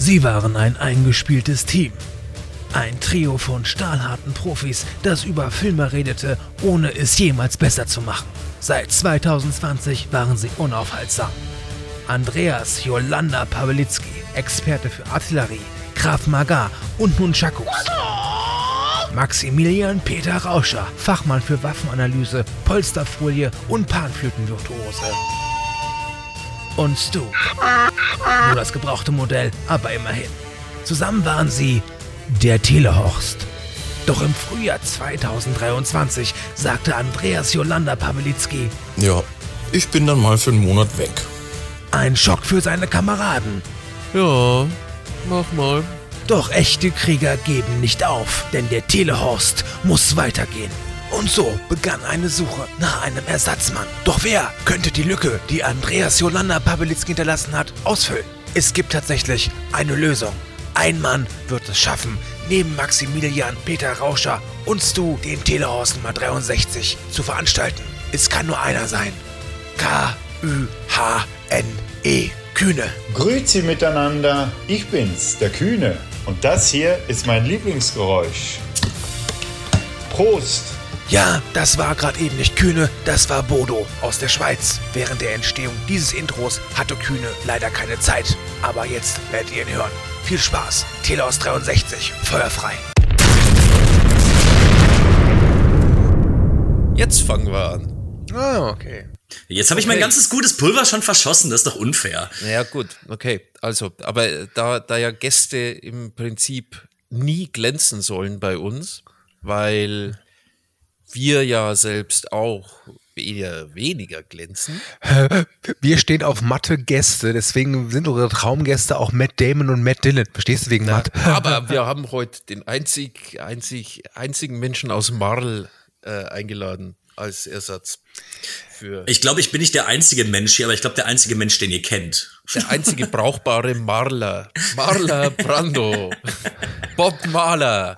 Sie waren ein eingespieltes Team. Ein Trio von stahlharten Profis, das über Filme redete, ohne es jemals besser zu machen. Seit 2020 waren sie unaufhaltsam. Andreas Jolanda Pawlitzki, Experte für Artillerie, Graf Maga und Nunchakus. Maximilian Peter Rauscher, Fachmann für Waffenanalyse, Polsterfolie und Panflötenvirtuose. Und Stu. Nur das gebrauchte Modell, aber immerhin. Zusammen waren sie der Telehorst. Doch im Frühjahr 2023 sagte Andreas Jolanda Pawlitzki, Ja, ich bin dann mal für einen Monat weg. ein Schock für seine Kameraden. Ja, mach mal. Doch echte Krieger geben nicht auf, denn der Telehorst muss weitergehen. Und so begann eine Suche nach einem Ersatzmann. Doch wer könnte die Lücke, die Andreas Jolanda Pawlitzki hinterlassen hat, ausfüllen? Es gibt tatsächlich eine Lösung. Ein Mann wird es schaffen, neben Maximilian Peter Rauscher und Stu den Telehorst Nummer 63 zu veranstalten. Es kann nur einer sein. K-Ü-H-N-E. Kühne. Grüezi miteinander, ich bin's, der Kühne. Und das hier ist mein Lieblingsgeräusch. Prost! Ja, das war gerade eben nicht Kühne, das war Bodo aus der Schweiz. Während der Entstehung dieses Intros hatte Kühne leider keine Zeit. Aber jetzt werdet ihr ihn hören. Viel Spaß. Teleos 63, feuerfrei. Jetzt fangen wir an. Ah, okay. Jetzt habe ich mein Okay. ganzes gutes Pulver schon verschossen, das ist doch unfair. Ja, gut, okay. Also, aber da, da ja Gäste im Prinzip nie glänzen sollen bei uns, weil wir ja selbst auch eher weniger glänzen. Wir stehen auf matte Gäste, deswegen sind unsere Traumgäste auch Matt Damon und Matt Dillon. Verstehst du wegen Matt? Aber wir haben heute den einzig, einzig, einzigen Menschen aus Marl äh, eingeladen als Ersatz für Ich glaube, ich bin nicht der einzige Mensch hier, aber ich glaube, der einzige Mensch, den ihr kennt. der einzige brauchbare Marler. Marler Brando. Bob Marler.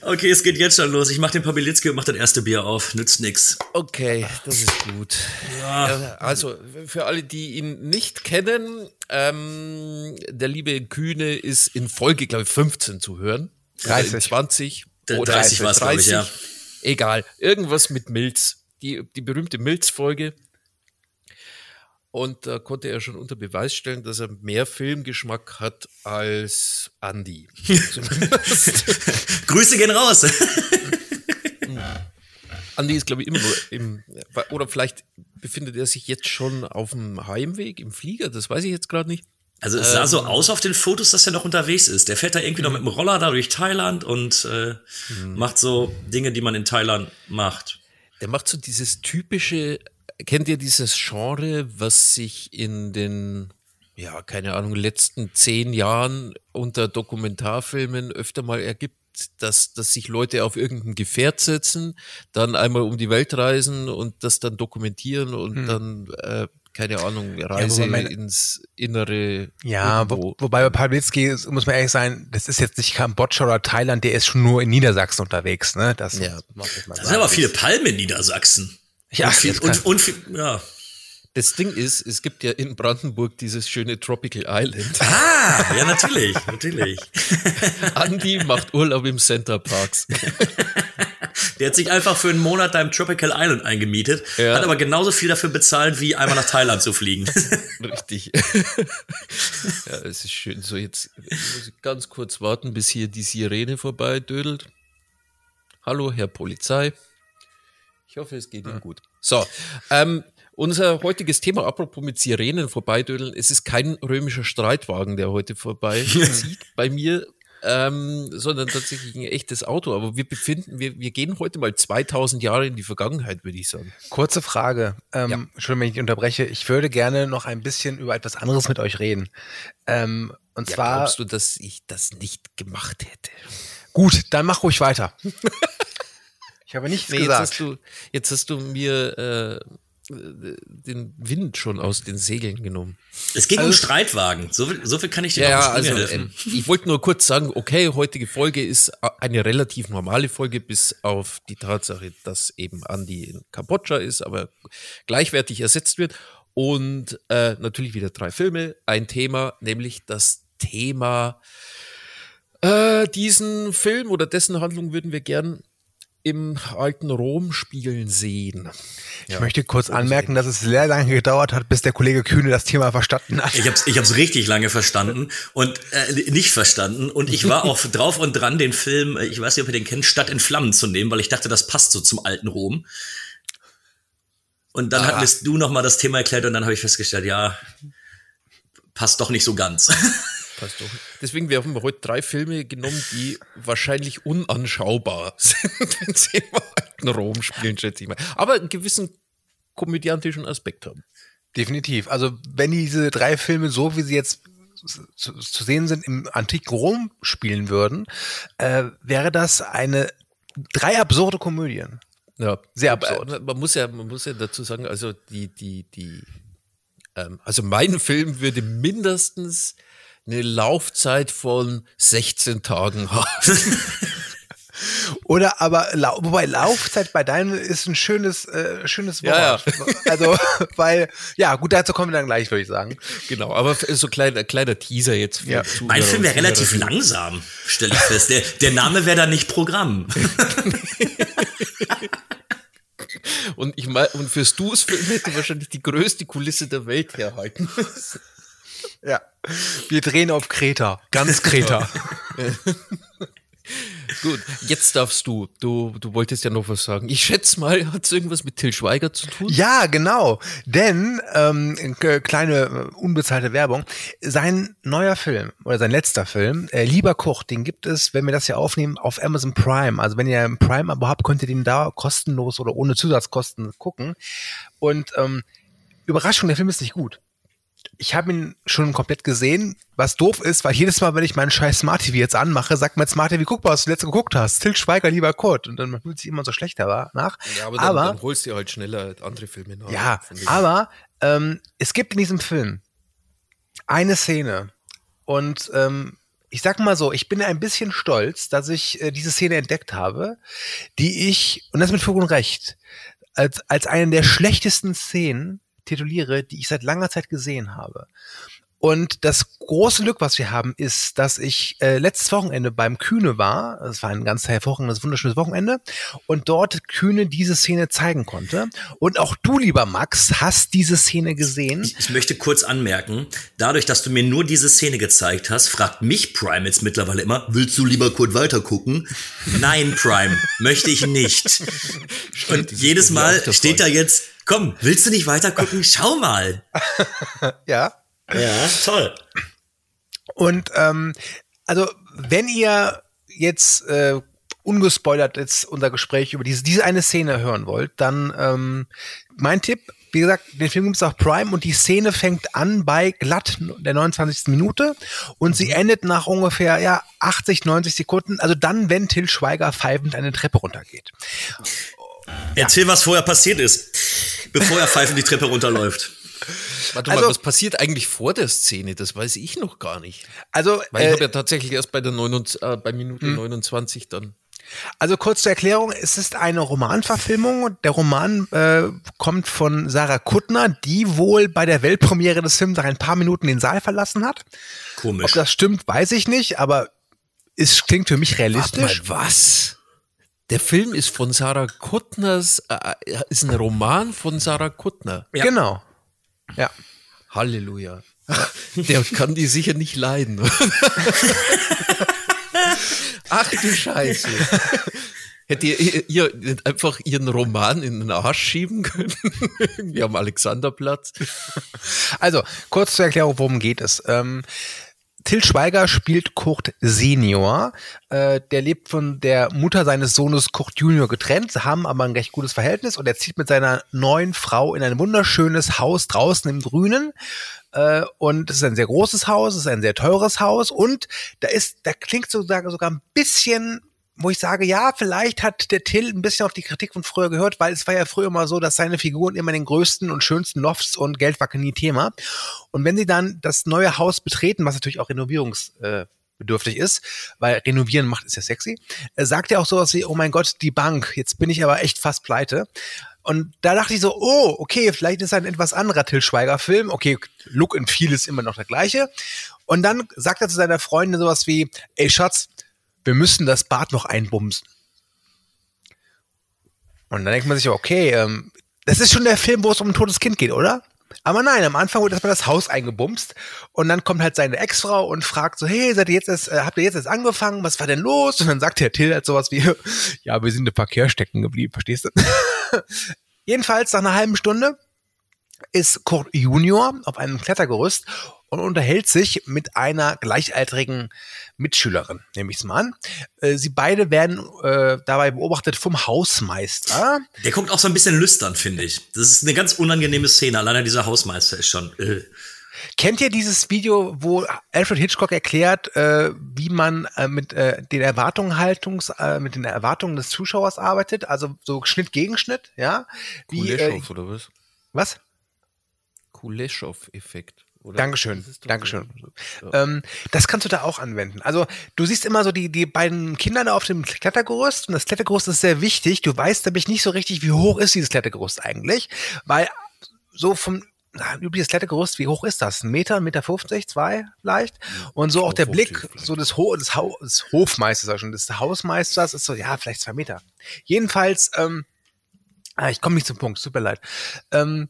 Okay, es geht jetzt schon los. Ich mach den Pawlitzki und mach das erste Bier auf. Nützt nix. Okay, das ist gut. Ja. Also für alle, die ihn nicht kennen, ähm, der liebe Kühne ist in Folge, glaube ich, 15 zu hören. Oder in 30. 20. D- oder 30 war's, glaub ich, ja. Egal, irgendwas mit Milz. Die, die berühmte Milz-Folge. Und da konnte er schon unter Beweis stellen, dass er mehr Filmgeschmack hat als Andy. Grüße gehen raus. Andi ist, glaube ich, immer nur im, oder vielleicht befindet er sich jetzt schon auf dem Heimweg im Flieger, das weiß ich jetzt gerade nicht. Also es sah so aus auf den Fotos, dass er noch unterwegs ist. Der fährt da irgendwie noch mit dem Roller da durch Thailand und äh, macht so Dinge, die man in Thailand macht. Der macht so dieses typische, kennt ihr dieses Genre, was sich in den, ja, keine Ahnung, letzten zehn Jahren unter Dokumentarfilmen öfter mal ergibt, dass, dass sich Leute auf irgendein Gefährt setzen, dann einmal um die Welt reisen und das dann dokumentieren und dann, äh, keine Ahnung, Reise wobei meine- ins Innere. Ja, wo, wobei bei Pawlitzki muss man ehrlich sein, das ist jetzt nicht Kambodscha oder Thailand, der ist schon nur in Niedersachsen unterwegs, ne? Das Ja. muss ich mal Da sagen. sind aber viele Palmen in Niedersachsen. Ja, und, viel, und, und ja. Das Ding ist, es gibt ja in Brandenburg dieses schöne Tropical Island. Ah, ja, natürlich, natürlich. Andi macht Urlaub im Center Parks. Der hat sich einfach für einen Monat da im Tropical Island eingemietet, Ja. hat aber genauso viel dafür bezahlt, wie einmal nach Thailand zu fliegen. Richtig. ja, es ist schön. So, jetzt muss ich ganz kurz warten, bis hier die Sirene vorbeidödelt. Hallo, Herr Polizei. Ich hoffe, es geht Ihnen gut. So, ähm, unser heutiges Thema, apropos mit Sirenen vorbeidödeln, es ist kein römischer Streitwagen, der heute vorbeizieht bei mir, ähm, sondern tatsächlich ein echtes Auto. Aber wir befinden, wir, wir gehen heute mal 2000 Jahre in die Vergangenheit, würde ich sagen. Kurze Frage. Ähm, Ja. Entschuldigung, wenn ich dich unterbreche. Ich würde gerne noch ein bisschen über etwas anderes mit euch reden. Ähm, und Ja, zwar. glaubst du, dass ich das nicht gemacht hätte? Gut, dann mach ruhig weiter. ich habe nichts Nee, jetzt gesagt. hast du, jetzt hast du mir äh, den Wind schon aus den Segeln genommen. Es ging um Also- Streitwagen. So viel, so viel kann ich dir Ja, also helfen. ähm, ich wollte nur kurz sagen, okay, heutige Folge ist a- eine relativ normale Folge, bis auf die Tatsache, dass eben Andi in Kambodscha ist, aber gleichwertig ersetzt wird. Und äh, natürlich wieder drei Filme, ein Thema, nämlich das Thema. Äh, diesen Film oder dessen Handlung würden wir gern im alten Rom spielen sehen. Ich möchte kurz anmerken, dass es sehr lange gedauert hat, bis der Kollege Kühne das Thema verstanden hat. Ich hab's, ich hab's richtig lange verstanden und äh, nicht verstanden. Und ich war auch drauf und dran, den Film, äh, ich weiß nicht, ob ihr den kennt, Stadt in Flammen zu nehmen, weil ich dachte, das passt so zum alten Rom. Und dann Ah. hattest du noch mal das Thema erklärt und dann habe ich festgestellt, ja, passt doch nicht so ganz. Passt doch. Deswegen, wir haben heute drei Filme genommen, die wahrscheinlich unanschaubar sind, wenn sie im alten Rom spielen, schätze ich mal. Aber einen gewissen komödiantischen Aspekt haben. Definitiv. Also wenn diese drei Filme so, wie sie jetzt zu, zu sehen sind, im antiken Rom spielen würden, äh, wäre das eine drei absurde Komödien. Ja, Sehr absurd. Man muss ja, man muss ja dazu sagen, also die, die, die, ähm, also mein Film würde mindestens eine Laufzeit von 16 Tagen haben. Oder aber, wobei Laufzeit bei deinem ist ein schönes, äh, schönes Wort. Ja, Also, weil, ja, gut, dazu kommen wir dann gleich, würde ich sagen. genau, aber so kleiner, kleiner Teaser jetzt. Ja. Mein Film wäre relativ langsam, stelle ich fest. Der, der Name wäre dann nicht Programm. Und ich meine, und für Stu's Film hätte wahrscheinlich die größte Kulisse der Welt herhalten müssen. Ja. Wir drehen auf Kreta. Ganz Kreta. Gut, jetzt darfst du. Du, du wolltest ja noch was sagen. Ich schätze mal, hat es irgendwas mit Till Schweiger zu tun? Ja, genau. Denn, ähm, kleine äh, unbezahlte Werbung, sein neuer Film oder sein letzter Film, äh, Lieber Koch, den gibt es, wenn wir das hier aufnehmen, auf Amazon Prime. Also wenn ihr ein Prime-Abo habt, könnt ihr den da kostenlos oder ohne Zusatzkosten gucken. Und ähm, Überraschung, der Film ist nicht gut. Ich habe ihn schon komplett gesehen, was doof ist, weil jedes Mal, wenn ich meinen scheiß Smart TV jetzt anmache, sagt mein Smart TV, guck mal, was du letzte geguckt hast. Till Schweiger, lieber Kurt. Und dann fühlt sich immer so schlechter nach. Ja, aber dann, dann holst du halt schneller andere Filme nach. Ja, aber ähm, es gibt in diesem Film eine Szene und ähm, ich sag mal so, ich bin ein bisschen stolz, dass ich äh, diese Szene entdeckt habe, die ich, und das mit Fug und Recht, als, als eine der schlechtesten Szenen tituliere, die ich seit langer Zeit gesehen habe. Und das große Glück, was wir haben, ist, dass ich äh, letztes Wochenende beim Kühne war. Es war ein ganz hervorragendes, wunderschönes Wochenende. Und dort Kühne diese Szene zeigen konnte. Und auch du, lieber Max, hast diese Szene gesehen. Ich möchte kurz anmerken, dadurch, dass du mir nur diese Szene gezeigt hast, fragt mich Prime jetzt mittlerweile immer, willst du lieber Kurt weiter gucken? Nein, Prime, möchte ich nicht. Und jedes Mal steht da jetzt, komm, willst du nicht weiter gucken? Schau mal. Ja. Ja, toll. Und ähm, also, wenn ihr jetzt äh, ungespoilert jetzt unser Gespräch über diese, diese eine Szene hören wollt, dann ähm, mein Tipp, wie gesagt, den Film gibt's auf Prime und die Szene fängt an bei glatt der 29. Minute und sie endet nach ungefähr ja 80, 90 Sekunden, also dann, wenn Till Schweiger pfeifend eine Treppe runtergeht. Erzähl, was vorher passiert ist, bevor er pfeifend die Treppe runterläuft. Warte Also- mal, was passiert eigentlich vor der Szene? Das weiß ich noch gar nicht. Also, Weil ich äh, habe ja tatsächlich erst bei der 29, äh, bei Minute 29 dann. Also kurz zur Erklärung, es ist eine Romanverfilmung. Der Roman äh, kommt von Sarah Kuttner, die wohl bei der Weltpremiere des Films nach ein paar Minuten den Saal verlassen hat. Ob Komisch. das stimmt, weiß ich nicht, aber es klingt für mich Warte mal, realistisch. was? Der Film ist von Sarah Kuttners, äh, ist ein Roman von Sarah Kuttner. Ja. Genau. Ja. Halleluja. Der kann die sicher nicht leiden. Ach du Scheiße. Hätte ihr, ihr nicht einfach ihren Roman in den Arsch schieben können? Wir am Alexanderplatz. Also, kurz zur Erklärung, worum geht es. Ähm, Till Schweiger spielt Kurt Senior. Äh, der lebt von der Mutter seines Sohnes Kurt Junior getrennt, haben aber ein recht gutes Verhältnis und er zieht mit seiner neuen Frau in ein wunderschönes Haus draußen im Grünen. Äh, und es ist ein sehr großes Haus, es ist ein sehr teures Haus und da ist, da klingt sozusagen sogar ein bisschen wo ich sage, ja, vielleicht hat der Till ein bisschen auf die Kritik von früher gehört, weil es war ja früher immer so, dass seine Figuren immer den größten und schönsten Lofts und Geld war nie Thema. Und wenn sie dann das neue Haus betreten, was natürlich auch renovierungsbedürftig ist, weil renovieren macht ist ja sexy, äh, sagt er auch sowas wie, oh mein Gott, die Bank, jetzt bin ich aber echt fast pleite. Und da dachte ich so, oh, okay, vielleicht ist ein etwas anderer Till Schweiger Film. Okay, Look and Feel ist immer noch der gleiche. Und dann sagt er zu seiner Freundin sowas wie, ey Schatz, wir müssen das Bad noch einbumsen. Und dann denkt man sich, okay, ähm, das ist schon der Film, wo es um ein totes Kind geht, oder? Aber nein, am Anfang wird erstmal das Haus eingebumst und dann kommt halt seine Ex-Frau und fragt so, hey, seid ihr jetzt erst, äh, habt ihr jetzt erst angefangen? Was war denn los? Und dann sagt der Till halt sowas wie, ja, wir sind im Verkehr stecken geblieben, verstehst du? Jedenfalls, nach einer halben Stunde ist Kurt Junior auf einem Klettergerüst und unterhält sich mit einer gleichaltrigen Mitschülerin, nehme ich es mal an. Äh, sie beide werden äh, dabei beobachtet vom Hausmeister. Der guckt auch so ein bisschen lüstern, finde ich. Das ist eine ganz unangenehme Szene. Alleine dieser Hausmeister ist schon. Äh. Kennt ihr dieses Video, wo Alfred Hitchcock erklärt, äh, wie man äh, mit äh, den Erwartungen Haltungs, äh, mit den Erwartungen des Zuschauers arbeitet? Also so Schnitt gegen Schnitt, ja? Wie, äh, Kuleshov, oder was? was? Kuleshov-Effekt. Oder? Dankeschön, Dankeschön. so. Ähm, das kannst du da auch anwenden. Also du siehst immer so die, die beiden Kinder da auf dem Klettergerüst und das Klettergerüst ist sehr wichtig. Du weißt nämlich nicht so richtig, wie hoch ist dieses Klettergerüst eigentlich, weil so vom na, übliches Klettergerüst, wie hoch ist das? Ein Meter, ein Meter 50, zwei vielleicht? Und so auch der 2,50 Blick so des, Ho des, Hau des Hofmeisters, schon, des Hausmeisters ist so, ja, vielleicht zwei Meter. Jedenfalls, ähm, ah, ich komme nicht zum Punkt, super leid. Ähm,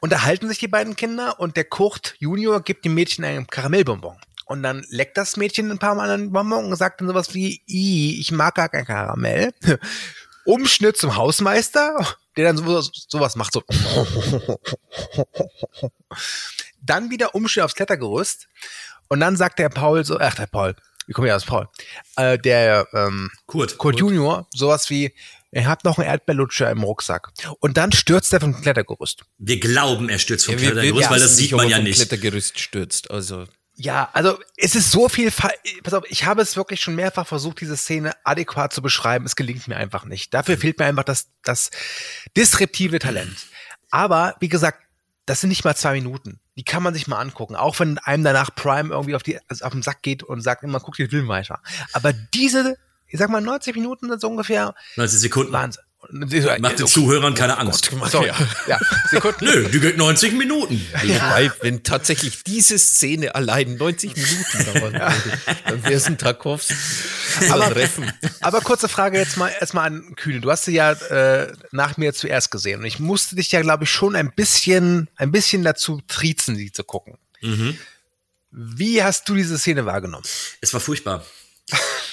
unterhalten sich die beiden Kinder und der Kurt Junior gibt dem Mädchen einen Karamellbonbon. Und dann leckt das Mädchen ein paar Mal an den Bonbon und sagt dann sowas wie, I, ich mag gar kein Karamell. Umschnitt zum Hausmeister, der dann sowas, sowas macht, so. Dann wieder Umschnitt aufs Klettergerüst. Und dann sagt der Paul so, ach, der Paul, wie kommen wir aus Paul? Äh, der, ähm, Kurt. Kurt Junior, sowas wie, er hat noch einen Erdbeerlutscher im Rucksack. Und dann stürzt er vom Klettergerüst. Wir glauben, er stürzt vom Ja, wir, wir Klettergerüst, weil das sieht man ja vom nicht. Klettergerüst stürzt. Also Ja, also es ist so viel. Fa Pass auf, ich habe es wirklich schon mehrfach versucht, diese Szene adäquat zu beschreiben. Es gelingt mir einfach nicht. Dafür fehlt mir einfach das, das disruptive Talent. Aber wie gesagt, das sind nicht mal zwei Minuten. Die kann man sich mal angucken. Auch wenn einem danach Prime irgendwie auf, die, also auf den Sack geht und sagt, immer guck den Film weiter. Aber diese, ich sag mal 90 Minuten so ungefähr, 90 Sekunden. Wahnsinn. Macht den Zuhörern keine Angst. Sorry. Ja, Sekunden. Nö, die geht 90 Minuten. Wobei, wenn tatsächlich diese Szene allein 90 Minuten dauern würde, dann wäre es ein Tarkovs Aber- Treffen. Aber kurze Frage jetzt mal erstmal an Kühne. Du hast sie ja äh, nach mir zuerst gesehen und ich musste dich ja, glaube ich, schon ein bisschen, ein bisschen dazu triezen, sie zu gucken. Wie hast du diese Szene wahrgenommen? Es war furchtbar.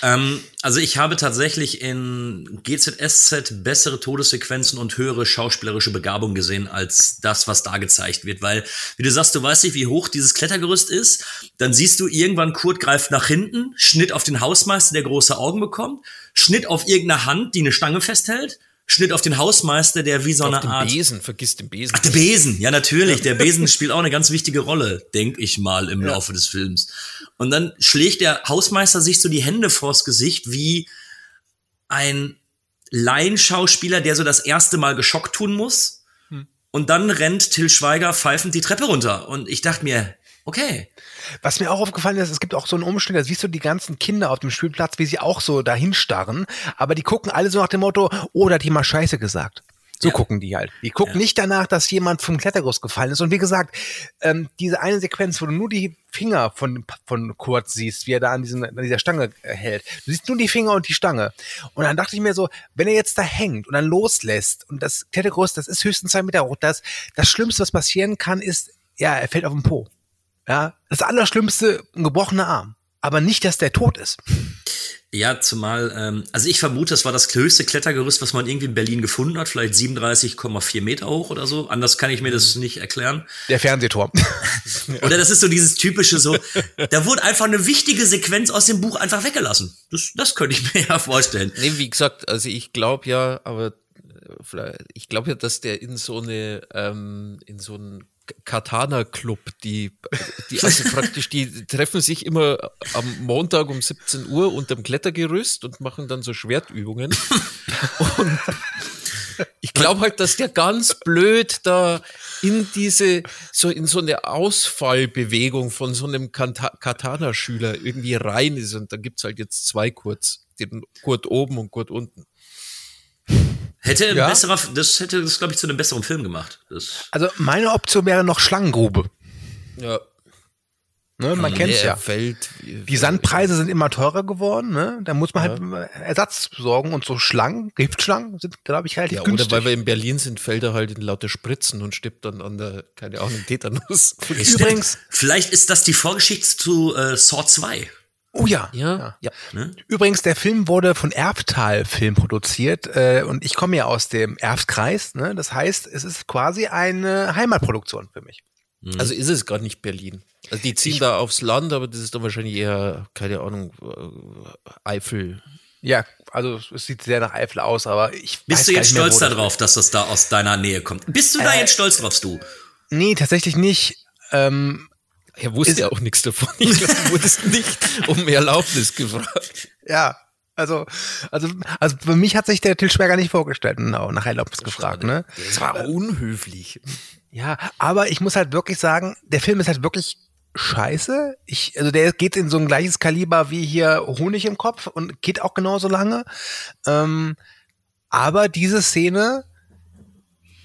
Ähm, also ich habe tatsächlich in GZSZ bessere Todessequenzen und höhere schauspielerische Begabung gesehen als das, was da gezeigt wird. Weil, wie du sagst, du weißt nicht, wie hoch dieses Klettergerüst ist. Dann siehst du irgendwann, Kurt greift nach hinten, Schnitt auf den Hausmeister, der große Augen bekommt, Schnitt auf irgendeine Hand, die eine Stange festhält, Schnitt auf den Hausmeister, der wie so eine Auf den Art... Besen, vergiss den Besen. Ach, der Besen, ja natürlich. Der Besen spielt auch eine ganz wichtige Rolle, denk ich mal, im Laufe des Films. Und dann schlägt der Hausmeister sich so die Hände vors Gesicht wie ein Laienschauspieler, der so das erste Mal geschockt tun muss. Und dann rennt Till Schweiger pfeifend die Treppe runter. Und ich dachte mir, okay, Was mir auch aufgefallen ist, es gibt auch so einen Umstand, da siehst du die ganzen Kinder auf dem Spielplatz, wie sie auch so dahin starren, aber die gucken alle so nach dem Motto, oh, da hat jemand Scheiße gesagt. So Ja. gucken die halt. Die gucken nicht danach, dass jemand vom Klettergerüst gefallen ist. Und wie gesagt, ähm, diese eine Sequenz, wo du nur die Finger von, von Kurt siehst, wie er da an, diesen, an dieser Stange äh, hält. Du siehst nur die Finger und die Stange. Und dann dachte ich mir so, wenn er jetzt da hängt und dann loslässt und das Klettergerüst, das ist höchstens zwei Meter hoch, das, das Schlimmste, was passieren kann, ist, ja, er fällt auf den Po. Ja, das Allerschlimmste, ein gebrochener Arm. Aber nicht, dass der tot ist. Ja, zumal, ähm, also ich vermute, das war das höchste Klettergerüst, was man irgendwie in Berlin gefunden hat, vielleicht 37,4 Meter hoch oder so. Anders kann ich mir das nicht erklären. Der Fernsehturm. Oder das ist so dieses typische so, da wurde einfach eine wichtige Sequenz aus dem Buch einfach weggelassen. Das, das könnte ich mir ja vorstellen. Nee, wie gesagt, also ich glaube ja, aber äh, vielleicht- ich glaube ja, dass der in so eine, ähm, in so einen Katana-Club, die, die, also praktisch, die treffen sich immer am Montag um 17 Uhr unterm Klettergerüst und machen dann so Schwertübungen. und ich glaube halt, dass der ganz blöd da in diese, so in so eine Ausfallbewegung von so einem Katana-Schüler irgendwie rein ist. Und da gibt's halt jetzt zwei Kurz, den Gurt oben und Gurt unten. Hätte ein Ja. besserer, das hätte das, glaube ich, zu einem besseren Film gemacht. Das, Also meine Option wäre noch Schlangengrube. Ja. Ne, man kennt's ja. Fällt, Die Sandpreise sind immer teurer geworden, ne? Da muss man halt Ersatz besorgen und so Schlangen, Giftschlangen sind, glaube ich, relativ Ja, günstig. oder weil wir in Berlin sind, fällt er halt in lauter Spritzen und stirbt dann an der, keine Ahnung, Tetanus. Übrigens- Vielleicht ist das die Vorgeschichte zu äh, Saw 2. oh ja. Ja, ja. Übrigens, der Film wurde von Erftal Film produziert äh, und ich komme ja aus dem Erftkreis. Ne? Das heißt, es ist quasi eine Heimatproduktion für mich. Also ist es gerade nicht Berlin. Also die ziehen da aufs Land, aber das ist dann wahrscheinlich eher, keine Ahnung, äh, Eifel. Ja, also es sieht sehr nach Eifel aus, aber ich weiß Bist du gar jetzt nicht mehr, stolz das darauf, dass das da aus deiner Nähe kommt? Bist du da jetzt stolz drauf, du? Nee, tatsächlich nicht. Ähm, Er wusste Ist- ja auch nichts davon. Ich glaube, du wurdest nicht um Erlaubnis gefragt. ja, also, also, also für mich hat sich der Til Schweiger nicht vorgestellt und auch nach Erlaubnis gefragt, ne? Das war unhöflich. Ja, aber ich muss halt wirklich sagen, der Film ist halt wirklich scheiße. Ich, also der geht in so ein gleiches Kaliber wie hier Honig im Kopf und geht auch genauso lange. Ähm, aber diese Szene,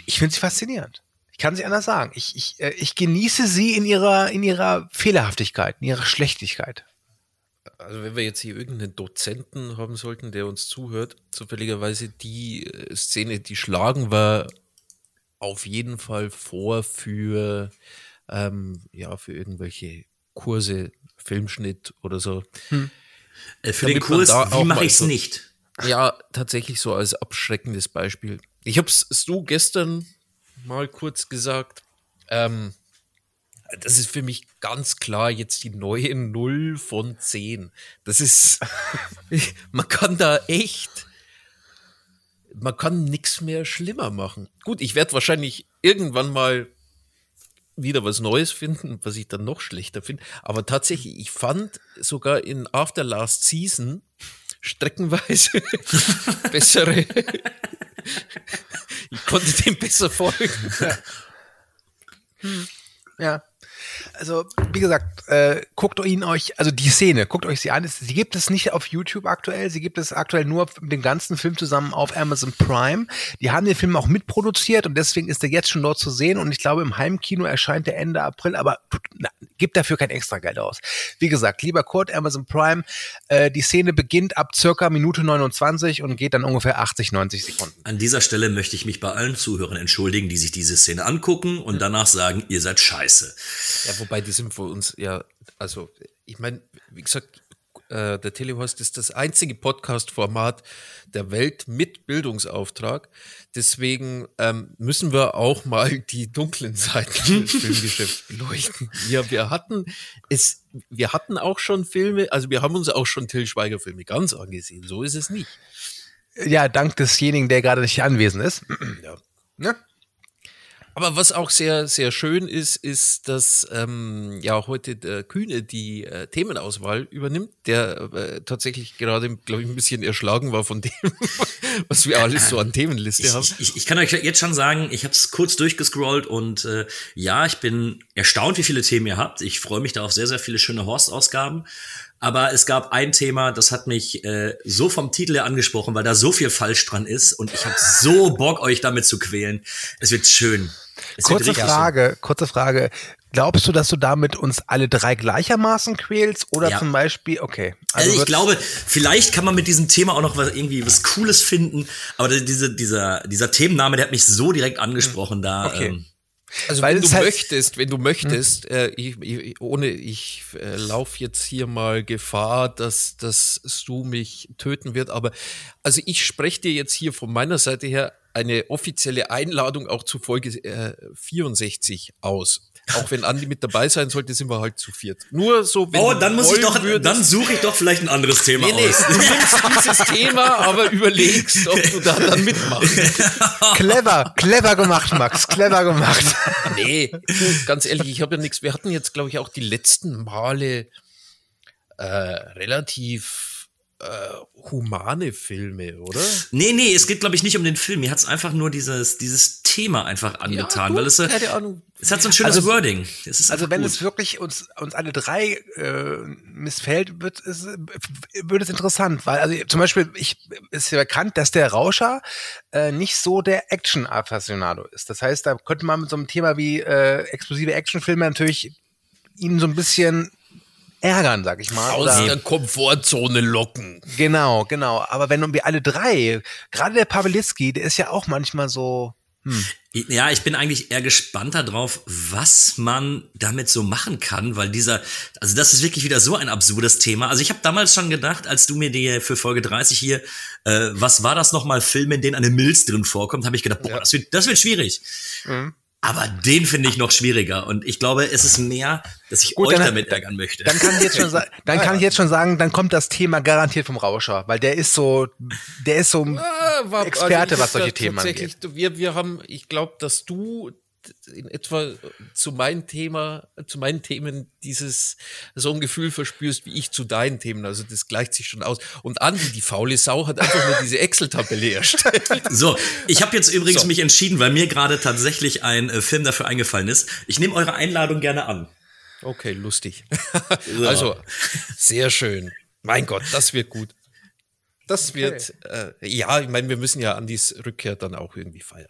ich finde sie faszinierend. Ich kann sie anders sagen. Ich, ich, äh, ich genieße sie in ihrer, in ihrer Fehlerhaftigkeit, in ihrer Schlechtigkeit. Also wenn wir jetzt hier irgendeinen Dozenten haben sollten, der uns zuhört, zufälligerweise die äh, Szene, die schlagen wir auf jeden Fall vor für, ähm, ja, für irgendwelche Kurse, Filmschnitt oder so. Äh, für den Damit man Kurs, wie mache mal ich's so- nicht? Ja, tatsächlich so als abschreckendes Beispiel. Ich habe es du gestern mal kurz gesagt. Ähm, das ist für mich ganz klar jetzt die neue Null von 10. Das ist, man kann da echt, man kann nichts mehr schlimmer machen. Gut, ich werde wahrscheinlich irgendwann mal wieder was Neues finden, was ich dann noch schlechter finde. Aber tatsächlich, ich fand sogar in After Last Season streckenweise bessere. ich konnte dem besser folgen. Ja. Also, wie gesagt, äh, guckt ihn euch, also die Szene, guckt euch sie an. Sie gibt es nicht auf YouTube aktuell, sie gibt es aktuell nur mit dem ganzen Film zusammen auf Amazon Prime. Die haben den Film auch mitproduziert und deswegen ist er jetzt schon dort zu sehen und ich glaube, im Heimkino erscheint der Ende April, aber na, gibt dafür kein Extrageld aus. Wie gesagt, lieber Kurt, Amazon Prime, äh, die Szene beginnt ab circa Minute 29 und geht dann ungefähr 80, 90 Sekunden. An dieser Stelle möchte ich mich bei allen Zuhörern entschuldigen, die sich diese Szene angucken und danach sagen, ihr seid scheiße. Ja, wobei die sind für uns ja, also ich meine, wie gesagt, äh, der Telehorst ist das einzige Podcast-Format der Welt mit Bildungsauftrag. Deswegen ähm, müssen wir auch mal die dunklen Seiten des Filmgeschäfts beleuchten. Ja, wir hatten es, wir hatten auch schon Filme, also wir haben uns auch schon Till Schweiger Filme ganz angesehen. So ist es nicht. Ja, dank desjenigen, der gerade nicht anwesend ist. Ja. Ne? Aber was auch sehr, sehr schön ist, ist, dass ähm, ja heute der Kühne die äh, Themenauswahl übernimmt, der äh, tatsächlich gerade, glaube ich, ein bisschen erschlagen war von dem, was wir alles so an Themenliste Ich, haben. ich, ich, kann euch jetzt schon sagen, ich habe es kurz durchgescrollt und äh, ja, ich bin erstaunt, wie viele Themen ihr habt. Ich freue mich da auf sehr, sehr viele schöne Horst-Ausgaben. Aber es gab ein Thema, das hat mich äh, so vom Titel her angesprochen, weil da so viel falsch dran ist und ich habe so Bock, euch damit zu quälen. Es wird schön. Es wird Kurze richtig Frage, kurze Frage. Glaubst du, dass du damit uns alle drei gleichermaßen quälst? Oder Ja. zum Beispiel, okay. Also, ich wird's- glaube, vielleicht kann man mit diesem Thema auch noch was irgendwie was Cooles finden, aber diese, dieser, dieser Themenname, der hat mich so direkt angesprochen da. Okay. Ähm, Also Weil wenn du es halt- möchtest, wenn du möchtest, äh, ich, ich, ohne ich äh, lauf jetzt hier mal Gefahr, dass, dass Stu mich töten wird, aber also ich spreche dir jetzt hier von meiner Seite her eine offizielle Einladung auch zu Folge äh, 64 aus. Auch wenn Andi mit dabei sein sollte, sind wir halt zu viert. Nur so, wenn oh, du dann muss ich doch, würdest- dann suche ich doch vielleicht ein anderes Thema Nee, nee, aus. du nimmst dieses Thema, aber überlegst, ob du da dann mitmachst. Clever, clever gemacht, Max, clever gemacht. Nee, ganz ehrlich, ich habe ja nichts. Wir hatten jetzt, glaube ich, auch die letzten Male äh, relativ äh, humane Filme, oder? Nee, nee, es geht, glaube ich, nicht um den Film. Mir hat's einfach nur dieses, dieses Thema einfach angetan, du, weil es, keine Ahnung. es hat so ein schönes Also- Wording. Es ist Also wenn gut. es wirklich uns, uns alle drei äh, missfällt, wird es, wird es interessant, weil also zum Beispiel ich, ist ja bekannt, dass der Rauscher äh, nicht so der Action-Affasionado ist. Das heißt, da könnte man mit so einem Thema wie äh, explosive Actionfilme natürlich ihn so ein bisschen ärgern, sag ich mal. Aus der Komfortzone locken. Genau, genau. Aber wenn wir alle drei, gerade der Pawlitzki, der ist ja auch manchmal so. Ja, ich bin eigentlich eher gespannt darauf, was man damit so machen kann, weil dieser, also das ist wirklich wieder so ein absurdes Thema. Also ich habe damals schon gedacht, als du mir die für Folge 30 hier, äh, was war das nochmal, Filme, in denen eine Milz drin vorkommt, habe ich gedacht, boah, das, wird, das wird schwierig. Mhm. Aber den finde ich noch schwieriger und ich glaube, es ist mehr, dass ich Gut, euch dann- damit ärgern möchte. Dann kann ich jetzt schon sagen, dann kann ich jetzt schon sagen, dann kommt das Thema garantiert vom Rauscher, weil der ist so, der ist so Ah, war- Experte, ich was solche Themen tatsächlich, Wir, wir haben, ich glaube, dass du in etwa zu meinem Thema, zu meinen Themen dieses so ein Gefühl verspürst wie ich zu deinen Themen. Also das gleicht sich schon aus. Und Andi, die faule Sau, hat einfach nur diese Excel-Tabelle erstellt. So, ich habe jetzt übrigens So. mich entschieden, weil mir gerade tatsächlich ein äh, Film dafür eingefallen ist. Ich nehme eure Einladung gerne an. Okay, lustig. Also, sehr schön. Mein Gott, das wird gut. Das wird, äh, ja, ich meine, wir müssen ja Andis Rückkehr dann auch irgendwie feiern.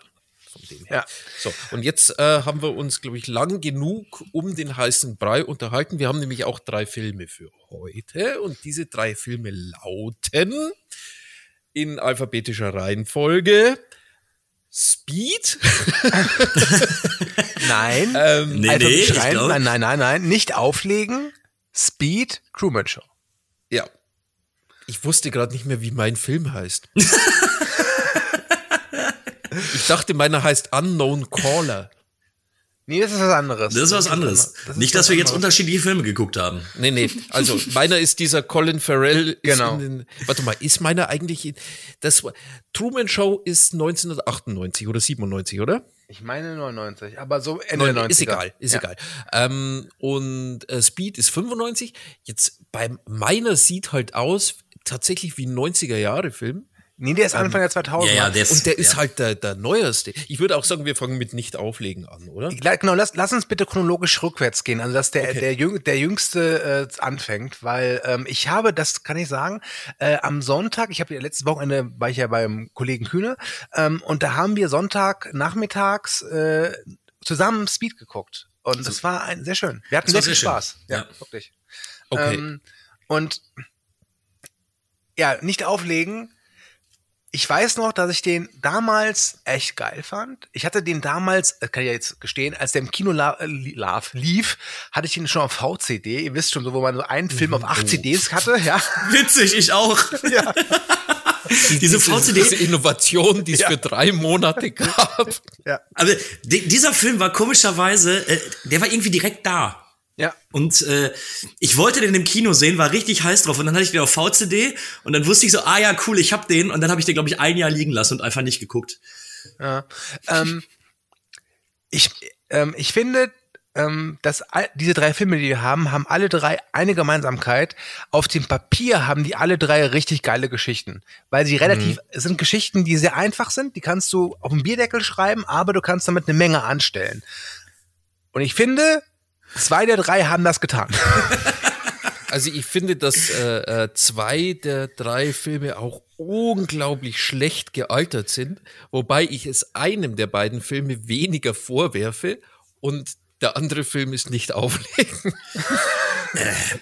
Von dem her. Ja. So, und jetzt äh, haben wir uns, glaube ich, lang genug um den heißen Brei unterhalten. Wir haben nämlich auch drei Filme für heute und diese drei Filme lauten in alphabetischer Reihenfolge Speed, nein, ähm, Nee, Alphabet nee, glaub- nein, nein, nein, nein, nicht auflegen, Speed, Truman Show. ja. Ich wusste gerade nicht mehr, wie mein Film heißt. ich dachte, meiner heißt Unknown Caller. Nee, das ist was anderes. Das ist was anderes. Das ist Nicht, dass wir jetzt anderes. unterschiedliche Filme geguckt haben. Nee, nee. Also meiner ist dieser Colin Farrell. Ist Genau. In den, warte mal, ist meiner eigentlich. in- Das Truman Show ist 1998 oder 97, oder? Ich meine 99, aber so Ende der 90er. ist egal, ist ja. egal. Ähm, und äh, Speed ist 95. Jetzt bei meiner sieht halt aus tatsächlich wie ein 90er Jahre Film. Nee, der ist Anfang der 2000er. Ja, ja, der ist, Und der ist ja. halt der, der neueste. Ich würde auch sagen, wir fangen mit nicht auflegen an, oder? Genau, lass, lass uns bitte chronologisch rückwärts gehen, also dass der, Okay. der, Jüng, der Jüngste äh, anfängt, weil ähm, ich habe, das kann ich sagen, äh, am Sonntag, ich habe ja letztes Wochenende, war ich ja beim Kollegen Kühne, ähm, und da haben wir Sonntag nachmittags äh, zusammen Speed geguckt. Und das war ein, sehr schön. Wir hatten sehr viel sehr. Spaß. Ja, Ja. wirklich. Okay. Ähm, und ja, nicht auflegen. Ich weiß noch, dass ich den damals echt geil fand. Ich hatte den damals, äh, kann ich ja jetzt gestehen, als der im Kino la äh, li- lief, hatte ich ihn schon auf VCD. Ihr wisst schon, so wo man so einen Film auf acht CDs hatte, ja. Witzig, ich auch. ja. Diese VCD. Diese Innovation, die es für drei Monate gab. Aber di- dieser Film war komischerweise, äh, der war irgendwie direkt da. Ja. Und äh, ich wollte den im Kino sehen, war richtig heiß drauf. Und dann hatte ich den auf VCD und dann wusste ich so, ah ja, cool, ich hab den. Und dann habe ich den, glaube ich, ein Jahr liegen lassen und einfach nicht geguckt. Ja. Ähm, ich, ähm, ich finde, ähm, dass all, diese drei Filme, die wir haben, haben alle drei eine Gemeinsamkeit. Auf dem Papier haben die alle drei richtig geile Geschichten, weil sie relativ es sind Geschichten, die sehr einfach sind. Die kannst du auf dem Bierdeckel schreiben, aber du kannst damit eine Menge anstellen. Und ich finde, zwei der drei haben das getan. Also ich finde, dass äh, äh, zwei der drei Filme auch unglaublich schlecht gealtert sind, wobei ich es einem der beiden Filme weniger vorwerfe und der andere Film ist nicht auflegen.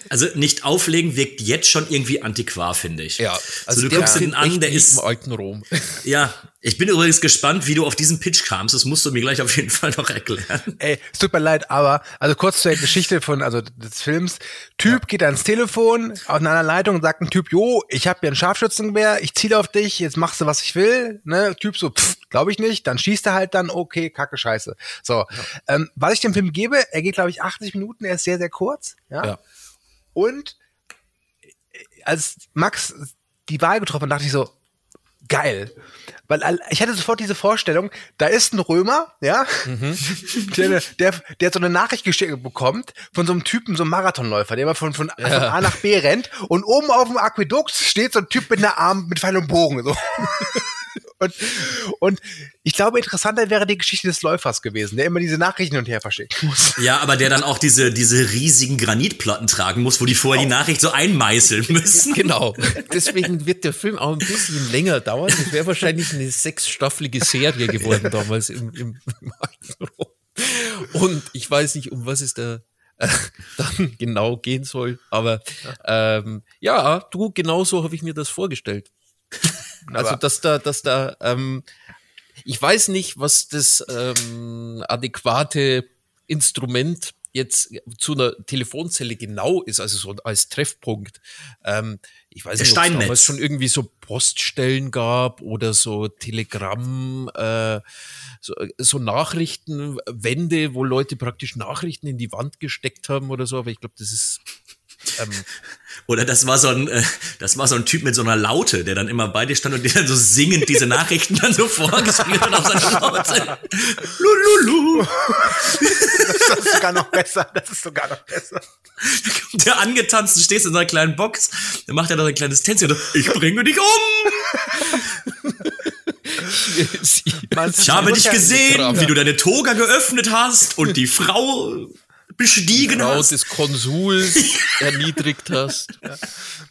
Also nicht auflegen wirkt jetzt schon irgendwie antiquar, finde ich. Ja, also du der guckst beginnt ihn an, der ist im alten Rom. Ja, ich bin übrigens gespannt, wie du auf diesen Pitch kamst. Das musst du mir gleich auf jeden Fall noch erklären. Ey, es tut mir leid, aber also kurz zur Geschichte von also des Films. Typ geht ans Telefon aus einer Leitung und sagt ein Typ, jo, ich habe hier ein Scharfschützengewehr, ich ziele auf dich, jetzt machst du was ich will. Ne, Typ so, pff, glaube ich nicht. Dann schießt er halt dann, okay, kacke Scheiße. So, ähm, was ich dem Film gebe, er geht glaube ich 80 Minuten, er ist sehr sehr kurz. Ja. Ja. Und als Max die Wahl getroffen hat, dachte ich so, geil. Weil ich hatte sofort diese Vorstellung, da ist ein Römer, ja, der, der, der so eine Nachricht geschickt bekommt von so einem Typen, so einem Marathonläufer, der immer von, von, von A nach B rennt und oben auf dem Aquädukt steht so ein Typ mit einer Arm, mit Pfeil und Bogen, so. Und, und ich glaube, interessanter wäre die Geschichte des Läufers gewesen, der immer diese Nachrichten hin und her verschicken muss. Ja, aber der dann auch diese, diese riesigen Granitplatten tragen muss, wo die vorher die Nachricht so einmeißeln müssen. Genau. Deswegen wird der Film auch ein bisschen länger dauern. Das wäre wahrscheinlich eine sechsstaffelige Serie geworden damals im, im. Und ich weiß nicht, um was ist der. äh, dann genau gehen soll. Aber ähm, ja, du, genau so habe ich mir das vorgestellt. Also, dass da, dass da, ähm, ich weiß nicht, was das ähm, adäquate Instrument jetzt zu einer Telefonzelle genau ist, also so als Treffpunkt. Ähm, ich weiß nicht, ob es damals schon irgendwie so Poststellen gab oder so Telegramm, äh, so, so Nachrichtenwände, wo Leute praktisch Nachrichten in die Wand gesteckt haben oder so, aber ich glaube, das ist ähm, Oder das war so ein, äh, das war so ein Typ mit so einer Laute, der dann immer bei dir stand und dir dann so singend diese Nachrichten dann so vorgespielt hat auf seiner Laute. Lululu. Das ist sogar noch besser. Das ist sogar noch besser. Der angetanzt, du stehst in so einer kleinen Box, dann macht er da ein kleines Tänzchen. Ich bringe dich um. ich habe dich gesehen, wie du deine Toga geöffnet hast und die Frau bestiegen Frau hast. des Konsuls erniedrigt hast. Ja.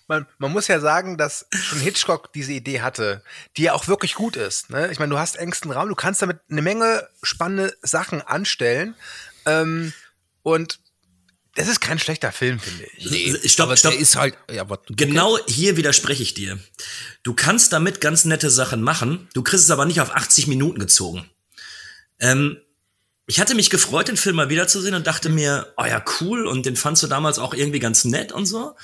Man, man, muss ja sagen, dass schon Hitchcock diese Idee hatte, die ja auch wirklich gut ist. Ne? Ich meine, du hast engsten Raum, du kannst damit eine Menge spannende Sachen anstellen. Ähm, und das ist kein schlechter Film, finde ich. Nee, stopp, stopp. ist halt, ja, aber genau okay. hier widerspreche ich dir. Du kannst damit ganz nette Sachen machen, du kriegst es aber nicht auf 80 Minuten gezogen. Ähm, ich hatte mich gefreut, den Film mal wiederzusehen und dachte mir, oh ja, cool, und den fandst du damals auch irgendwie ganz nett und so.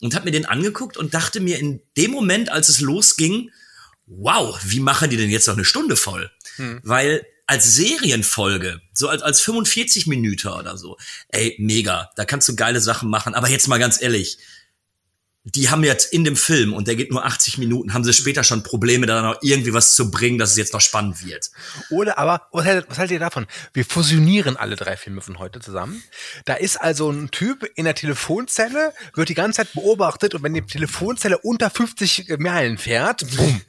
Und hab mir den angeguckt und dachte mir in dem Moment, als es losging, wow, wie machen die denn jetzt noch eine Stunde voll? Hm. Weil als Serienfolge, so als, als 45 Minuten oder so, ey, mega, da kannst du geile Sachen machen, aber jetzt mal ganz ehrlich, die haben jetzt in dem Film, und der geht nur 80 Minuten, haben sie später schon Probleme, da noch irgendwie was zu bringen, dass es jetzt noch spannend wird. Oder aber, was haltet, was haltet ihr davon? Wir fusionieren alle drei Filme von heute zusammen. Da ist also ein Typ in der Telefonzelle, wird die ganze Zeit beobachtet und wenn die Telefonzelle unter 50 Meilen fährt, bumm.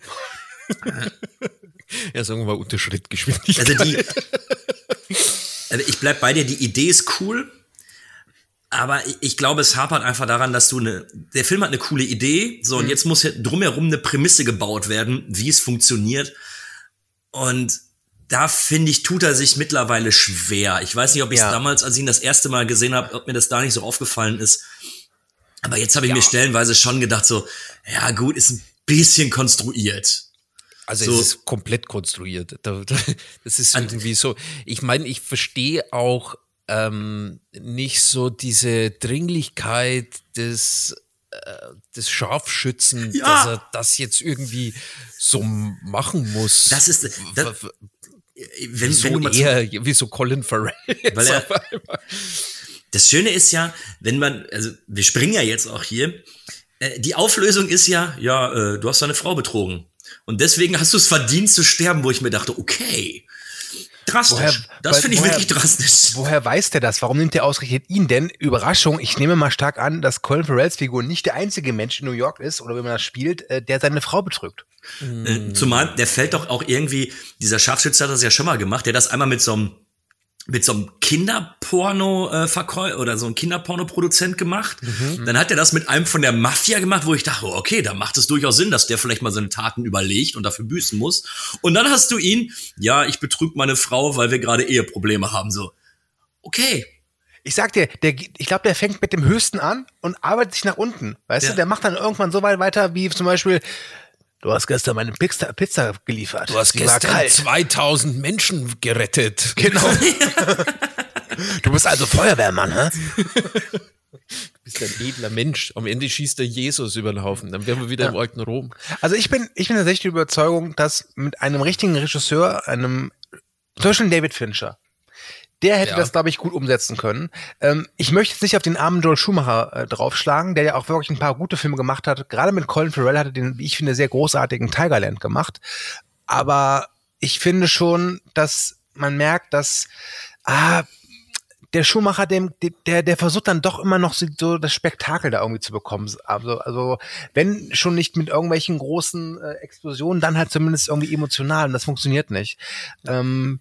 ja, sagen wir mal unter Schrittgeschwindigkeit. Also die, also ich bleib bei dir, die Idee ist cool, aber ich glaube, es hapert einfach daran, dass du eine, der Film hat eine coole Idee, so, und mhm. jetzt muss drumherum eine Prämisse gebaut werden, wie es funktioniert. Und da finde ich, tut er sich mittlerweile schwer. Ich weiß nicht, ob ich es ja. damals, als ich ihn das erste Mal gesehen habe, ob mir das da nicht so aufgefallen ist. Aber jetzt habe ich ja. mir stellenweise schon gedacht, so, ja gut, ist ein bisschen konstruiert. Also so. es ist komplett konstruiert. Das ist irgendwie so. Ich meine, ich verstehe auch ähm, nicht so diese Dringlichkeit des äh, des Scharfschützen, ja. dass er das jetzt irgendwie so machen muss. Das ist das, wenn, so wenn eher wie so Colin Farrell. Weil er, das Schöne ist ja, wenn man, also wir springen ja jetzt auch hier, äh, die Auflösung ist ja, ja, äh, du hast deine Frau betrogen. Und deswegen hast du es verdient zu sterben, wo ich mir dachte, okay, Drastisch. Woher, das finde ich woher, wirklich drastisch. Woher weiß der das? Warum nimmt der ausgerechnet ihn denn? Überraschung, ich nehme mal stark an, dass Colin Farrells Figur nicht der einzige Mensch in New York ist, oder wenn man das spielt, äh, der seine Frau betrügt. Äh, zumal, der fällt doch auch irgendwie, dieser Scharfschütze hat das ja schon mal gemacht, der das einmal mit so einem mit so einem Kinderporno äh, oder so einem Kinderporno-Produzent gemacht. Mhm. Dann hat er das mit einem von der Mafia gemacht, wo ich dachte, okay, da macht es durchaus Sinn, dass der vielleicht mal seine Taten überlegt und dafür büßen muss. Und dann hast du ihn, ja, ich betrüg meine Frau, weil wir gerade Eheprobleme haben. So, okay. Ich sag dir, der, ich glaube, der fängt mit dem Höchsten an und arbeitet sich nach unten. Weißt ja. du, der macht dann irgendwann so weit weiter, wie zum Beispiel, Du hast gestern meine Pizza, Pizza geliefert. Du hast Sie gestern 2000 Menschen gerettet. Genau. du bist also Feuerwehrmann, hä? Du bist ein edler Mensch. Am Ende schießt der Jesus über den Haufen. Dann wären wir wieder ja. im alten Rom. Also ich bin, ich bin tatsächlich der Überzeugung, dass mit einem richtigen Regisseur, einem, zum Beispiel David Fincher, der hätte ja. das, glaube ich, gut umsetzen können. Ähm, ich möchte jetzt nicht auf den armen Joel Schumacher äh, draufschlagen, der ja auch wirklich ein paar gute Filme gemacht hat. Gerade mit Colin Farrell hat er den, wie ich finde, sehr großartigen Tigerland gemacht. Aber ich finde schon, dass man merkt, dass ah, der Schumacher, dem, der, der versucht dann doch immer noch so das Spektakel da irgendwie zu bekommen. Also, also wenn schon nicht mit irgendwelchen großen äh, Explosionen, dann halt zumindest irgendwie emotional und das funktioniert nicht. Ähm,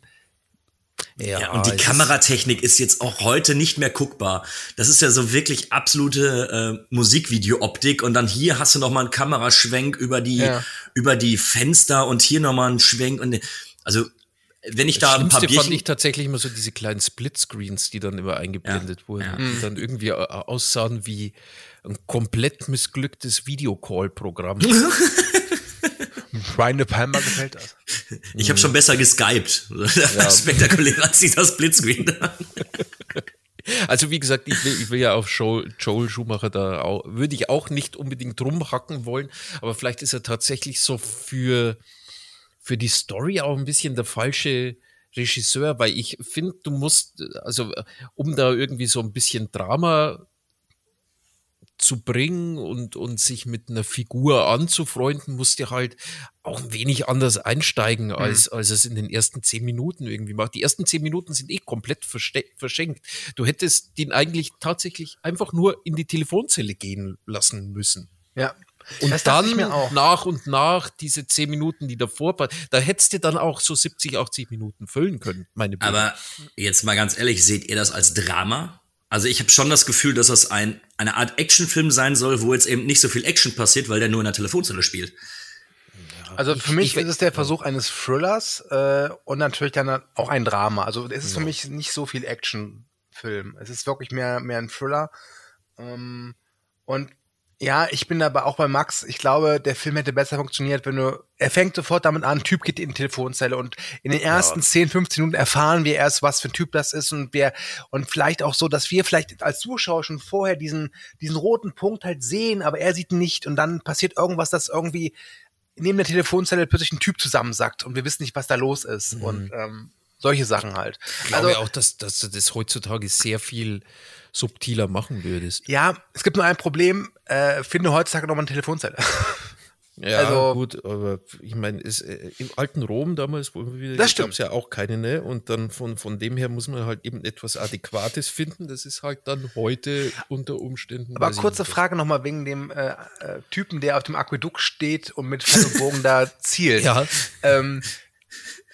ja, ja, und die Kameratechnik ist jetzt auch heute nicht mehr guckbar. Das ist ja so wirklich absolute äh, Musikvideo-Optik und dann hier hast du noch mal einen Kameraschwenk über die ja. über die Fenster und hier noch mal einen Schwenk und also wenn ich Das da ein paar Schlimmste fand Bierchen, ich tatsächlich immer so diese kleinen Splitscreens, die dann immer eingeblendet Ja, wurden, ja. die dann irgendwie äh, aussahen wie ein komplett missglücktes Videocall-Programm. Brian De Palma gefällt das. ich habe schon besser geskypt. Das war spektakulär als dieser Splitscreen. Also wie gesagt, ich will, ich will ja auf Joel, Joel Schumacher da auch, würde ich auch nicht unbedingt rumhacken wollen, aber vielleicht ist er tatsächlich so für, für die Story auch ein bisschen der falsche Regisseur, weil ich finde, du musst, also um da irgendwie so ein bisschen Drama zu bringen und, und sich mit einer Figur anzufreunden, musst du halt auch ein wenig anders einsteigen, als, als es in den ersten zehn Minuten irgendwie macht. Die ersten zehn Minuten sind eh komplett verschenkt. Du hättest den eigentlich tatsächlich einfach nur in die Telefonzelle gehen lassen müssen. Ja. Und Das dann nach und nach diese zehn Minuten, die davor, da hättest du dann auch so 70, 80 Minuten füllen können, meine Bitte. Aber jetzt mal ganz ehrlich, seht ihr das als Drama? Also ich habe schon das Gefühl, dass das ein, eine Art Actionfilm sein soll, wo jetzt eben nicht so viel Action passiert, weil der nur in der Telefonzelle spielt. Also für mich ich- ist es der Versuch eines Thrillers äh, und natürlich dann auch ein Drama. Also es ist für mich nicht so viel Actionfilm. Es ist wirklich mehr, mehr ein Thriller. Ähm, und ja, ich bin aber auch bei Max. Ich glaube, der Film hätte besser funktioniert, wenn du. Er fängt sofort damit an, ein Typ geht in die Telefonzelle und in den ersten 10, 15 Minuten erfahren wir erst, was für ein Typ das ist und wer und vielleicht auch so, dass wir vielleicht als Zuschauer schon vorher diesen, diesen roten Punkt halt sehen, aber er sieht ihn nicht und dann passiert irgendwas, das irgendwie neben der Telefonzelle plötzlich ein Typ zusammensackt und wir wissen nicht, was da los ist. Und ähm, solche Sachen halt. ich glaube auch, dass, dass das heutzutage sehr viel subtiler machen würdest. ja, es gibt nur ein Problem, äh, finde heutzutage noch mal eine Telefonzelle. Ja, Also- gut, aber ich meine, es, äh, im alten Rom damals, wo wir Das stimmt. gab's ja auch keine, ne? Und dann von, von dem her muss man halt eben etwas Adäquates finden. Das ist halt dann heute unter Umständen. Aber kurze. Frage nochmal wegen dem äh, äh, Typen, der auf dem Aquädukt steht und mit Pfeil und Bogen da zielt. Ja. Ähm,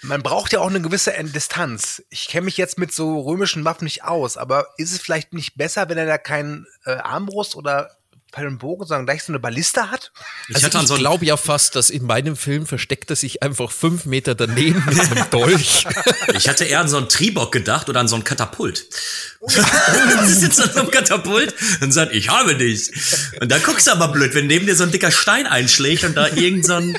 man braucht ja auch eine gewisse Distanz. Ich kenne mich jetzt mit so römischen Waffen nicht aus, aber ist es vielleicht nicht besser, wenn er da keinen äh, Armbrust oder Pfeil und Bogen, sondern gleich so eine Ballista hat? Ich Also hatte an ich so einen- glaube ja fast, dass in meinem Film versteckt er sich einfach fünf Meter daneben mit einem Dolch. Ich hatte eher an so einen Triebock gedacht oder an so ein Katapult. du sitzt an so einem Katapult und sagt, ich habe dich. Und dann guckst du aber blöd, wenn neben dir so ein dicker Stein einschlägt und da irgend so ein,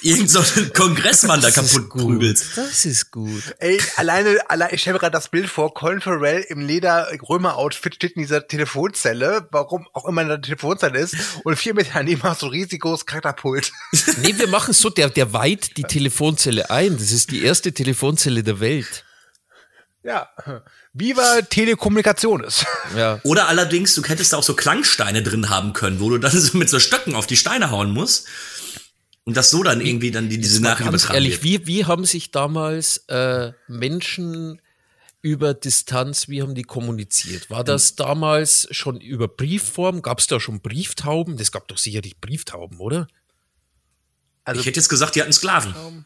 irgend so ein Kongressmann da kaputt prügelt. Das ist gut. Ey, alleine, allein, ich stelle mir gerade das Bild vor, Colin Farrell im Leder-Römer-Outfit steht in dieser Telefonzelle, warum auch immer in der Telefonzelle ist, und vier Meter daneben hast du riesiges Katapult. Nee, wir machen so, der, der weiht die Telefonzelle ein. Das ist die erste Telefonzelle der Welt. Ja. Viva Telekommunikationes. Ja. Oder allerdings, du hättest da auch so Klangsteine drin haben können, wo du dann so mit so Stöcken auf die Steine hauen musst. Und das so dann irgendwie dann die, diese Nachricht übertragen ehrlich, wird. wie, wie haben sich damals äh, Menschen über Distanz, wie haben die kommuniziert? War das damals schon über Briefform? Gab es da schon Brieftauben? Das gab doch sicherlich Brieftauben, oder? Also, ich hätte jetzt gesagt, die hatten Sklaven.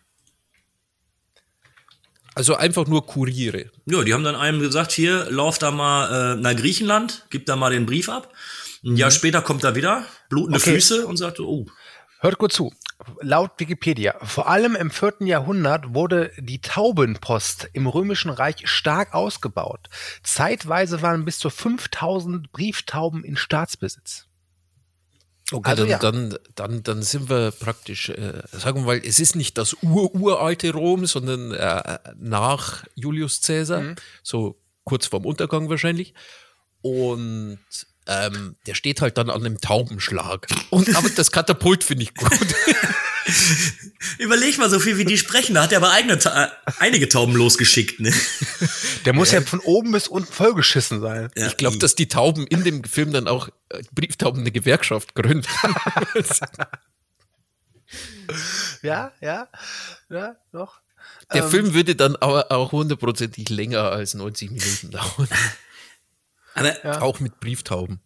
Also einfach nur Kuriere. Ja, die haben dann einem gesagt, hier, lauf da mal äh, nach Griechenland, gib da mal den Brief ab. Ein Jahr später kommt er wieder, blutende Okay. Füße und sagt, oh, hört gut zu. Laut Wikipedia, vor allem im 4. Jahrhundert wurde die Taubenpost im Römischen Reich stark ausgebaut. Zeitweise waren bis zu 5000 Brieftauben in Staatsbesitz. Okay, Also dann, ja. dann, dann, dann sind wir praktisch, äh, sagen wir mal, es ist nicht das ur-uralte Rom, sondern äh, nach Julius Caesar, Mhm. so kurz vorm Untergang wahrscheinlich. Und ähm, der steht halt dann an einem Taubenschlag. Und aber das Katapult finde ich gut. überleg mal, so viel wie die sprechen, da hat er aber eigene, Ta äh, einige Tauben losgeschickt, ne? Der muss ja von oben bis unten vollgeschissen sein. Ja, Ich glaube, dass die Tauben in dem Film dann auch äh, Brieftauben eine Gewerkschaft gründen. Ja, ja, ja, doch. Der Ähm. Film würde dann aber auch hundertprozentig länger als 90 Minuten dauern. aber, Auch mit Brieftauben.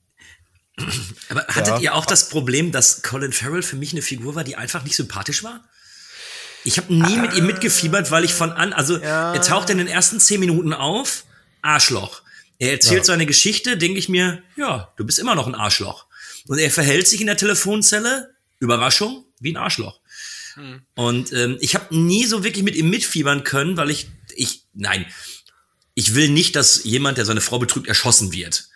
Aber hattet ihr auch das Problem, dass Colin Farrell für mich eine Figur war, die einfach nicht sympathisch war? Ich habe nie mit ihm mitgefiebert, weil ich von an, also er taucht in den ersten zehn Minuten auf, Arschloch. Er erzählt seine Geschichte, denke ich mir, ja, du bist immer noch ein Arschloch. Und er verhält sich in der Telefonzelle, Überraschung, wie ein Arschloch. Und ähm, ich habe nie so wirklich mit ihm mitfiebern können, weil ich, ich, nein, ich will nicht, dass jemand, der seine Frau betrügt, erschossen wird.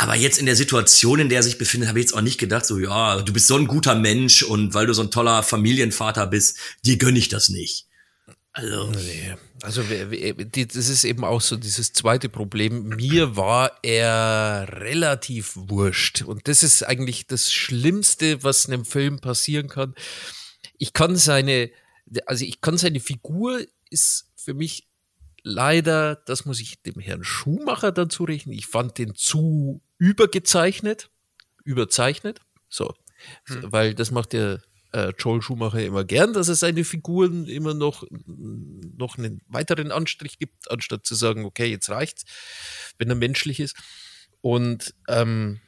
Aber jetzt in der Situation, in der er sich befindet, habe ich jetzt auch nicht gedacht, so, ja, du bist so ein guter Mensch und weil du so ein toller Familienvater bist, dir gönn ich das nicht. Also, nee. also das ist eben auch so dieses zweite Problem. Mir war er relativ wurscht. Und das ist eigentlich das Schlimmste, was einem Film passieren kann. Ich kann seine, also ich kann seine Figur ist für mich leider, das muss ich dem Herrn Schumacher dann zurechnen. Ich fand den zu übergezeichnet, überzeichnet. So, hm. weil das macht der äh, Joel Schumacher immer gern, dass er seine Figuren immer noch, noch einen weiteren Anstrich gibt, anstatt zu sagen, okay, jetzt reicht's, wenn er menschlich ist. Und ähm,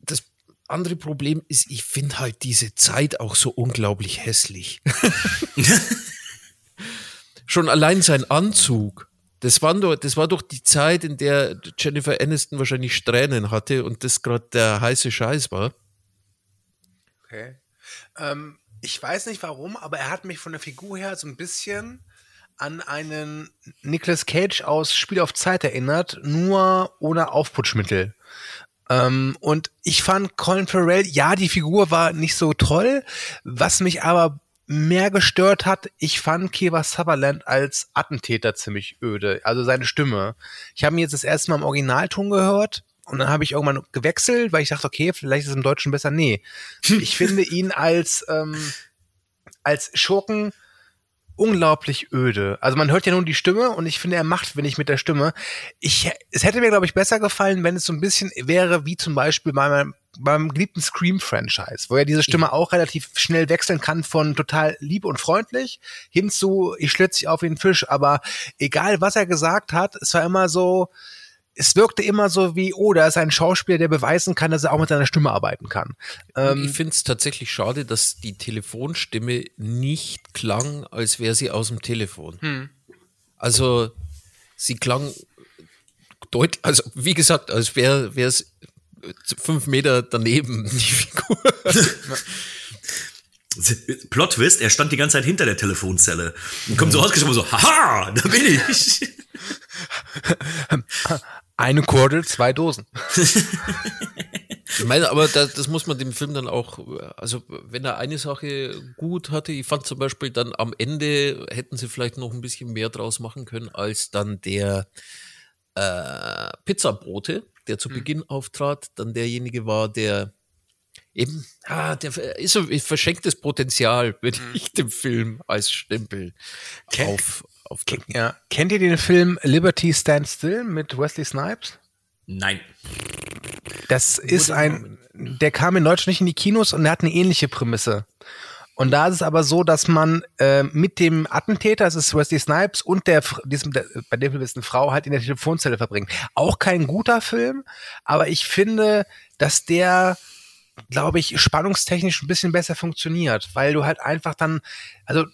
das andere Problem ist, ich finde halt diese Zeit auch so unglaublich hässlich. Schon allein sein Anzug. Das, waren doch, das war doch die Zeit, in der Jennifer Aniston wahrscheinlich Strähnen hatte und das gerade der heiße Scheiß war. Okay. Ähm, ich weiß nicht warum, aber er hat mich von der Figur her so ein bisschen an einen Nicolas Cage aus Spiel auf Zeit erinnert, nur ohne Aufputschmittel. Ähm, und ich fand Colin Farrell, ja, die Figur war nicht so toll. Was mich aber mehr gestört hat, ich fand Kiefer Sutherland als Attentäter ziemlich öde. Also seine Stimme. Ich habe ihn jetzt das erste Mal im Originalton gehört und dann habe ich irgendwann gewechselt, weil ich dachte, okay, vielleicht ist es im Deutschen besser. Nee. Ich finde ihn als, ähm, als Schurken unglaublich öde. Also man hört ja nun die Stimme und ich finde, er macht wenig mit der Stimme. Ich, es hätte mir, glaube ich, besser gefallen, wenn es so ein bisschen wäre, wie zum Beispiel bei meinem, beim geliebten Scream-Franchise, wo er diese Stimme ja. auch relativ schnell wechseln kann von total lieb und freundlich hin zu, ich schlitze dich auf den Fisch, aber egal was er gesagt hat, es war immer so, es wirkte immer so wie, oh, da ist ein Schauspieler, der beweisen kann, dass er auch mit seiner Stimme arbeiten kann. Ähm, ich finde es tatsächlich schade, dass die Telefonstimme nicht klang, als wäre sie aus dem Telefon. Hm. Also sie klang deutlich, also wie gesagt, als wäre es fünf Meter daneben, die Figur. Plot Twist, er stand die ganze Zeit hinter der Telefonzelle und kommt so rausgeschoben so, haha, da bin ich. Eine Kordel, zwei Dosen. ich meine, aber das, das, muss man dem Film dann auch, also wenn er eine Sache gut hatte, ich fand zum Beispiel dann am Ende hätten sie vielleicht noch ein bisschen mehr draus machen können, als dann der äh, Pizzabrote, der zu mhm. Beginn auftrat, dann derjenige war, der eben, ah, der ist so verschenktes Potenzial, würde mhm. ich dem Film als Stempel auf, aufdrücken. Ja. Kennt ihr den Film Liberty Stands Still mit Wesley Snipes? Nein. Das ist ein, der kam in Deutschland nicht in die Kinos und der hat eine ähnliche Prämisse. Und da ist es aber so, dass man äh, mit dem Attentäter, das ist Wesley Snipes, und der, diesem, der, bei dem ist eine Frau, halt in der Telefonzelle verbringt. Auch kein guter Film, aber ich finde, dass der, glaube ich, spannungstechnisch ein bisschen besser funktioniert, weil du halt einfach dann, also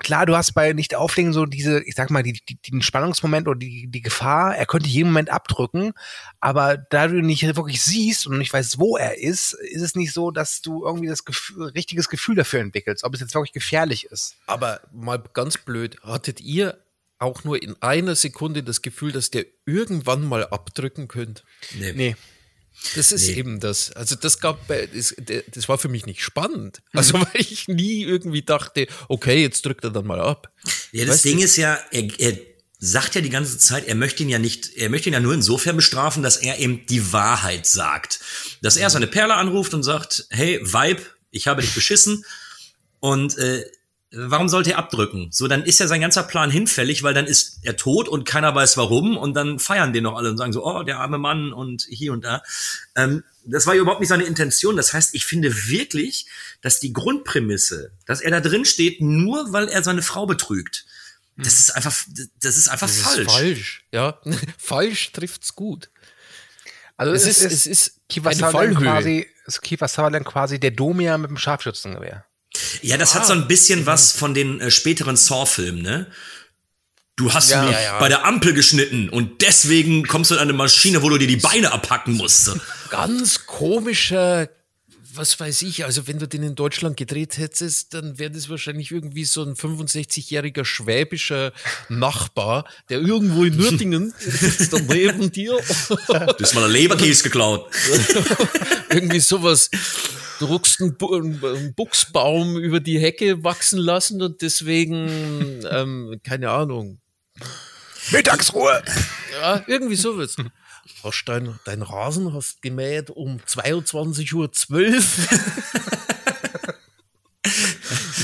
klar, du hast bei nicht auflegen so diese, ich sag mal, die, die, den Spannungsmoment oder die, die Gefahr, er könnte jeden Moment abdrücken, aber da du ihn nicht wirklich siehst und nicht weißt, wo er ist, ist es nicht so, dass du irgendwie das Gefühl, richtiges Gefühl dafür entwickelst, ob es jetzt wirklich gefährlich ist. Aber mal ganz blöd, hattet ihr auch nur in einer Sekunde das Gefühl, dass der irgendwann mal abdrücken könnte? Nee. nee. Das ist nee. eben das. Also das gab, das, das war für mich nicht spannend. Mhm. Also weil ich nie irgendwie dachte, okay, jetzt drückt er dann mal ab. Ja, das weißt Ding du? ist ja, er, er sagt ja die ganze Zeit, er möchte ihn ja nicht, er möchte ihn ja nur insofern bestrafen, dass er eben die Wahrheit sagt. Dass er seine Perle anruft und sagt, hey, Vibe, ich habe dich beschissen. Und äh, warum sollte er abdrücken? So, dann ist ja sein ganzer Plan hinfällig, weil dann ist er tot und keiner weiß warum und dann feiern den noch alle und sagen so, oh, der arme Mann und hier und da. Ähm, das war ja überhaupt nicht seine Intention. Das heißt, ich finde wirklich, dass die Grundprämisse, dass er da drin steht, nur weil er seine Frau betrügt, das ist einfach, das ist einfach das falsch. Ist falsch, ja. falsch trifft's gut. Also es, es ist, es ist Kiefer Sutherland quasi, Sutherland quasi der Domia mit dem Scharfschützengewehr. Ja, das ah, hat so ein bisschen was von den äh, späteren Saw-Filmen, ne? Du hast ja, mich ja, ja. bei der Ampel geschnitten und deswegen kommst du in eine Maschine, wo du dir die Beine abhacken musst. Ganz komischer was weiß ich, also wenn du den in Deutschland gedreht hättest, dann wäre das wahrscheinlich irgendwie so ein 65-jähriger schwäbischer Nachbar, der irgendwo in Nürtingen sitzt dann neben dir. Du hast mal eine Leberkäse geklaut. irgendwie sowas. Du ruckst einen, Bu einen Buchsbaum über die Hecke wachsen lassen und deswegen, ähm, keine Ahnung. Mittagsruhe! Ja, irgendwie sowas. Hast dein, dein Rasen hast gemäht um 22.12 Uhr.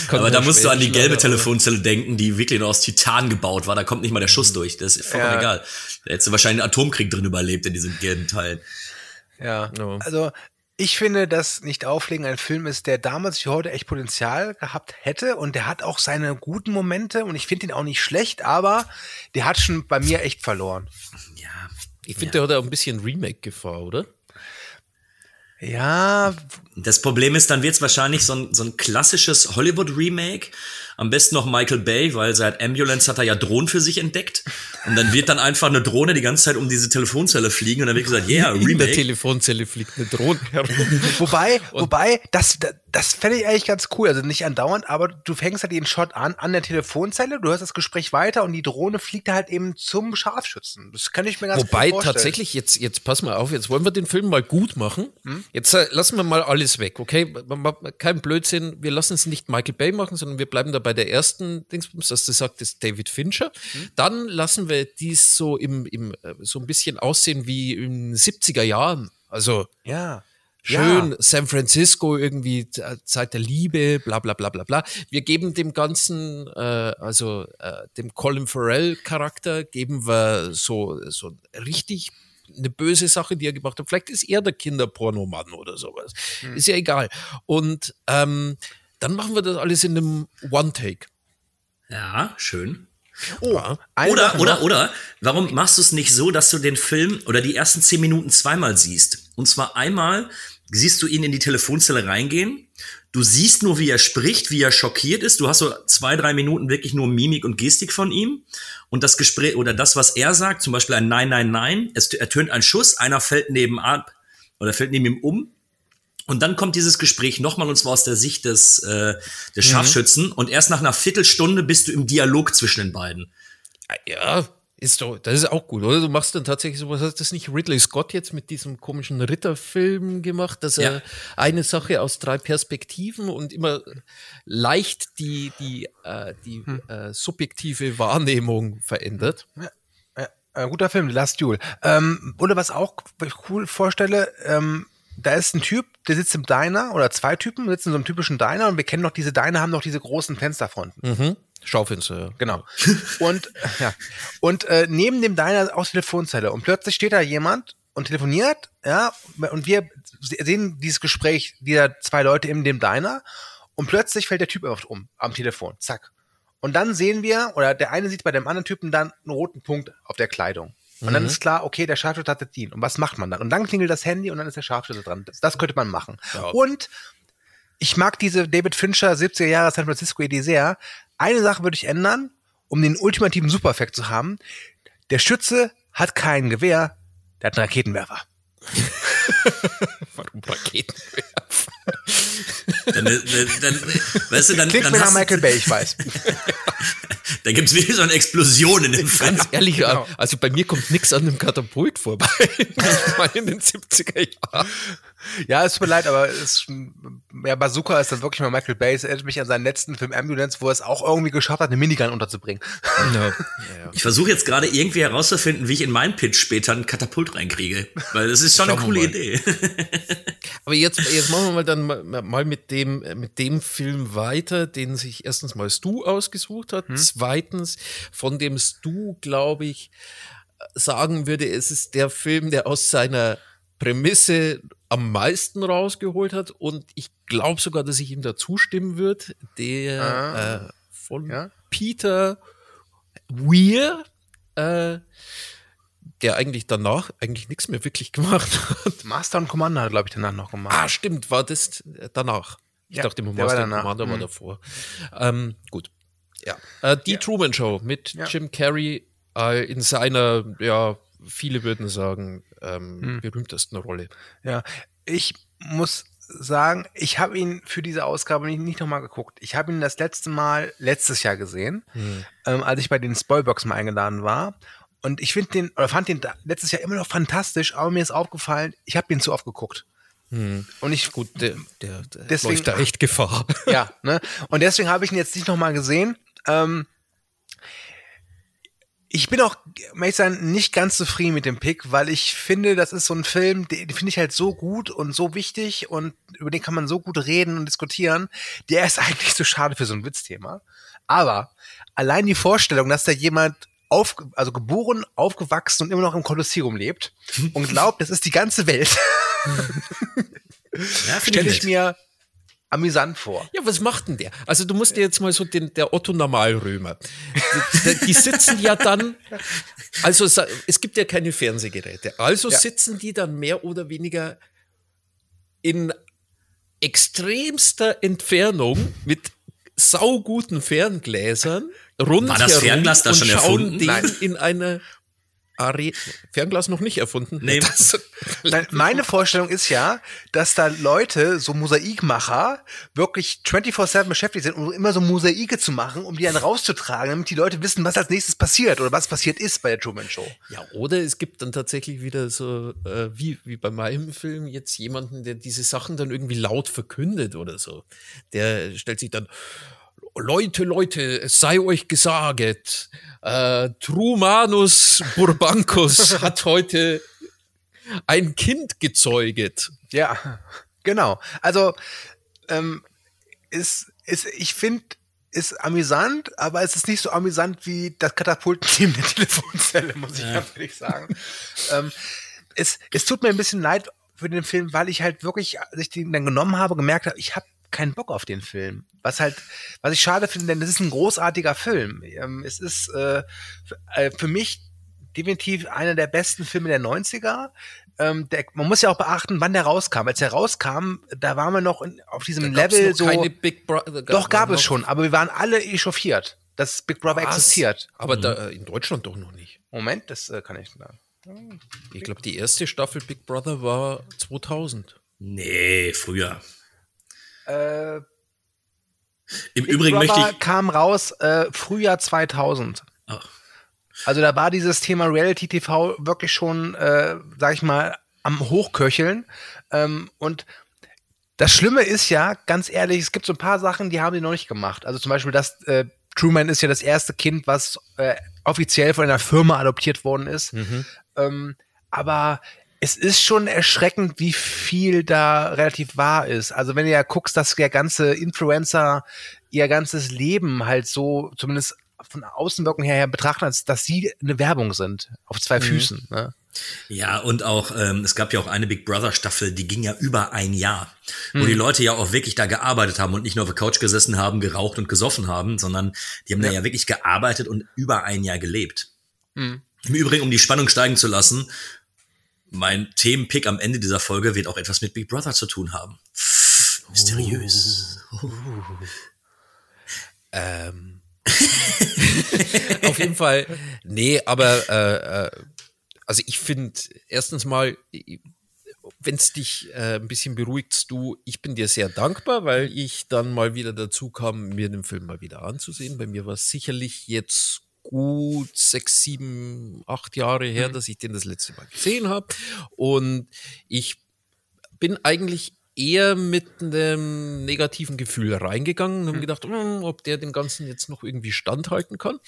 Aber da musst du an die gelbe Telefonzelle denken, die wirklich nur aus Titan gebaut war. Da kommt nicht mal der Schuss durch. Das ist vollkommen Ja. egal. Da hättest du wahrscheinlich einen Atomkrieg drin überlebt in diesen gelben Teilen. Ja. Ja. Also, ich finde, dass Nicht-Auflegen ein Film ist, der damals wie heute echt Potenzial gehabt hätte und der hat auch seine guten Momente und ich finde ihn auch nicht schlecht, aber der hat schon bei mir echt verloren. Ja. Ich finde, der hat auch ein bisschen Remake-Gefahr, oder? Ja, Das Problem ist, dann wird's wahrscheinlich so ein, so ein klassisches Hollywood-Remake. Am besten noch Michael Bay, weil seit Ambulance hat er ja Drohnen für sich entdeckt. Und dann wird dann einfach eine Drohne die ganze Zeit um diese Telefonzelle fliegen und dann wird gesagt, yeah, In der Remake. Telefonzelle fliegt eine Drohne herum. wobei, wobei, das, das, das fände ich eigentlich ganz cool. Also nicht andauernd, aber du fängst halt den Shot an, an der Telefonzelle, du hörst das Gespräch weiter und die Drohne fliegt halt eben zum Scharfschützen. Das kann ich mir ganz Wobei gut vorstellen. tatsächlich, jetzt, jetzt pass mal auf, jetzt wollen wir den Film mal gut machen. Hm? Jetzt äh, lassen wir mal alles weg, okay? Kein Blödsinn, wir lassen es nicht Michael Bay machen, sondern wir bleiben da bei der ersten Dingsbums, das du sagst, ist David Fincher. Hm? Dann lassen wir dies so im, im äh, so ein bisschen aussehen wie in den 70er Jahren. Also Ja. Schön, Ja. San Francisco irgendwie äh, Zeit der Liebe, bla bla bla bla bla. Wir geben dem Ganzen, äh, also äh, dem Colin Farrell Charakter, geben wir so, so richtig eine böse Sache, die er gemacht hat. Vielleicht ist er der Kinderpornomann oder sowas. Ist ja egal. Und ähm, dann machen wir das alles in einem One-Take. Ja, schön. Oh, Oder, oder, oder, warum machst du es nicht so, dass du den Film oder die ersten zehn Minuten zweimal siehst? Und zwar einmal siehst du ihn in die Telefonzelle reingehen. Du siehst nur, wie er spricht, wie er schockiert ist. Du hast so zwei, drei Minuten wirklich nur Mimik und Gestik von ihm. Und das Gespräch oder das, was er sagt, zum Beispiel ein Nein, Nein, Nein, es ertönt ein Schuss, einer fällt nebenan oder fällt neben ihm um. Und dann kommt dieses Gespräch nochmal und zwar aus der Sicht des, äh, des Scharfschützen. Und erst nach einer Viertelstunde bist du im Dialog zwischen den beiden. Ja, ist doch, das ist auch gut, oder? Du machst dann tatsächlich sowas, hat das nicht Ridley Scott jetzt mit diesem komischen Ritterfilm gemacht, dass er Ja. eine Sache aus drei Perspektiven und immer leicht die, die, äh, die äh, subjektive Wahrnehmung verändert. Ja, äh, guter Film, The Last Duel. Ähm, oder was auch cool vorstelle, ähm, da ist ein Typ, der sitzt im Diner, oder zwei Typen sitzen in so einem typischen Diner und wir kennen noch diese Diner, haben noch diese großen Fensterfronten. Mhm. Schaufenster, ja. Genau. Und, ja. Und äh, neben dem Diner aus Telefonzelle. Und plötzlich steht da jemand und telefoniert, ja, und wir sehen dieses Gespräch dieser zwei Leute in dem Diner und plötzlich fällt der Typ einfach um am Telefon. Zack. Und dann sehen wir, oder der eine sieht bei dem anderen Typen dann einen roten Punkt auf der Kleidung. Und dann ist klar, okay, der Scharfschütze hat jetzt ihn. Und was macht man dann? Und dann klingelt das Handy und dann ist der Scharfschütze dran. Das, das könnte man machen. Und ich mag diese David Fincher 70er Jahre San Francisco Idee sehr. Eine Sache würde ich ändern, um den ultimativen Supereffekt zu haben. Der Schütze hat kein Gewehr, der hat einen Raketenwerfer. Warum Raketen? Dann, dann, dann, weißt du, dann, Klingt dann, mir nach Michael Bay, ich weiß. dann gibt's wirklich so eine Explosion in dem Film. Ganz ehrlich, Genau. also bei mir kommt nichts an dem Katapult vorbei. In den 70er Jahren. Ja, es tut mir leid, aber es, ja, Bazooka ist dann wirklich mal Michael Bay. Es erinnert mich an seinen letzten Film Ambulance, wo er es auch irgendwie geschafft hat, eine Minigun unterzubringen. Ja. Ich versuche jetzt gerade irgendwie herauszufinden, wie ich in meinen Pitch später ein Katapult reinkriege. Weil das ist schon eine Schauen coole. Idee. Aber jetzt, jetzt machen wir mal dann mal, mal mit dem, mit dem Film weiter, den sich erstens mal Stu ausgesucht hat. Zweitens, von dem Stu, glaube ich, sagen würde, es ist der Film, der aus seiner Prämisse am meisten rausgeholt hat. Und ich glaube sogar, dass ich ihm da zustimmen würde. Der äh, von Ja. Peter Weir, äh, der eigentlich danach eigentlich nichts mehr wirklich gemacht hat. Master und Commander hat, glaube ich, danach noch gemacht. Ah, stimmt, war das danach. Ich Ja, dachte, der Master war danach. Commander war Mhm. davor. Ähm, gut. Ja. Äh, die Truman Show mit Ja. Jim Carrey äh, in seiner, ja, viele würden sagen, Hm. ähm, berühmtesten Rolle. Ja, ich muss sagen, ich habe ihn für diese Ausgabe nicht, nicht nochmal geguckt. Ich habe ihn das letzte Mal letztes Jahr gesehen, Hm. ähm, als ich bei den Spoilbox mal eingeladen war. Und ich finde den, oder fand den da- letztes Jahr immer noch fantastisch, aber mir ist aufgefallen, ich habe den zu oft geguckt. Und ich, Gut, der, der, der Deswegen- läuft da echt Gefahr. ja, ne? Und deswegen habe ich ihn jetzt nicht nochmal gesehen. Ähm, ich bin auch, zu sein, nicht ganz zufrieden mit dem Pick, weil ich finde, das ist so ein Film, den, finde ich halt so gut und so wichtig und über den kann man so gut reden und diskutieren. Der ist eigentlich zu schade für so ein Witzthema. Aber allein die Vorstellung, dass da jemand auf, also geboren, aufgewachsen und immer noch im Kolosseum lebt und glaubt, das ist die ganze Welt, Ja, stelle ich mir amüsant vor. Ja, was macht denn der? Also du musst dir jetzt mal so den, der Otto Normalrömer. Die, die, sitzen ja dann, also es gibt ja keine Fernsehgeräte. Also Ja. sitzen die dann mehr oder weniger in extremster Entfernung mit sauguten Ferngläsern rundherum War das Fernglas da und schon schauen erfunden? den Nein. in eine Are Fernglas noch nicht erfunden. Nee. Das, Nein, meine Vorstellung ist ja, dass da Leute, so Mosaikmacher, wirklich 24-7 beschäftigt sind, um immer so Mosaike zu machen, um die dann rauszutragen, damit die Leute wissen, was als nächstes passiert oder was passiert ist bei der Truman Show. Ja, oder es gibt dann tatsächlich wieder so, äh, wie, wie bei meinem Film, jetzt jemanden, der diese Sachen dann irgendwie laut verkündet oder so. Der stellt sich dann, Leute, Leute, es sei euch gesagt, äh, Trumanus Burbancus hat heute ein Kind gezeuget. Ja, genau. Also, ähm, ist, ist, ich finde, ist amüsant, aber es ist nicht so amüsant wie das Katapultenteam der Telefonzelle, muss ich ganz ehrlich sagen. ähm, es, es tut mir ein bisschen leid für den Film, weil ich halt wirklich, als ich den dann genommen habe, gemerkt habe, ich habe keinen Bock auf den Film. Was halt, was ich schade finde, denn das ist ein großartiger Film. Ähm, es ist äh, für, äh, für mich definitiv einer der besten Filme der 90er. Ähm, der, man muss ja auch beachten, wann der rauskam. Als der rauskam, da waren wir noch in, auf diesem Level noch so. keine Big Brother. Doch gab es noch- schon, aber wir waren alle echauffiert, dass Big Brother Was? existiert. Aber da, in Deutschland doch noch nicht. Moment, das äh, kann ich sagen. Ich glaube, die erste Staffel Big Brother war 2000. Nee, früher. Äh, Im Big Übrigen möchte Brother ich. kam raus äh, Frühjahr 2000. Ach, Also da war dieses Thema Reality TV wirklich schon, äh, sag ich mal, am Hochköcheln. Ähm, und das Schlimme ist ja, ganz ehrlich, es gibt so ein paar Sachen, die haben die noch nicht gemacht. Also zum Beispiel, das äh, Truman ist ja das erste Kind, was äh, offiziell von einer Firma adoptiert worden ist. Ähm, aber es ist schon erschreckend, wie viel da relativ wahr ist. Also wenn du ja guckst, dass der ganze Influencer ihr ganzes Leben halt so, zumindest von Außenwirkung her, her betrachten, als dass sie eine Werbung sind. Auf zwei Füßen. Ne? Ja, und auch, ähm, es gab ja auch eine Big Brother Staffel, die ging ja über ein Jahr, wo die Leute ja auch wirklich da gearbeitet haben und nicht nur auf der Couch gesessen haben, geraucht und gesoffen haben, sondern die haben da ja wirklich gearbeitet und über ein Jahr gelebt. Im Übrigen, um die Spannung steigen zu lassen, mein Themenpick am Ende dieser Folge wird auch etwas mit Big Brother zu tun haben. Mysteriös. Ähm. Auf jeden Fall, nee, aber äh, äh, also ich finde erstens mal, wenn es dich äh, ein bisschen beruhigt, du, ich bin dir sehr dankbar, weil ich dann mal wieder dazu kam, mir den Film mal wieder anzusehen. Bei mir war es sicherlich jetzt gut sechs, sieben, acht Jahre her, dass ich den das letzte Mal gesehen habe. Und ich bin eigentlich eher mit einem negativen Gefühl reingegangen und habe gedacht, hm, ob der dem Ganzen jetzt noch irgendwie standhalten kann.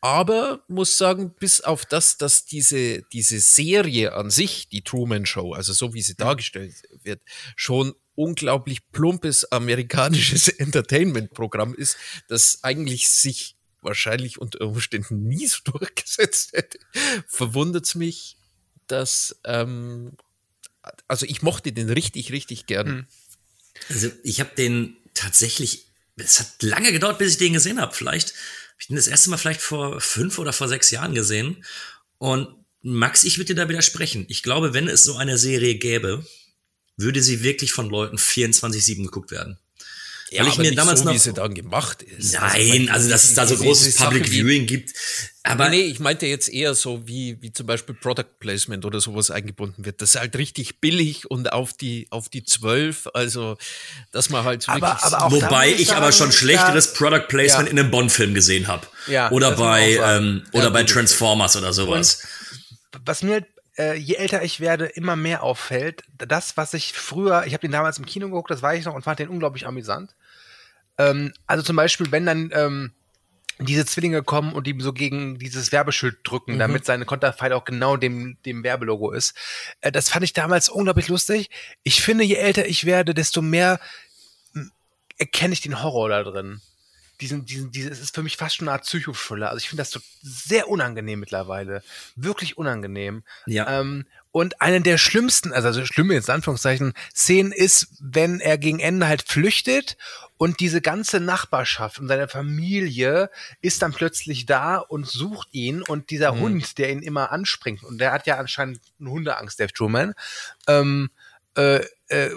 Aber muss sagen, bis auf das, dass diese, diese Serie an sich, die Truman Show, also so wie sie dargestellt wird, schon unglaublich plumpes amerikanisches Entertainment-Programm ist, das eigentlich sich wahrscheinlich unter Umständen nie so durchgesetzt hätte, verwundert es mich, dass ähm, also ich mochte den richtig, richtig gern. Also ich habe den tatsächlich, es hat lange gedauert, bis ich den gesehen habe. Vielleicht habe ich den das erste Mal vielleicht vor fünf oder vor sechs Jahren gesehen. Und Max, ich würde dir da widersprechen. Ich glaube, wenn es so eine Serie gäbe, würde sie wirklich von Leuten 24-7 geguckt werden. Ja, weil ich aber mir nicht damals so, noch wie sie dann gemacht ist. Nein, also dass es da so großes Sache Public wie- Viewing gibt. Aber nee, nee, ich meinte jetzt eher so, wie, wie zum Beispiel Product Placement oder sowas eingebunden wird. Das ist halt richtig billig und auf die, auf die 12, also, dass man halt so Aber- wirklich aber Wobei ich aber schon schlechteres Product Placement Ja. in einem Bond-Film gesehen habe. Ja, oder bei, ähm, oder Ja, bei. Transformers oder sowas. was mir halt, äh, je älter ich werde, immer mehr auffällt, das, was ich früher, ich habe den damals im Kino geguckt, das weiß ich noch und fand den unglaublich amüsant. Ähm, also zum Beispiel, wenn dann ähm, diese Zwillinge kommen und ihm so gegen dieses Werbeschild drücken, Mhm. damit seine Konterfei auch genau dem, dem Werbelogo ist. Äh, das fand ich damals unglaublich lustig. Ich finde, je älter ich werde, desto mehr erkenne ich den Horror da drin. Diesen, diesen, dieses es ist für mich fast schon eine Art Psychothriller. Also ich finde das so sehr unangenehm mittlerweile. Wirklich unangenehm. Ja. Ähm, und eine der schlimmsten, also, also schlimme jetzt in Anführungszeichen, Szenen ist, wenn er gegen Ende halt flüchtet und diese ganze Nachbarschaft und seine Familie ist dann plötzlich da und sucht ihn und dieser Mhm. Hund, der ihn immer anspringt und der hat ja anscheinend eine Hundeangst, der Truman, ähm, äh, äh,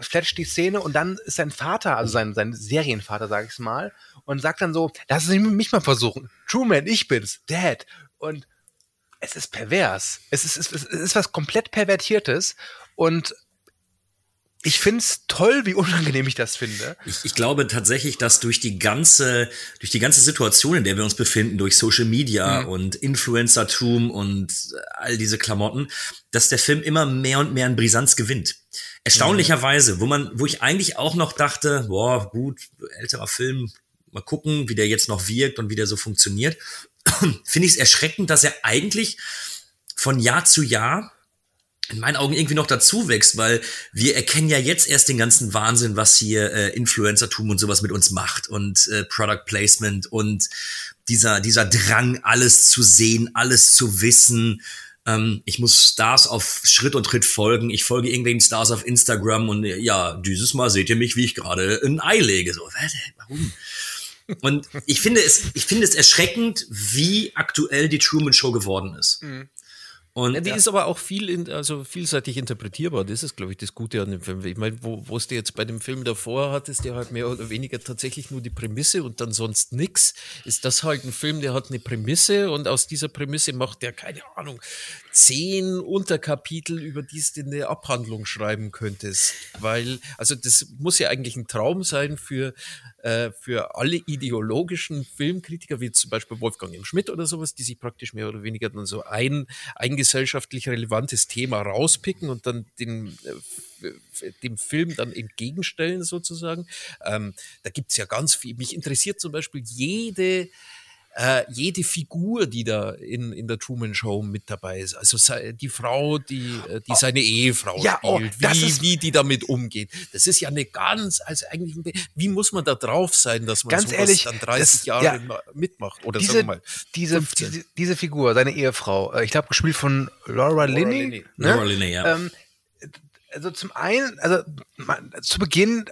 fletscht die Szene und dann ist sein Vater, also sein, sein Serienvater, sag ich's mal, und sagt dann so, lass es mich mal versuchen. Truman, ich bin's, Dad. Und es ist pervers. Es ist, es ist, es ist was komplett Pervertiertes und ich find's toll, wie unangenehm ich das finde. Ich, ich glaube tatsächlich, dass durch die ganze, durch die ganze Situation, in der wir uns befinden, durch Social Media Mhm. und Influencertum und all diese Klamotten, dass der Film immer mehr und mehr an Brisanz gewinnt. Erstaunlicherweise, wo man, wo ich eigentlich auch noch dachte, boah, gut, älterer Film, mal gucken, wie der jetzt noch wirkt und wie der so funktioniert, finde ich es erschreckend, dass er eigentlich von Jahr zu Jahr in meinen Augen irgendwie noch dazu wächst, weil wir erkennen ja jetzt erst den ganzen Wahnsinn, was hier äh, Influencertum und sowas mit uns macht und äh, Product Placement und dieser, dieser Drang, alles zu sehen, alles zu wissen. Ähm, ich muss Stars auf Schritt und Tritt folgen. Ich folge irgendwelchen Stars auf Instagram und äh, ja, dieses Mal seht ihr mich, wie ich gerade ein Ei lege. So, warum? Und ich finde es, ich finde es erschreckend, wie aktuell die Truman Show geworden ist. Und Ja, die ist aber auch viel in, also vielseitig interpretierbar. Das ist, glaube ich, das Gute an dem Film. Ich meine, wo, wo es dir jetzt bei dem Film davor hattest, der halt mehr oder weniger tatsächlich nur die Prämisse und dann sonst nix, ist das halt ein Film, der hat eine Prämisse und aus dieser Prämisse macht der, keine Ahnung, zehn Unterkapitel, über die du eine Abhandlung schreiben könntest. Weil, also das muss ja eigentlich ein Traum sein für, äh, für alle ideologischen Filmkritiker, wie zum Beispiel Wolfgang M. Schmidt oder sowas, die sich praktisch mehr oder weniger dann so ein, ein gesellschaftlich relevantes Thema rauspicken und dann den, äh, dem Film dann entgegenstellen sozusagen. Ähm, da gibt's ja ganz viel. Mich interessiert zum Beispiel jede äh, jede Figur, die da in, in der Truman Show mit dabei ist. Also die Frau, die, äh, die seine Ehefrau Ja, oh, spielt, das wie, ist- wie die damit umgeht. Das ist ja eine ganz, also eigentlich, wie muss man da drauf sein, dass man Ganz sowas ehrlich, dann 30 das- Jahre ja. ma- mitmacht? Oder sagen Diese, wir mal, diese, 15. diese, diese Figur, seine Ehefrau, äh, ich glaube, gespielt von Laura Linney. Linney. Ne? Laura Linney, ja. Ähm, also zum einen, also man, zu Beginn,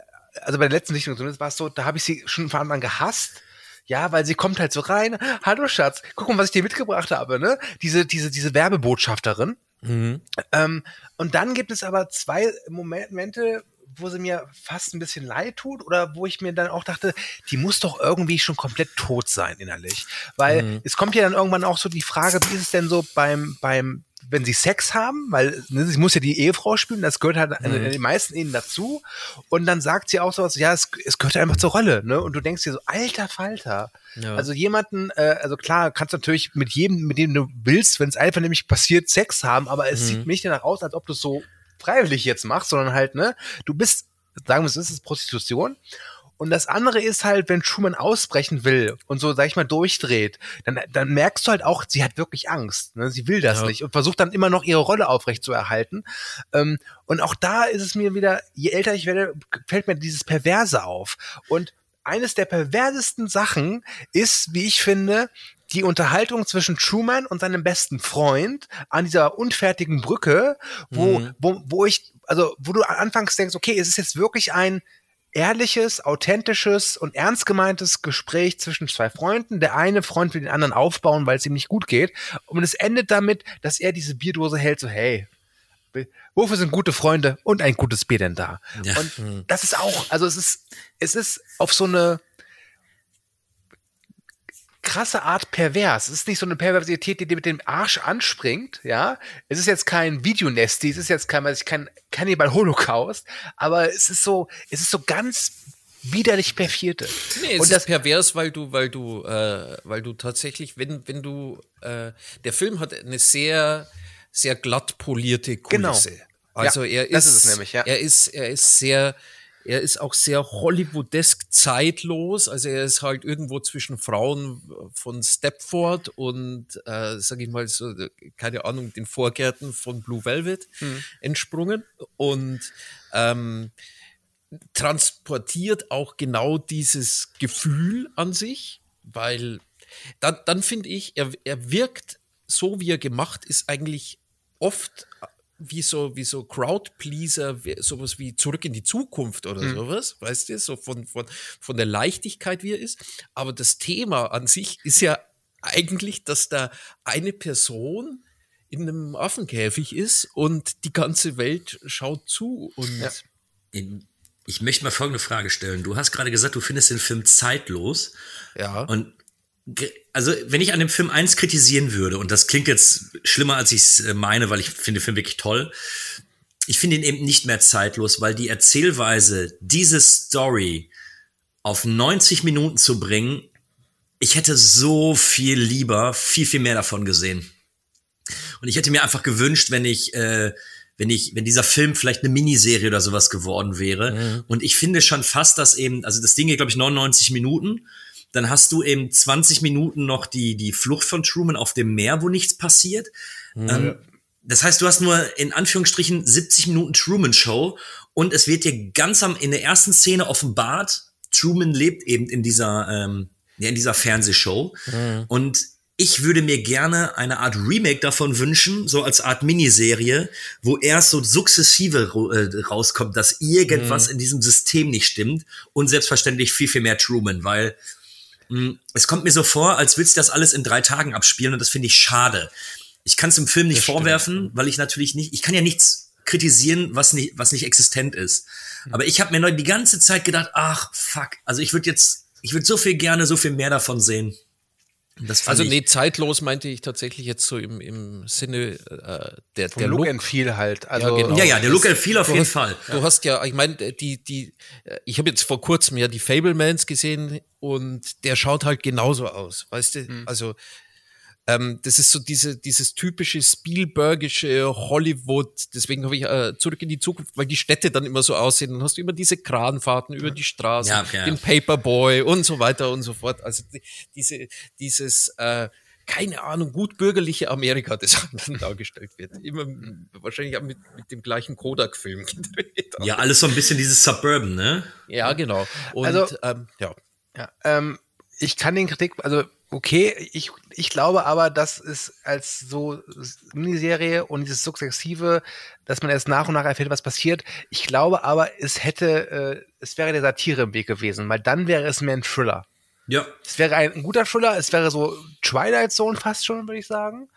also bei der letzten Sichtung zumindest war es so, da habe ich sie schon von Anfang an gehasst. Ja, weil sie kommt halt so rein. Hallo Schatz, guck mal, was ich dir mitgebracht habe, ne? Diese, diese, diese Werbebotschafterin. Mhm. Ähm, und dann gibt es aber zwei Momente, wo sie mir fast ein bisschen leid tut oder wo ich mir dann auch dachte, die muss doch irgendwie schon komplett tot sein innerlich. Weil Mhm. es kommt ja dann irgendwann auch so die Frage, wie ist es denn so beim, beim, wenn sie Sex haben, weil ne, sie muss ja die Ehefrau spielen, das gehört halt in, in den meisten ihnen dazu. Und dann sagt sie auch sowas, ja, es, es gehört einfach zur Rolle, ne? Und du denkst dir so, alter Falter. Ja. Also jemanden, äh, also klar, kannst natürlich mit jedem, mit dem du willst, wenn es einfach nämlich passiert, Sex haben, aber es sieht nicht danach aus, als ob du es so freiwillig jetzt machst, sondern halt, ne, du bist, sagen wir es, ist es Prostitution. Und das andere ist halt, wenn Schumann ausbrechen will und so, sag ich mal, durchdreht, dann, dann merkst du halt auch, sie hat wirklich Angst. Ne? Sie will das Ja. nicht und versucht dann immer noch ihre Rolle aufrecht zu erhalten. Ähm, und auch da ist es mir wieder, je älter ich werde, fällt mir dieses Perverse auf. Und eines der perversesten Sachen ist, wie ich finde, die Unterhaltung zwischen Truman und seinem besten Freund an dieser unfertigen Brücke, wo, Mhm. wo, wo ich, also wo du anfangs denkst, okay, es ist jetzt wirklich ein ehrliches, authentisches und ernst gemeintes Gespräch zwischen zwei Freunden. Der eine Freund will den anderen aufbauen, weil es ihm nicht gut geht. Und es endet damit, dass er diese Bierdose hält, so, hey, Wofür sind gute Freunde und ein gutes Bier denn da? Ja. Und das ist auch, also es ist, es ist auf so eine krasse Art pervers. Es ist nicht so eine Perversität, die dir mit dem Arsch anspringt, ja. Es ist jetzt kein Videonesti, es ist jetzt kein, weiß ich, kein Cannibal Holocaust, aber es ist so, es ist so ganz widerlich perfierte. Nee, es Und ist das, pervers, weil du, weil du, äh, weil du tatsächlich, wenn, wenn du, äh, der Film hat eine sehr, sehr glatt polierte Kulisse. Genau. Also Ja, er ist, das ist es nämlich, ja. er ist, er ist sehr, er ist auch sehr Hollywoodesk zeitlos. Also er ist halt irgendwo zwischen Frauen von Stepford und, äh, sag ich mal so, keine Ahnung, den Vorgärten von Blue Velvet Hm. entsprungen und ähm, transportiert auch genau dieses Gefühl an sich, weil dann, dann finde ich, er, er wirkt so, wie er gemacht ist, eigentlich oft wie so, wie so Crowdpleaser, sowas wie Zurück in die Zukunft oder sowas, weißt du, so von, von, von der Leichtigkeit, wie er ist. Aber das Thema an sich ist ja eigentlich, dass da eine Person in einem Affenkäfig ist und die ganze Welt schaut zu und Ich möchte mal folgende Frage stellen. Du hast gerade gesagt, du findest den Film zeitlos. ja. Und also, wenn ich an dem Film eins kritisieren würde, und das klingt jetzt schlimmer, als ich es meine, weil ich finde den Film wirklich toll, ich finde ihn eben nicht mehr zeitlos, weil die Erzählweise, diese Story auf 90 Minuten zu bringen, ich hätte so viel lieber, viel, viel mehr davon gesehen. Und ich hätte mir einfach gewünscht, wenn ich, äh, wenn ich, wenn dieser Film vielleicht eine Miniserie oder sowas geworden wäre. Und ich finde schon fast, dass eben, also das Ding geht, glaube ich, 99 Minuten. Dann hast du eben 20 Minuten noch die, die Flucht von Truman auf dem Meer, wo nichts passiert. Ähm, das heißt, du hast nur in Anführungsstrichen 70 Minuten Truman Show und es wird dir ganz am, in der ersten Szene offenbart, Truman lebt eben in dieser, ähm, ja, in dieser Fernsehshow. Und ich würde mir gerne eine Art Remake davon wünschen, so als Art Miniserie, wo erst so sukzessive äh, rauskommt, dass irgendwas in diesem System nicht stimmt und selbstverständlich viel, viel mehr Truman, weil es kommt mir so vor, als willst du das alles in drei Tagen abspielen und das finde ich schade. Ich kann es im Film nicht vorwerfen, weil ich natürlich nicht, ich kann ja nichts kritisieren, was nicht, was nicht existent ist. Aber ich habe mir neu die ganze Zeit gedacht, ach fuck, also ich würde jetzt, ich würde so viel gerne, so viel mehr davon sehen. Das Also nee, zeitlos meinte ich tatsächlich jetzt so im, im Sinne äh, der, vom der Look Look. and Feel halt. Also, genau. ja, ja, der Look and Feel auf Du jeden hast, Fall. Du hast ja, ich meine, die, die, ich habe jetzt vor kurzem ja die Fablemans gesehen und der schaut halt genauso aus, weißt du? Also ähm, das ist so diese, dieses typische Spielbergische Hollywood, deswegen habe ich äh, zurück in die Zukunft, weil die Städte dann immer so aussehen. Dann hast du immer diese Kranfahrten über die Straßen, Ja, ja. den Paperboy und so weiter und so fort. Also die, diese, dieses äh, keine Ahnung, gut bürgerliche Amerika, das dann dargestellt wird. Immer wahrscheinlich auch mit, mit dem gleichen Kodak-Film gedreht. Ja, alles so ein bisschen dieses Suburban, ne? Ja, genau. Und Also- ähm, ja. Ja, ähm, ich kann den Kritik, also okay, ich, ich glaube aber, dass es als so Miniserie und dieses Sukzessive, dass man erst nach und nach erfährt, was passiert. Ich glaube aber, es hätte, äh, es wäre der Satire im Weg gewesen, weil dann wäre es mehr ein Thriller. Ja. Es wäre ein, ein guter Thriller, es wäre so Twilight Zone fast schon, würde ich sagen.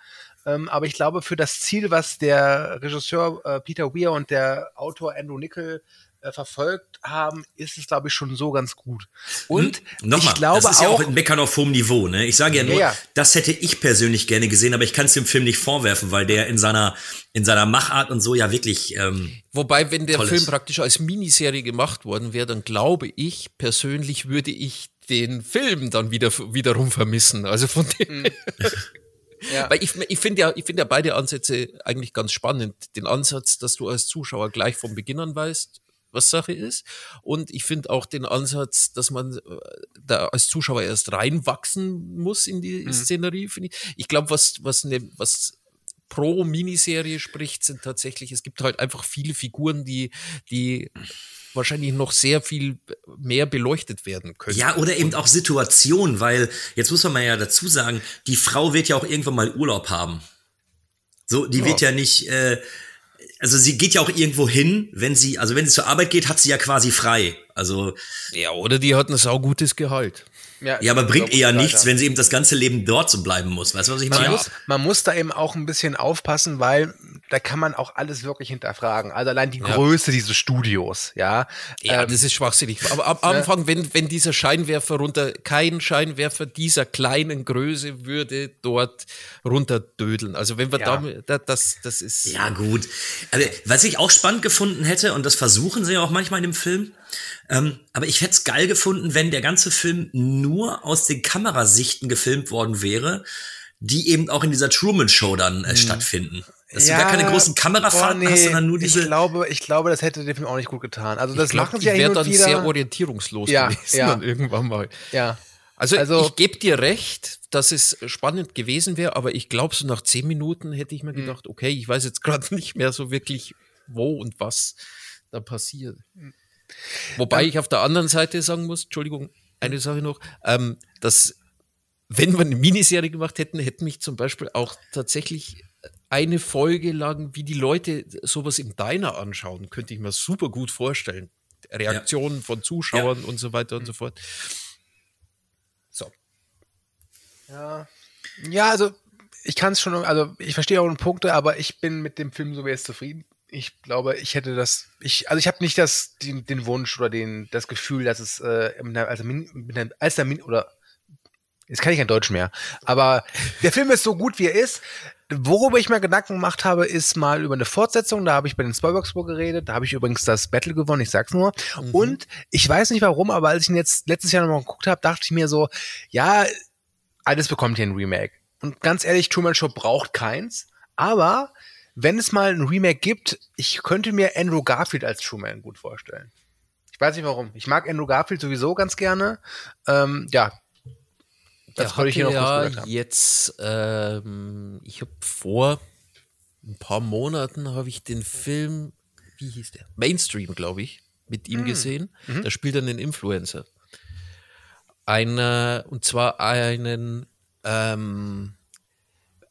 Ähm, aber ich glaube, für das Ziel, was der Regisseur äh, Peter Weir und der Autor Andrew Nickel äh, verfolgt haben, ist es, glaube ich, schon so ganz gut. Und Nochmal, ich glaube das ist ja auch, auch ein Meckern auf hohem Niveau, ne? Ich sage ja nur, Ja, das hätte ich persönlich gerne gesehen, aber ich kann es dem Film nicht vorwerfen, weil der in seiner, in seiner Machart und so ja wirklich, ähm, Wobei, wenn der. Film praktisch als Miniserie gemacht worden wäre, dann glaube ich, persönlich würde ich den Film dann wieder wiederum vermissen. Also von dem. Ja. Weil ich, ich finde ja, ich finde ja beide Ansätze eigentlich ganz spannend. Den Ansatz, dass du als Zuschauer gleich von Beginn an weißt, was Sache ist. Und ich finde auch den Ansatz, dass man äh, da als Zuschauer erst reinwachsen muss in die Szenerie, finde ich. Ich glaube, was, was, ne, was pro Miniserie spricht, sind tatsächlich, es gibt halt einfach viele Figuren, die, die wahrscheinlich noch sehr viel mehr beleuchtet werden können. ja, oder eben auch Situationen, weil, jetzt muss man mal ja dazu sagen, die Frau wird ja auch irgendwann mal Urlaub haben. So, die wird ja nicht, äh, also sie geht ja auch irgendwo hin, wenn sie, also wenn sie zur Arbeit geht, hat sie ja quasi frei. Also, Ja, oder die hat ein saugutes Gehalt. Ja, ja aber bringt eher nichts, wenn sie eben das ganze Leben dort so bleiben muss. Weißt du, was ich meine? Man muss, man muss da eben auch ein bisschen aufpassen, weil da kann man auch alles wirklich hinterfragen. Also allein die ja. Größe dieses Studios, ja. Ja, ähm, das ist schwachsinnig. Aber am ne? Anfang, wenn, wenn dieser Scheinwerfer runter, kein Scheinwerfer dieser kleinen Größe würde dort runterdödeln. Also wenn wir ja. da, das, das ist. Ja, gut. Aber was ich auch spannend gefunden hätte, und das versuchen sie ja auch manchmal in dem Film, ähm, aber ich hätte es geil gefunden, wenn der ganze Film nur aus den Kamerasichten gefilmt worden wäre, die eben auch in dieser Truman Show dann äh, hm. stattfinden. Dass ja, du gar keine großen Kamerafahrten nee, hast, sondern nur diese. Ich glaube, ich glaube, das hätte dem Film auch nicht gut getan. Also das glaub, machen sie ja wäre dann wieder. sehr orientierungslos ja, gewesen ja. dann irgendwann mal. Ja. Also, also ich gebe dir recht, dass es spannend gewesen wäre, aber ich glaube, so nach zehn Minuten hätte ich mir hm. gedacht, okay, ich weiß jetzt gerade nicht mehr so wirklich, wo und was da passiert. Wobei ich auf der anderen Seite sagen muss, Entschuldigung, eine Sache noch, ähm, dass wenn wir eine Miniserie gemacht hätten, hätten mich zum Beispiel auch tatsächlich eine Folge lang, wie die Leute sowas im Diner anschauen, könnte ich mir super gut vorstellen. Reaktionen ja. von Zuschauern ja. und so weiter und so fort. So. Ja. Ja, also ich kann es schon, also ich verstehe auch Punkte, aber ich bin mit dem Film so wie jetzt zufrieden ich glaube, ich hätte das, ich, also ich habe nicht das, den, den, Wunsch oder den, das Gefühl, dass es äh, also, als der Min oder jetzt kann ich kein Deutsch mehr, aber der Film ist so gut, wie er ist. Worüber ich mir Gedanken gemacht habe, ist mal über eine Fortsetzung. Da habe ich bei den Spoilbox geredet. Da habe ich übrigens das Battle gewonnen, ich sag's nur. Mhm. Und ich weiß nicht warum, aber als ich ihn jetzt letztes Jahr nochmal geguckt habe, dachte ich mir so, ja, alles bekommt hier ein Remake. Und ganz ehrlich, Truman Show braucht keins. Aber wenn es mal ein Remake gibt, ich könnte mir Andrew Garfield als Truman gut vorstellen. Ich weiß nicht warum. Ich mag Andrew Garfield sowieso ganz gerne. Ähm, ja. Das wollte ich hier noch ja jetzt, ähm, ich habe vor ein paar Monaten habe ich den Film, wie hieß der? Mainstream, glaube ich, mit ihm hm. gesehen. Mhm. Da spielt er einen Influencer. Einer, und zwar einen, ähm,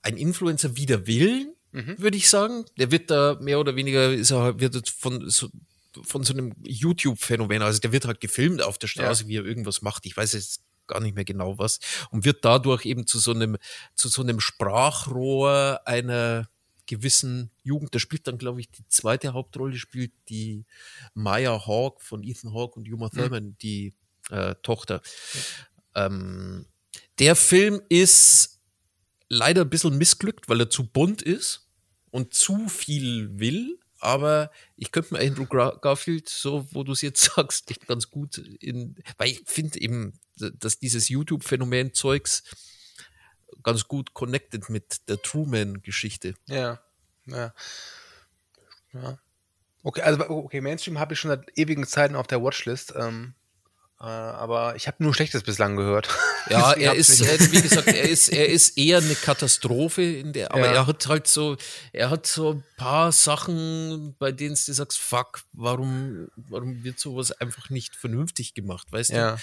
ein Influencer wider Willen, mhm. würde ich sagen. Der wird da mehr oder weniger, ist er, wird von so, von so einem YouTube-Phänomen, also der wird halt gefilmt auf der Straße, ja. wie er irgendwas macht. Ich weiß jetzt gar nicht mehr genau was und wird dadurch eben zu so einem, zu so einem Sprachrohr einer gewissen Jugend. Da spielt dann, glaube ich, die zweite Hauptrolle spielt die Maya Hawk von Ethan Hawke und Uma mhm. Thurman, mhm. die äh, Tochter. Ja. Ähm, der Film ist leider ein bisschen missglückt, weil er zu bunt ist und zu viel will. Aber ich könnte mir Andrew Garfield, so wo du es jetzt sagst, echt ganz gut in, weil ich finde eben, dass dieses YouTube-Phänomen Zeugs ganz gut connected mit der Truman-Geschichte. Ja, ja. Ja. Okay, also okay, Mainstream habe ich schon seit ewigen Zeiten auf der Watchlist. Ähm, äh, aber ich habe nur Schlechtes bislang gehört. Ja, er ist, äh, wie gesagt, er ist, er ist eher eine Katastrophe, in der, aber ja. er hat halt so, er hat so ein paar Sachen, bei denen du sagst, fuck, warum, warum wird sowas einfach nicht vernünftig gemacht, weißt ja. du?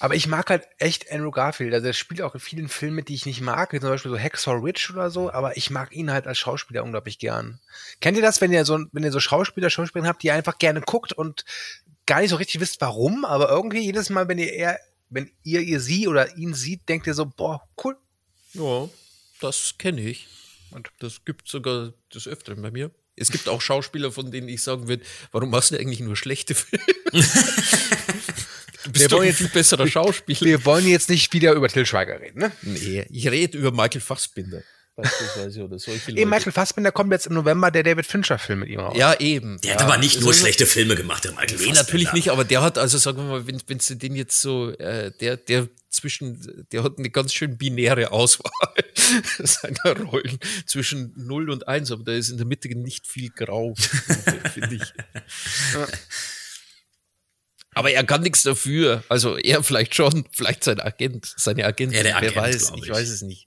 Aber ich mag halt echt Andrew Garfield. Also er spielt auch in vielen Filmen, die ich nicht mag, wie zum Beispiel so Hacksaw Ridge oder so, aber ich mag ihn halt als Schauspieler unglaublich gern. Kennt ihr das, wenn ihr so, wenn ihr so Schauspieler, Schauspielerin habt, die ihr einfach gerne guckt und gar nicht so richtig wisst, warum, aber irgendwie jedes Mal, wenn ihr eher, wenn ihr, ihr sie oder ihn sieht, denkt ihr so, boah, cool. Ja, das kenne ich. Und das gibt sogar des Öfteren bei mir. Es gibt auch Schauspieler, von denen ich sagen würde, warum machst du eigentlich nur schlechte Filme? du bist wir doch ein viel besserer Schauspieler. Wir wollen jetzt nicht wieder über Till Schweiger reden, ne? Nee, ich rede über Michael Fassbinder beispielsweise oder solche Leute. Eben Michael Fassbinder kommt jetzt im November der David Fincher-Film mit ihm raus. Ja, eben. Der hat aber nicht nur schlechte Filme gemacht, der Michael nee, Fassbinder. natürlich nicht, aber der hat, also sagen wir mal, wenn, wenn du den jetzt so, äh, der, der zwischen, der hat eine ganz schön binäre Auswahl seiner Rollen zwischen 0 und 1, aber da ist in der Mitte nicht viel grau, finde ich. Aber er kann nichts dafür. Also er vielleicht schon, vielleicht sein Agent, seine Agentin, ja, wer Agent, weiß, ich. ich weiß es nicht.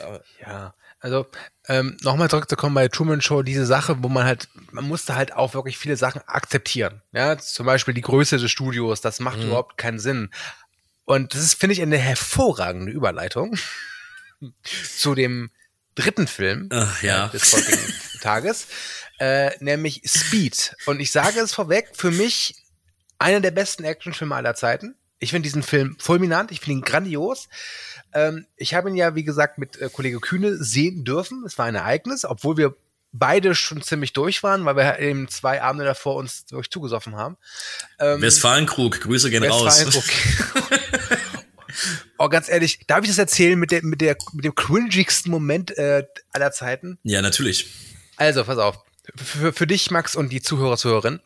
Aber, ja, also ähm, nochmal zurückzukommen bei Truman Show, diese Sache, wo man halt, man musste halt auch wirklich viele Sachen akzeptieren. Ja, zum Beispiel die Größe des Studios, das macht mhm. überhaupt keinen Sinn. Und das ist, finde ich, eine hervorragende Überleitung zu dem dritten Film Ach, ja. Äh, des heutigen Tages, äh, nämlich Speed. Und ich sage es vorweg, für mich einer der besten Actionfilme aller Zeiten. Ich finde diesen Film fulminant, ich finde ihn grandios. Ähm, ich habe ihn ja, wie gesagt, mit äh, Kollege Kühne sehen dürfen. Es war ein Ereignis, obwohl wir beide schon ziemlich durch waren, weil wir eben zwei Abende davor uns durch zugesoffen haben. Ähm, Westfalenkrug, Grüße gehen Westfalenkrug. raus. oh, ganz ehrlich, darf ich das erzählen mit, der, mit, der, mit dem cringigsten Moment äh, aller Zeiten? Ja, natürlich. Also, pass auf. Für, für dich, Max, und die Zuhörer, Zuhörerinnen.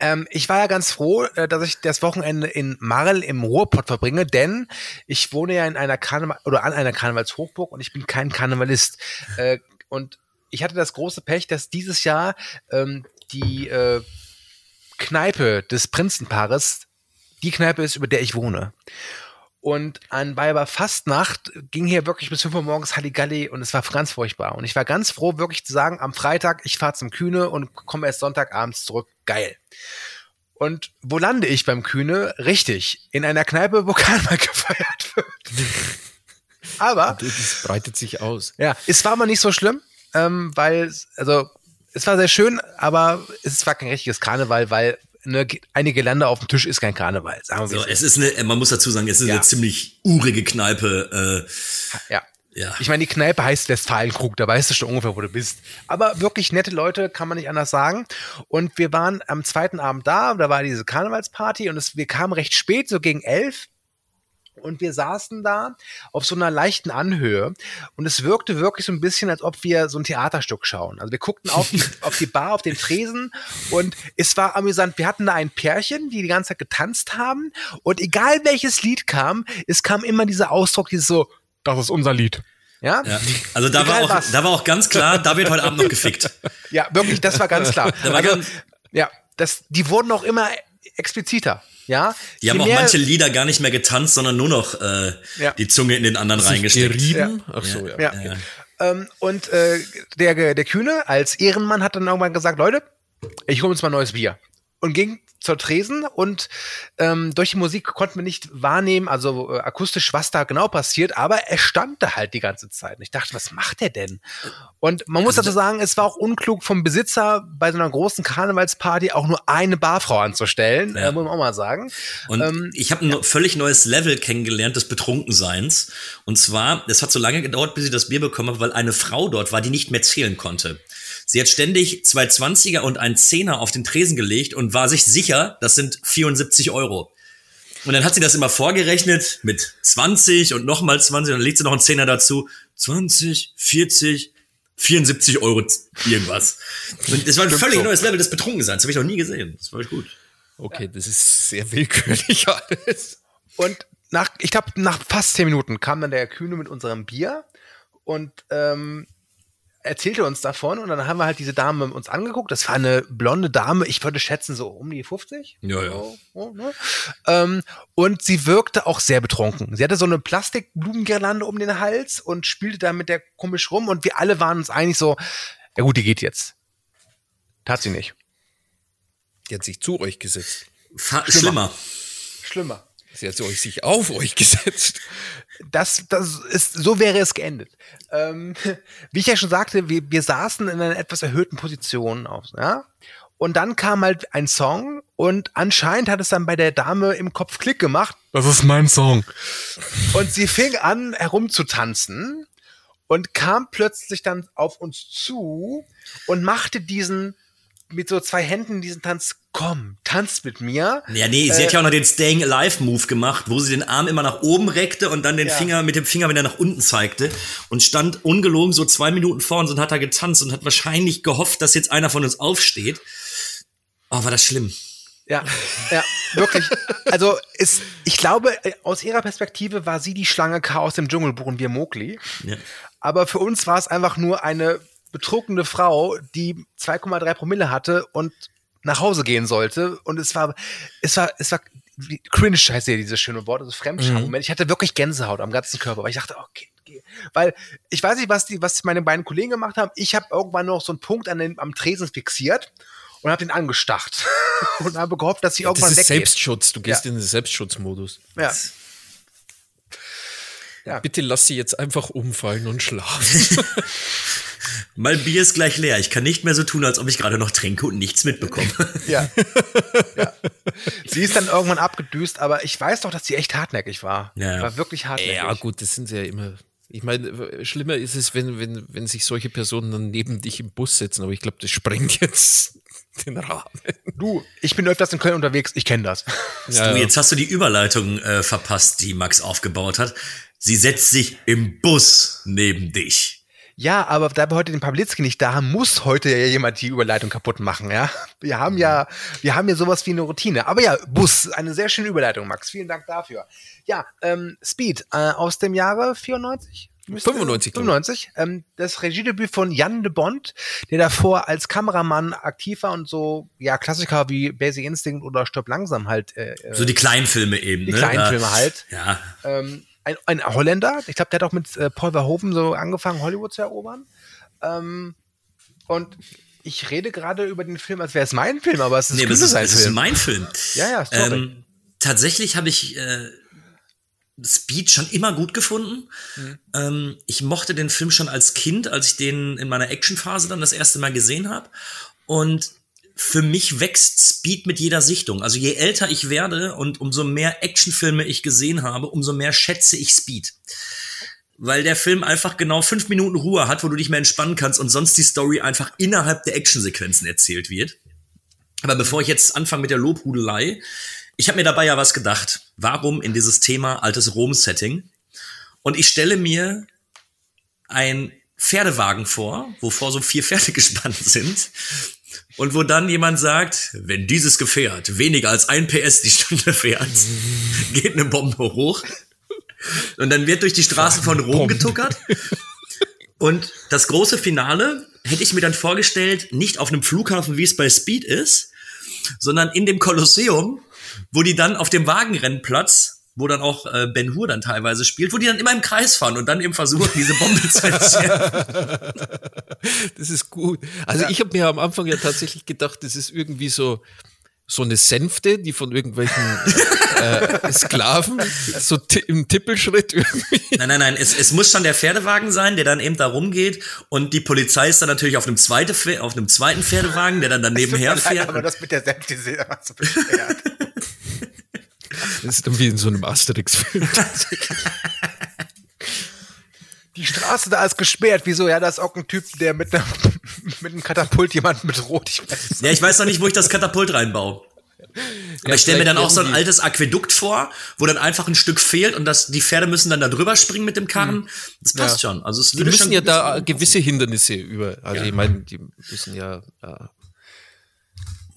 Ähm, ich war ja ganz froh, äh, dass ich das Wochenende in Marl im Ruhrpott verbringe, denn ich wohne ja in einer Karneval oder an einer Karnevalshochburg und ich bin kein Karnevalist. Äh, und ich hatte das große Pech, dass dieses Jahr ähm, die äh, Kneipe des Prinzenpaares die Kneipe ist, über der ich wohne. Und an Weiber Fastnacht ging hier wirklich bis 5 Uhr morgens Halligalli und es war ganz furchtbar. Und ich war ganz froh, wirklich zu sagen, am Freitag, ich fahre zum Kühne und komme erst Sonntagabends zurück. Geil. Und wo lande ich beim Kühne? Richtig, in einer Kneipe, wo Karneval gefeiert wird. Aber. Das breitet sich aus. Ja, es war aber nicht so schlimm, ähm, weil, also, es war sehr schön, aber es war kein richtiges Karneval, weil eine, eine Gelände auf dem Tisch ist kein Karneval. Sagen wir so, es ist eine, man muss dazu sagen, es ist ja. eine ziemlich urige Kneipe. Äh, ja. Ja. Ich meine, die Kneipe heißt Westfalenkrug, da weißt du schon ungefähr, wo du bist. Aber wirklich nette Leute, kann man nicht anders sagen. Und wir waren am zweiten Abend da, da war diese Karnevalsparty und es, wir kamen recht spät, so gegen elf. Und wir saßen da auf so einer leichten Anhöhe und es wirkte wirklich so ein bisschen, als ob wir so ein Theaterstück schauen. Also wir guckten auf die, auf die Bar, auf den Tresen und es war amüsant. Wir hatten da ein Pärchen, die die ganze Zeit getanzt haben und egal welches Lied kam, es kam immer dieser Ausdruck, dieses so, das ist unser Lied. Ja? ja. Also da war, auch, da war auch ganz klar, da wird heute Abend noch gefickt. Ja, wirklich, das war ganz klar. War also, ganz ja, das, die wurden auch immer expliziter. Ja, die haben auch manche Lieder gar nicht mehr getanzt, sondern nur noch äh, ja. die Zunge in den anderen reingesteckt. Ja. Ach so, ja. ja. ja. Ähm, und äh, der, der Kühne als Ehrenmann hat dann irgendwann gesagt, Leute, ich hole uns mal neues Bier. Und ging zur Tresen und ähm, durch die Musik konnten wir nicht wahrnehmen, also äh, akustisch, was da genau passiert, aber er stand da halt die ganze Zeit. Und ich dachte, was macht er denn? Und man muss also dazu sagen, es war auch unklug vom Besitzer bei so einer großen Karnevalsparty auch nur eine Barfrau anzustellen, ja. äh, muss man auch mal sagen. Und ähm, ich habe ein ja. völlig neues Level kennengelernt des Betrunkenseins. Und zwar, es hat so lange gedauert, bis ich das Bier bekommen habe, weil eine Frau dort war, die nicht mehr zählen konnte. Sie hat ständig zwei Zwanziger und ein Zehner auf den Tresen gelegt und war sich sicher, das sind 74 Euro. Und dann hat sie das immer vorgerechnet mit 20 und nochmal 20 und dann legt sie noch einen Zehner dazu. 20, 40, 74 Euro irgendwas. Und das war ein völlig neues Level des Betrunkenseins. Das habe ich noch nie gesehen. Das war gut. Okay, ja. das ist sehr willkürlich alles. Und nach, ich glaube, nach fast zehn Minuten kam dann der Kühne mit unserem Bier und ähm, erzählte uns davon und dann haben wir halt diese Dame uns angeguckt. Das war eine blonde Dame, ich würde schätzen so um die 50. Ja, ja. So, so, ne? ähm, und sie wirkte auch sehr betrunken. Sie hatte so eine Plastikblumengirlande um den Hals und spielte da mit der komisch rum und wir alle waren uns eigentlich so, ja gut, die geht jetzt. Tat sie nicht. Die hat sich zu euch gesetzt. Fa schlimmer. Schlimmer. Sie hat sich auf euch gesetzt. Das, das ist, so wäre es geendet. Ähm, wie ich ja schon sagte, wir, wir saßen in einer etwas erhöhten Position auf, ja. Und dann kam halt ein Song und anscheinend hat es dann bei der Dame im Kopf Klick gemacht. Das ist mein Song. Und sie fing an herumzutanzen und kam plötzlich dann auf uns zu und machte diesen mit so zwei Händen diesen Tanz, komm, tanzt mit mir. Ja, nee, sie äh, hat ja auch noch den Staying Alive Move gemacht, wo sie den Arm immer nach oben reckte und dann den ja. Finger mit dem Finger wieder nach unten zeigte und stand ungelogen so zwei Minuten vor uns und hat da getanzt und hat wahrscheinlich gehofft, dass jetzt einer von uns aufsteht. Oh, war das schlimm. Ja, ja, wirklich. Also ist, ich glaube, äh, aus ihrer Perspektive war sie die Schlange Chaos im Dschungelbuch und wir Mowgli. Ja. Aber für uns war es einfach nur eine betrunkene Frau, die 2,3 Promille hatte und nach Hause gehen sollte. Und es war, es war, es war cringe heißt ja dieses schöne Wort, also Fremdscham-Moment. Mhm. Ich hatte wirklich Gänsehaut am ganzen Körper, weil ich dachte, okay, okay. Weil ich weiß nicht, was die, was meine beiden Kollegen gemacht haben. Ich habe irgendwann noch so einen Punkt an den, am Tresen fixiert und habe den angestarrt und habe gehofft, dass sie irgendwann das ist weggeht. Selbstschutz. Du gehst ja. in den Selbstschutzmodus. Ja. Ja. Bitte lass sie jetzt einfach umfallen und schlafen. Mein Bier ist gleich leer. Ich kann nicht mehr so tun, als ob ich gerade noch trinke und nichts mitbekomme. Ja. ja. Sie ist dann irgendwann abgedüst, aber ich weiß doch, dass sie echt hartnäckig war. Ja. War wirklich hartnäckig. ja, gut, das sind sie ja immer. Ich meine, schlimmer ist es, wenn, wenn, wenn sich solche Personen dann neben dich im Bus setzen, aber ich glaube, das sprengt jetzt den Rahmen. Du, ich bin öfters in Köln unterwegs, ich kenne das. Ja, Du, jetzt hast du die Überleitung äh, verpasst, die Max aufgebaut hat. Sie setzt sich im Bus neben dich. Ja, aber da wir heute den Pawlitzki nicht da haben, muss heute ja jemand die Überleitung kaputt machen, ja. Wir haben ja, wir haben ja sowas wie eine Routine. Aber ja, Bus, eine sehr schöne Überleitung, Max. Vielen Dank dafür. Ja, ähm, Speed äh, aus dem Jahre 94? Müsste- 95, glaub ich. 95. Ähm, das Regiedebüt von Jan de Bond, der davor als Kameramann aktiv war und so, ja, Klassiker wie Basic Instinct oder Stopp langsam halt, äh, äh, So die kleinen Filme eben. die ne? kleinen Da- Filme halt. Ja, Ähm, ein, ein Holländer, ich glaube, der hat auch mit äh, Paul Verhoeven so angefangen, Hollywood zu erobern. Ähm, und ich rede gerade über den Film, als wäre es mein Film, aber es ist nee, es ist, es ist mein Film. Ja, ja, sorry. Ähm, tatsächlich habe ich äh, Speed schon immer gut gefunden. Mhm. Ähm, ich mochte den Film schon als Kind, als ich den in meiner Actionphase dann das erste Mal gesehen habe. Und für mich wächst Speed mit jeder Sichtung. Also je älter ich werde und umso mehr Actionfilme ich gesehen habe, umso mehr schätze ich Speed. Weil der Film einfach genau fünf Minuten Ruhe hat, wo du dich mehr entspannen kannst und sonst die Story einfach innerhalb der Actionsequenzen erzählt wird. Aber bevor ich jetzt anfange mit der Lobhudelei, ich habe mir dabei ja was gedacht. Warum in dieses Thema altes Rom-Setting? Und ich stelle mir ein Pferdewagen vor, wovor so vier Pferde gespannt sind. Und wo dann jemand sagt, wenn dieses Gefährt weniger als ein PS die Stunde fährt, geht eine Bombe hoch. Und dann wird durch die Straßen von Rom getuckert. Und das große Finale hätte ich mir dann vorgestellt, nicht auf einem Flughafen, wie es bei Speed ist, sondern in dem Kolosseum, wo die dann auf dem Wagenrennplatz, wo dann auch äh, Ben Hur dann teilweise spielt, wo die dann immer im Kreis fahren und dann eben versuchen, diese Bombe zu entschärfen. Das ist gut. Also ich habe mir am Anfang ja tatsächlich gedacht, das ist irgendwie so so eine Sänfte, die von irgendwelchen äh, Sklaven so im Tippelschritt irgendwie. Nein, nein, nein, es, es muss schon der Pferdewagen sein, der dann eben da rumgeht und die Polizei ist dann natürlich auf einem, zweite, auf einem zweiten Pferdewagen, der dann daneben leid, herfährt. aber das mit der Senfte ist immer so. Das ist dann wie in so einem Asterix-Film. Die Straße da ist gesperrt. Wieso? Ja, da ist auch ein Typ, der mit einem, mit einem Katapult jemanden mit Rot. Ich weiß Ja, ich weiß noch nicht, wo ich das Katapult reinbaue. Aber ich stelle mir dann auch so ein irgendwie- altes Aquädukt vor, wo dann einfach ein Stück fehlt und das, die Pferde müssen dann da drüber springen mit dem Karren. Das passt schon. Also es Die müssen schon ja da gewisse- gewisse Hindernisse über. Also Ja. ich meine, die müssen ja äh,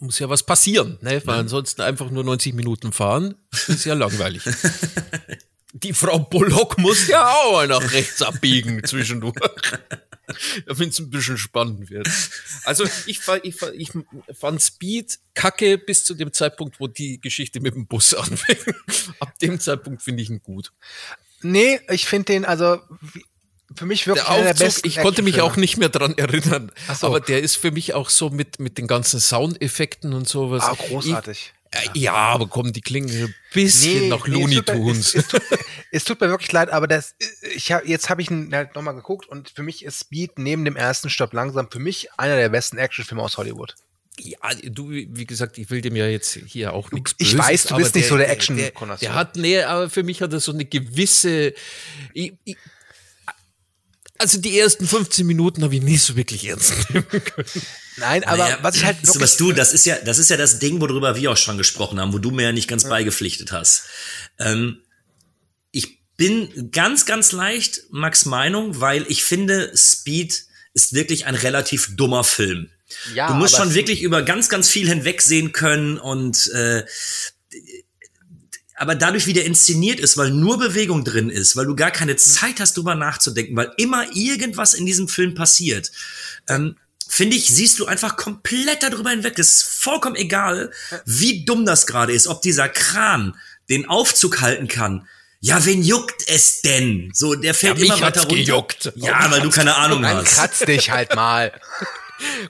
muss ja was passieren, ne? Weil ansonsten einfach nur 90 Minuten fahren, ist ja langweilig. Die Frau Bullock muss ja auch mal nach rechts abbiegen zwischendurch. Damit es ein bisschen spannend wird. Also ich, ich, ich fand Speed kacke bis zu dem Zeitpunkt, wo die Geschichte mit dem Bus anfing. Ab dem Zeitpunkt finde ich ihn gut. Nee, ich finde den, also für mich wirklich Der einer der Aufzug, besten ich konnte mich auch nicht mehr dran erinnern. So. Aber der ist für mich auch so mit, mit den ganzen Soundeffekten und sowas. Ah, großartig. Ich, äh, ja, aber komm, die klingen ein bisschen nach nee, Looney es tut mir- Tunes. Es, es, tut, es tut mir wirklich leid, aber das, ich hab, jetzt habe ich ihn halt nochmal geguckt und für mich ist Speed neben dem ersten Stopp langsam für mich einer der besten Actionfilme aus Hollywood. Ja, du, wie gesagt, ich will dem ja jetzt hier auch nichts Ich Böses, weiß, du bist nicht so der Der, Action-Konnoisseur. der hat, nee, aber für mich hat er so eine gewisse. Ich, ich, also die ersten 15 Minuten habe ich nicht so wirklich ernst nehmen können. Nein, aber Naja, was ich halt so, was du, das ist ja, das ist ja das Ding, worüber wir auch schon gesprochen haben, wo du mir ja nicht ganz beigepflichtet hast. Ähm, ich bin ganz, ganz leicht Max Meinung, weil ich finde, Speed ist wirklich ein relativ dummer Film. Ja, du musst schon wirklich über ganz, ganz viel hinwegsehen können und äh, aber dadurch, wie der inszeniert ist, weil nur Bewegung drin ist, weil du gar keine Zeit hast, drüber nachzudenken, weil immer irgendwas in diesem Film passiert, ähm, finde ich, siehst du einfach komplett darüber hinweg. Es ist vollkommen egal, wie dumm das gerade ist, ob dieser Kran den Aufzug halten kann. Ja, wen juckt es denn? So, der fällt Ja, immer weiter runter. gejuckt. Ja, weil du keine Ahnung hast. kratz dich halt mal.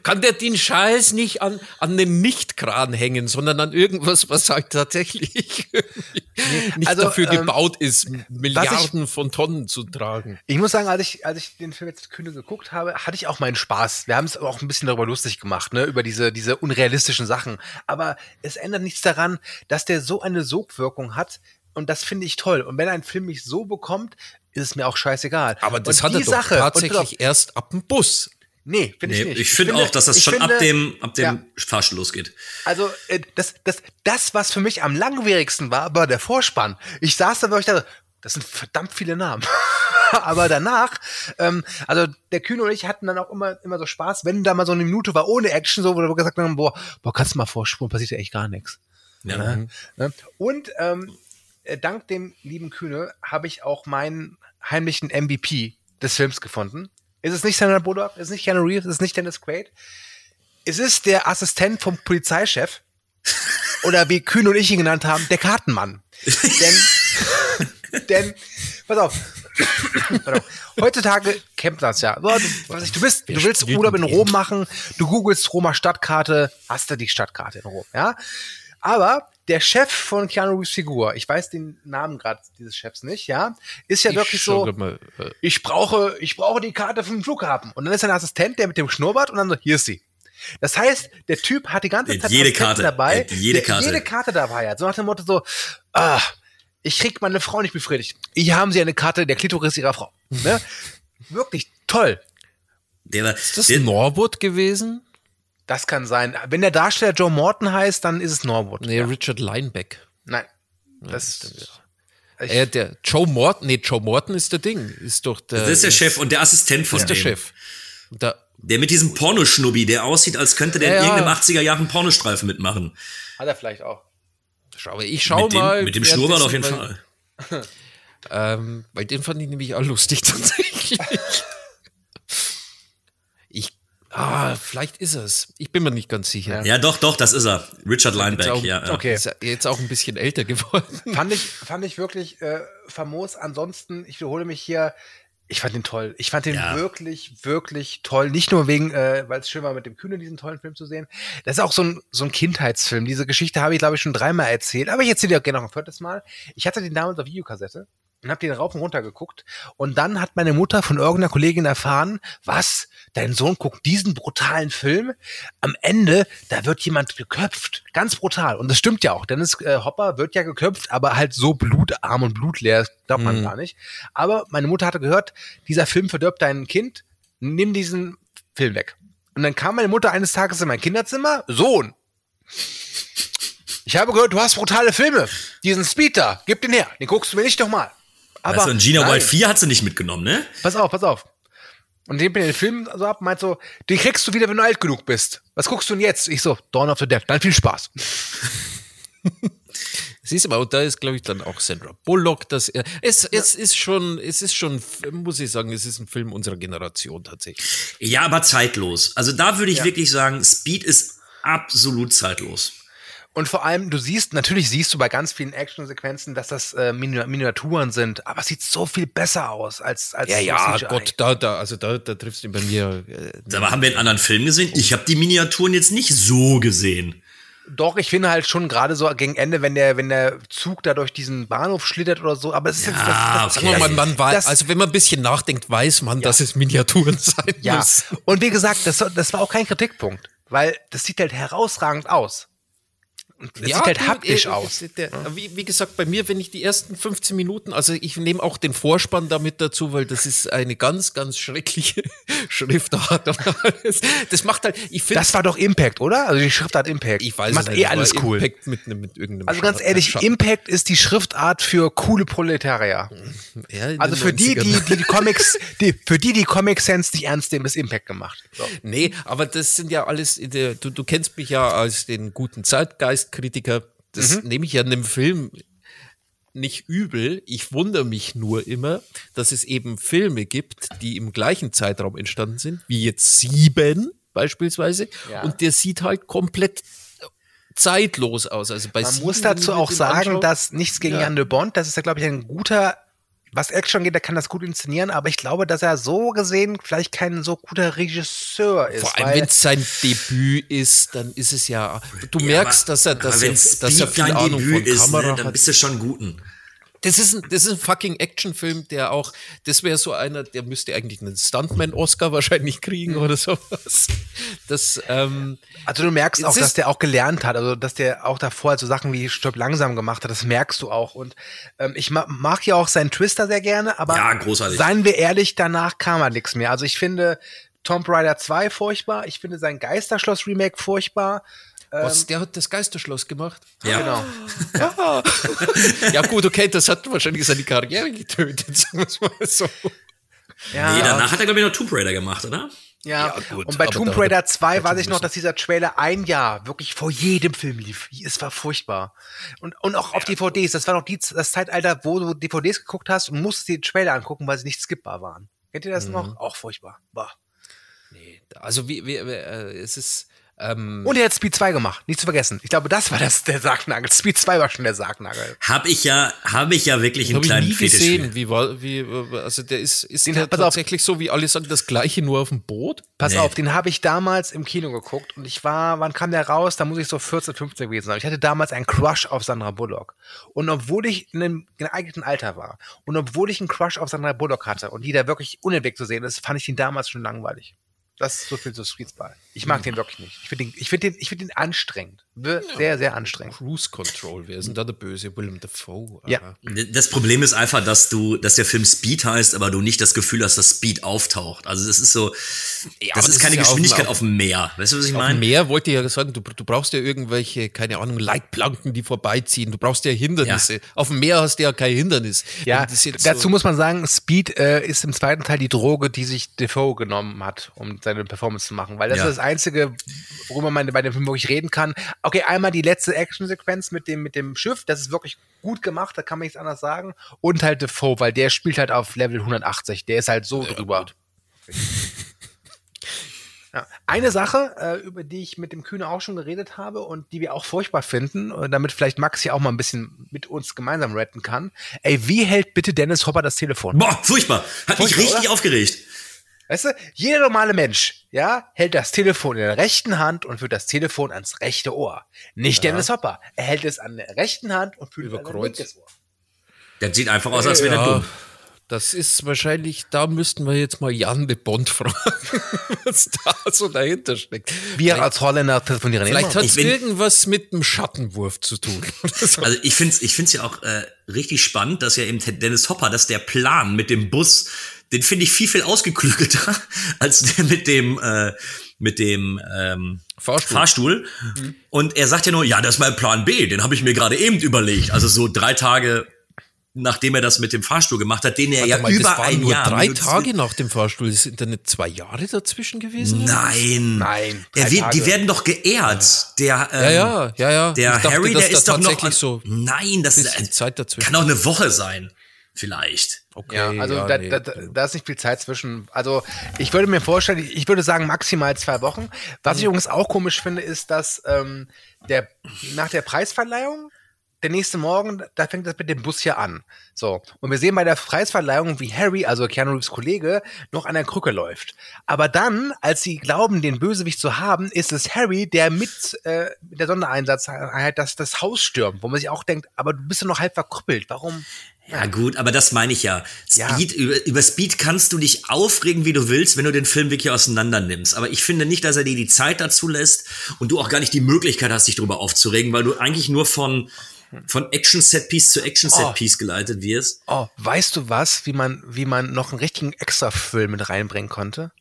Kann der den Scheiß nicht an, an den Nichtkran hängen, sondern an irgendwas, was halt tatsächlich nicht also, dafür ähm, gebaut ist, Milliarden von Tonnen zu tragen. Ich muss sagen, als ich, als ich den Film jetzt Kühne geguckt habe, hatte ich auch meinen Spaß. Wir haben es auch ein bisschen darüber lustig gemacht, ne, über diese, diese unrealistischen Sachen. Aber es ändert nichts daran, dass der so eine Sogwirkung hat. Und das finde ich toll. Und wenn ein Film mich so bekommt, ist es mir auch scheißegal. Aber das und hat er die doch Sache, tatsächlich auf, erst ab dem Bus. Nee, finde ich Nee, nicht. ich finde auch, dass das ich schon ab finde- dem, ab dem Ja. Fahrstuhl losgeht. Also, äh, das, das, das, was für mich am langwierigsten war, war der Vorspann. Ich saß da wirklich da, das sind verdammt viele Namen. Aber danach, ähm, also der Kühne und ich hatten dann auch immer, immer so Spaß, wenn da mal so eine Minute war ohne Action, so, wo wir gesagt haben, boah, boah, kannst du mal vorspulen, passiert ja echt gar nichts. Ja. Ne? Ne? Und ähm, äh, dank dem lieben Kühne habe ich auch meinen heimlichen MVP des Films gefunden. Ist es nicht Sandra Bullock? Ist es nicht Keanu Reeves? Ist es nicht Dennis Quaid? Es ist der Assistent vom Polizeichef. Oder wie Kühne und ich ihn genannt haben, der Kartenmann. denn, denn, pass auf. pass auf. Heutzutage kennt das ja. Du, was ich, du bist, du willst Urlaub in Rom machen, du googelst Roma Stadtkarte, hast du die Stadtkarte in Rom, ja? Aber der Chef von Keanu Reeves Figur, ich weiß den Namen gerade dieses Chefs nicht, ja, ist ja wirklich so, mal, äh, ich brauche, ich brauche die Karte vom Flughafen. Und dann ist ein Assistent, der mit dem Schnurrbart und dann so, hier ist sie. Das heißt, der Typ hat die ganze Zeit jede Karte. dabei, jede der Karte. jede Karte dabei hat. So nach dem Motto so, ah, ich krieg meine Frau nicht befriedigt. Hier haben Sie eine Karte der Klitoris Ihrer Frau. Ne? Wirklich toll. Der, war- ist das der, Norwood gewesen? Das kann sein. Wenn der Darsteller Joe Morton heißt, dann ist es Norwood. Nee, Richard Lineback. Nein. Das, ich, Äh, der Joe Morton, nee, Joe Morton ist der Ding. Ist doch der. das ist der Chef und der Assistent von ist der dem. Chef. Und Da, Der mit diesem Pornoschnubbi, der aussieht, als könnte der Ja, in ja. irgendeinem 80er Jahren Pornostreifen mitmachen. hat er vielleicht auch. schau, ich schau mit, dem, mal. mit dem Schnurrbart auf jeden Fall. Weil, ähm, weil den fand ich nämlich auch lustig tatsächlich. Ah, vielleicht ist es. Ich bin mir nicht ganz sicher. Ja, doch, doch, das ist er. Richard Jetzt Lineback, auch, ja. ja. Okay. Ist er jetzt auch ein bisschen älter geworden. fand ich, fand ich wirklich äh, famos. Ansonsten, ich wiederhole mich hier, ich fand den toll. Ich fand den Ja. wirklich, wirklich toll. Nicht nur wegen, äh, weil es schön war, mit dem Kühne diesen tollen Film zu sehen. Das ist auch so ein, so ein Kindheitsfilm. Diese Geschichte habe ich, glaube ich, schon dreimal erzählt. Aber ich erzähle die auch gerne noch ein viertes Mal. Ich hatte den damals auf Videokassette und habe den rauf und runter geguckt. Und dann hat meine Mutter von irgendeiner Kollegin erfahren, was, dein Sohn guckt diesen brutalen Film. Am Ende, da wird jemand geköpft. Ganz brutal. Und das stimmt ja auch. Dennis äh, Hopper wird ja geköpft, aber halt so blutarm und blutleer, glaubt man Mhm. gar nicht. Aber meine Mutter hatte gehört, dieser Film verdirbt dein Kind, nimm diesen Film weg. Und dann kam meine Mutter eines Tages in mein Kinderzimmer, Sohn, ich habe gehört, du hast brutale Filme. Diesen Speed da, gib den her. Den guckst du mir nicht nochmal. Aber du, und Gina nein. Wild 4 hat sie nicht mitgenommen, ne? Pass auf, pass auf. Und den bin den Film so ab, meint so, den kriegst du wieder, wenn du alt genug bist. Was guckst du denn jetzt? Ich so, Dawn of the Dead. Dann viel Spaß. Siehst du mal, und da ist, glaube ich, dann auch Sandra Bullock, dass er. Es, es ist schon, es ist schon, muss ich sagen, es ist ein Film unserer Generation tatsächlich. Ja, aber zeitlos. Also da würde ich wirklich sagen, Speed ist absolut zeitlos. Und vor allem, du siehst, natürlich siehst du bei ganz vielen Actionsequenzen, dass das äh, Mini- Miniaturen sind, aber es sieht so viel besser aus als als Ja, ja, CGI. Gott, da, da, also da, da triffst du bei mir. Äh, Aber haben wir einen anderen Film gesehen? Ich habe die Miniaturen jetzt nicht so gesehen. Doch, ich finde halt schon gerade so gegen Ende, wenn der wenn der Zug da durch diesen Bahnhof schlittert oder so, aber es ist jetzt das, das, okay. Mal, man weiß, das- also wenn man ein bisschen nachdenkt, weiß man, dass es Miniaturen sein Ja, müssen. und wie gesagt, das, das war auch kein Kritikpunkt, weil das sieht halt herausragend aus. Und das sieht halt du, haptisch äh, aus. Der, wie, wie gesagt, bei mir, wenn ich die ersten 15 Minuten, also ich nehme auch den Vorspann damit dazu, weil das ist eine ganz, ganz schreckliche Schriftart. alles. Das macht halt, ich finde, Das war doch Impact, oder? Also die Schriftart Impact. ich weiß Macht es eh nicht, alles aber cool. Impact mit, mit irgendeinem Also ganz ehrlich, Schatten- Impact ist die Schriftart für coole Proletarier. ja, Also für die, 90ern. die, die, die Comics, die, für die, die Comic Sans nicht ernst nehmen, ist Impact gemacht. So. Nee, aber das sind ja alles, du, du kennst mich ja als den guten Zeitgeistkritiker. Das Mhm. nehme ich ja in dem Film nicht übel. Ich wundere mich nur immer, dass es eben Filme gibt, die im gleichen Zeitraum entstanden sind, wie jetzt Sieben beispielsweise. Ja. Und der sieht halt komplett zeitlos aus. Also bei Man muss dazu auch sagen, anschaue- dass nichts gegen Ja. Jan de Bond, das ist ja, glaube ich, ein guter was Action geht, der kann das gut inszenieren, aber ich glaube, dass er so gesehen vielleicht kein so guter Regisseur ist. Vor allem, wenn es sein Debüt ist, dann ist es ja. Du merkst, aber, dass er, dass er, dass er viel Ahnung Debüt von ist, Kamera ne, dann hat. bist du schon guten. Das ist ein, das ist ein fucking Actionfilm, der auch, das wäre so einer, der müsste eigentlich einen Stuntman-Oscar wahrscheinlich kriegen oder sowas. Das, ähm, Also du merkst auch, dass der auch gelernt hat, also dass der auch davor so Sachen wie Stirb langsam gemacht hat, das merkst du auch. Und ähm, ich ma mag ja auch seinen Twister sehr gerne, aber Ja, großartig. seien wir ehrlich, danach kam halt nichts mehr. Also ich finde Tomb Raider 2 furchtbar, ich finde sein Geisterschloss-Remake furchtbar. Was, der hat das Geisterschloss gemacht. Ja. Genau. Ja gut, okay, das hat wahrscheinlich seine Karriere getötet, sagen wir es mal so. Ja, Nee, danach hat er, glaube ich, noch Tomb Raider gemacht, oder? Ja, Ja, gut, und bei aber Tomb Raider 2 dazu weiß ich noch, dass dieser Trailer ein Jahr wirklich vor jedem Film lief. Es war furchtbar. Und, und auch auf DVDs. Das war noch die, das Zeitalter, wo du DVDs geguckt hast und musstest dir die Trailer angucken, weil sie nicht skippbar waren. Kennt ihr das Mhm. noch? Auch furchtbar. Boah. Nee, also wie, wie äh, es ist, ähm, Und er hat Speed 2 gemacht, nicht zu vergessen. Ich glaube, das war das, der Sargnagel. Speed 2 war schon der Sargnagel. Hab ich ja, habe ich ja wirklich einen ich kleinen nie Fetisch gesehen, wie wie, also der ist, ist Den der hat- pass auf. tatsächlich so, wie alle sagen, das gleiche nur auf dem Boot? Pass Nee. auf, den habe ich damals im Kino geguckt und ich war, wann kam der raus? Da muss ich so 14, 15 gewesen sein. Ich hatte damals einen Crush auf Sandra Bullock. Und obwohl ich in einem geeigneten Alter war und obwohl ich einen Crush auf Sandra Bullock hatte und die da wirklich unentwegt zu sehen ist, fand ich den damals schon langweilig. Das ist so viel zu Street Spy. Ich mag den wirklich nicht. Ich finde den, ich finde den, ich finde den anstrengend. Wir- Sehr, sehr anstrengend. Cruise Control, wer ist denn da der Böse? Willem Dafoe? Ja. Aha. Das Problem ist einfach, dass du, dass der Film Speed heißt, aber du nicht das Gefühl hast, dass Speed auftaucht. Also das ist so, Ja, das ist keine ist ja Geschwindigkeit auf- auf dem Meer. Weißt du, was ich Auf dem meine? Meer wollte ich ja sagen, du, du brauchst ja irgendwelche, keine Ahnung, Leitplanken, die vorbeiziehen. Du brauchst ja Hindernisse. Auf dem Meer hast du ja kein Hindernis. Ja, das jetzt dazu so, muss man sagen, Speed äh, ist im zweiten Teil die Droge, die sich Defoe genommen hat, um seine Performance zu machen. Weil das Ja. ist das Einzige, worüber man bei dem Film wirklich reden kann. Okay, einmal die letzte Actionsequenz mit dem, mit dem Schiff, das ist wirklich gut gemacht, da kann man nichts anderes sagen. Und halt Defoe, weil der spielt halt auf Level 180, der ist halt so drüber. Ja. Eine Sache, äh, über die ich mit dem Kühne auch schon geredet habe und die wir auch furchtbar finden, und damit vielleicht Max hier auch mal ein bisschen mit uns gemeinsam retten kann. Ey, wie hält bitte Dennis Hopper das Telefon? Boah, furchtbar. Hat mich Furchtbar, richtig oder? aufgeregt. Weißt du, jeder normale Mensch, ja, hält das Telefon in der rechten Hand und führt das Telefon ans rechte Ohr. Nicht Dennis Hopper. Er hält es an der rechten Hand und führt es an Über Kreuz. Ohr. Das sieht einfach aus, als wäre er ja, dumm. das ist wahrscheinlich, da müssten wir jetzt mal Jan de Bond fragen, was da so dahinter steckt. Wir als Holländer telefonieren Vielleicht hat es irgendwas mit dem Schattenwurf zu tun. so. Also ich finde es ich find's ja auch äh, richtig spannend, dass ja eben Dennis Hopper, dass der Plan mit dem Bus, den finde ich viel, viel ausgeklügelter als der mit dem, äh, mit dem ähm, Fahrstuhl. Fahrstuhl. Und er sagt ja nur, ja, das ist mein Plan B, den habe ich mir gerade eben überlegt. Also so drei Tage, nachdem er das mit dem Fahrstuhl gemacht hat, den er ja mal, über das waren ein nur Jahr. drei Tage nach dem Fahrstuhl. Sind da nicht zwei Jahre dazwischen gewesen? Nein. Nein, Er wird, die werden doch geehrt. Der, ähm, Ja, ja, ja, ja. Der Ich dachte, Harry, der ist doch noch. so ein Nein, das ist, Zeit dazwischen. kann auch eine Woche sein. Vielleicht. Okay, Ja, also da, nee, da, da ist nicht viel Zeit zwischen. Also ich würde mir vorstellen, ich, würde sagen maximal zwei Wochen. Was ich übrigens auch komisch finde, ist, dass ähm, der nach der Preisverleihung der nächste Morgen, da fängt das mit dem Bus hier an. So. Und wir sehen bei der Preisverleihung, wie Harry, also Keanu Reeves Kollege, noch an der Krücke läuft. Aber dann, als sie glauben, den Bösewicht zu haben, ist es Harry, der mit, äh, der Sondereinsatzeinheit das, das Haus stürmt, wo man sich auch denkt, aber du bist ja noch halb verkrüppelt. Warum? Ja, gut, aber das meine ich ja. Ja. Speed, Über, über Speed kannst du dich aufregen, wie du willst, wenn du den Film wirklich auseinander nimmst. Aber ich finde nicht, dass er dir die Zeit dazu lässt und du auch gar nicht die Möglichkeit hast, dich darüber aufzuregen, weil du eigentlich nur von, von Action-Set-Piece zu Action-Set-Piece geleitet wirst. Oh, weißt du was, wie man, wie man noch einen richtigen Extra-Film mit reinbringen konnte?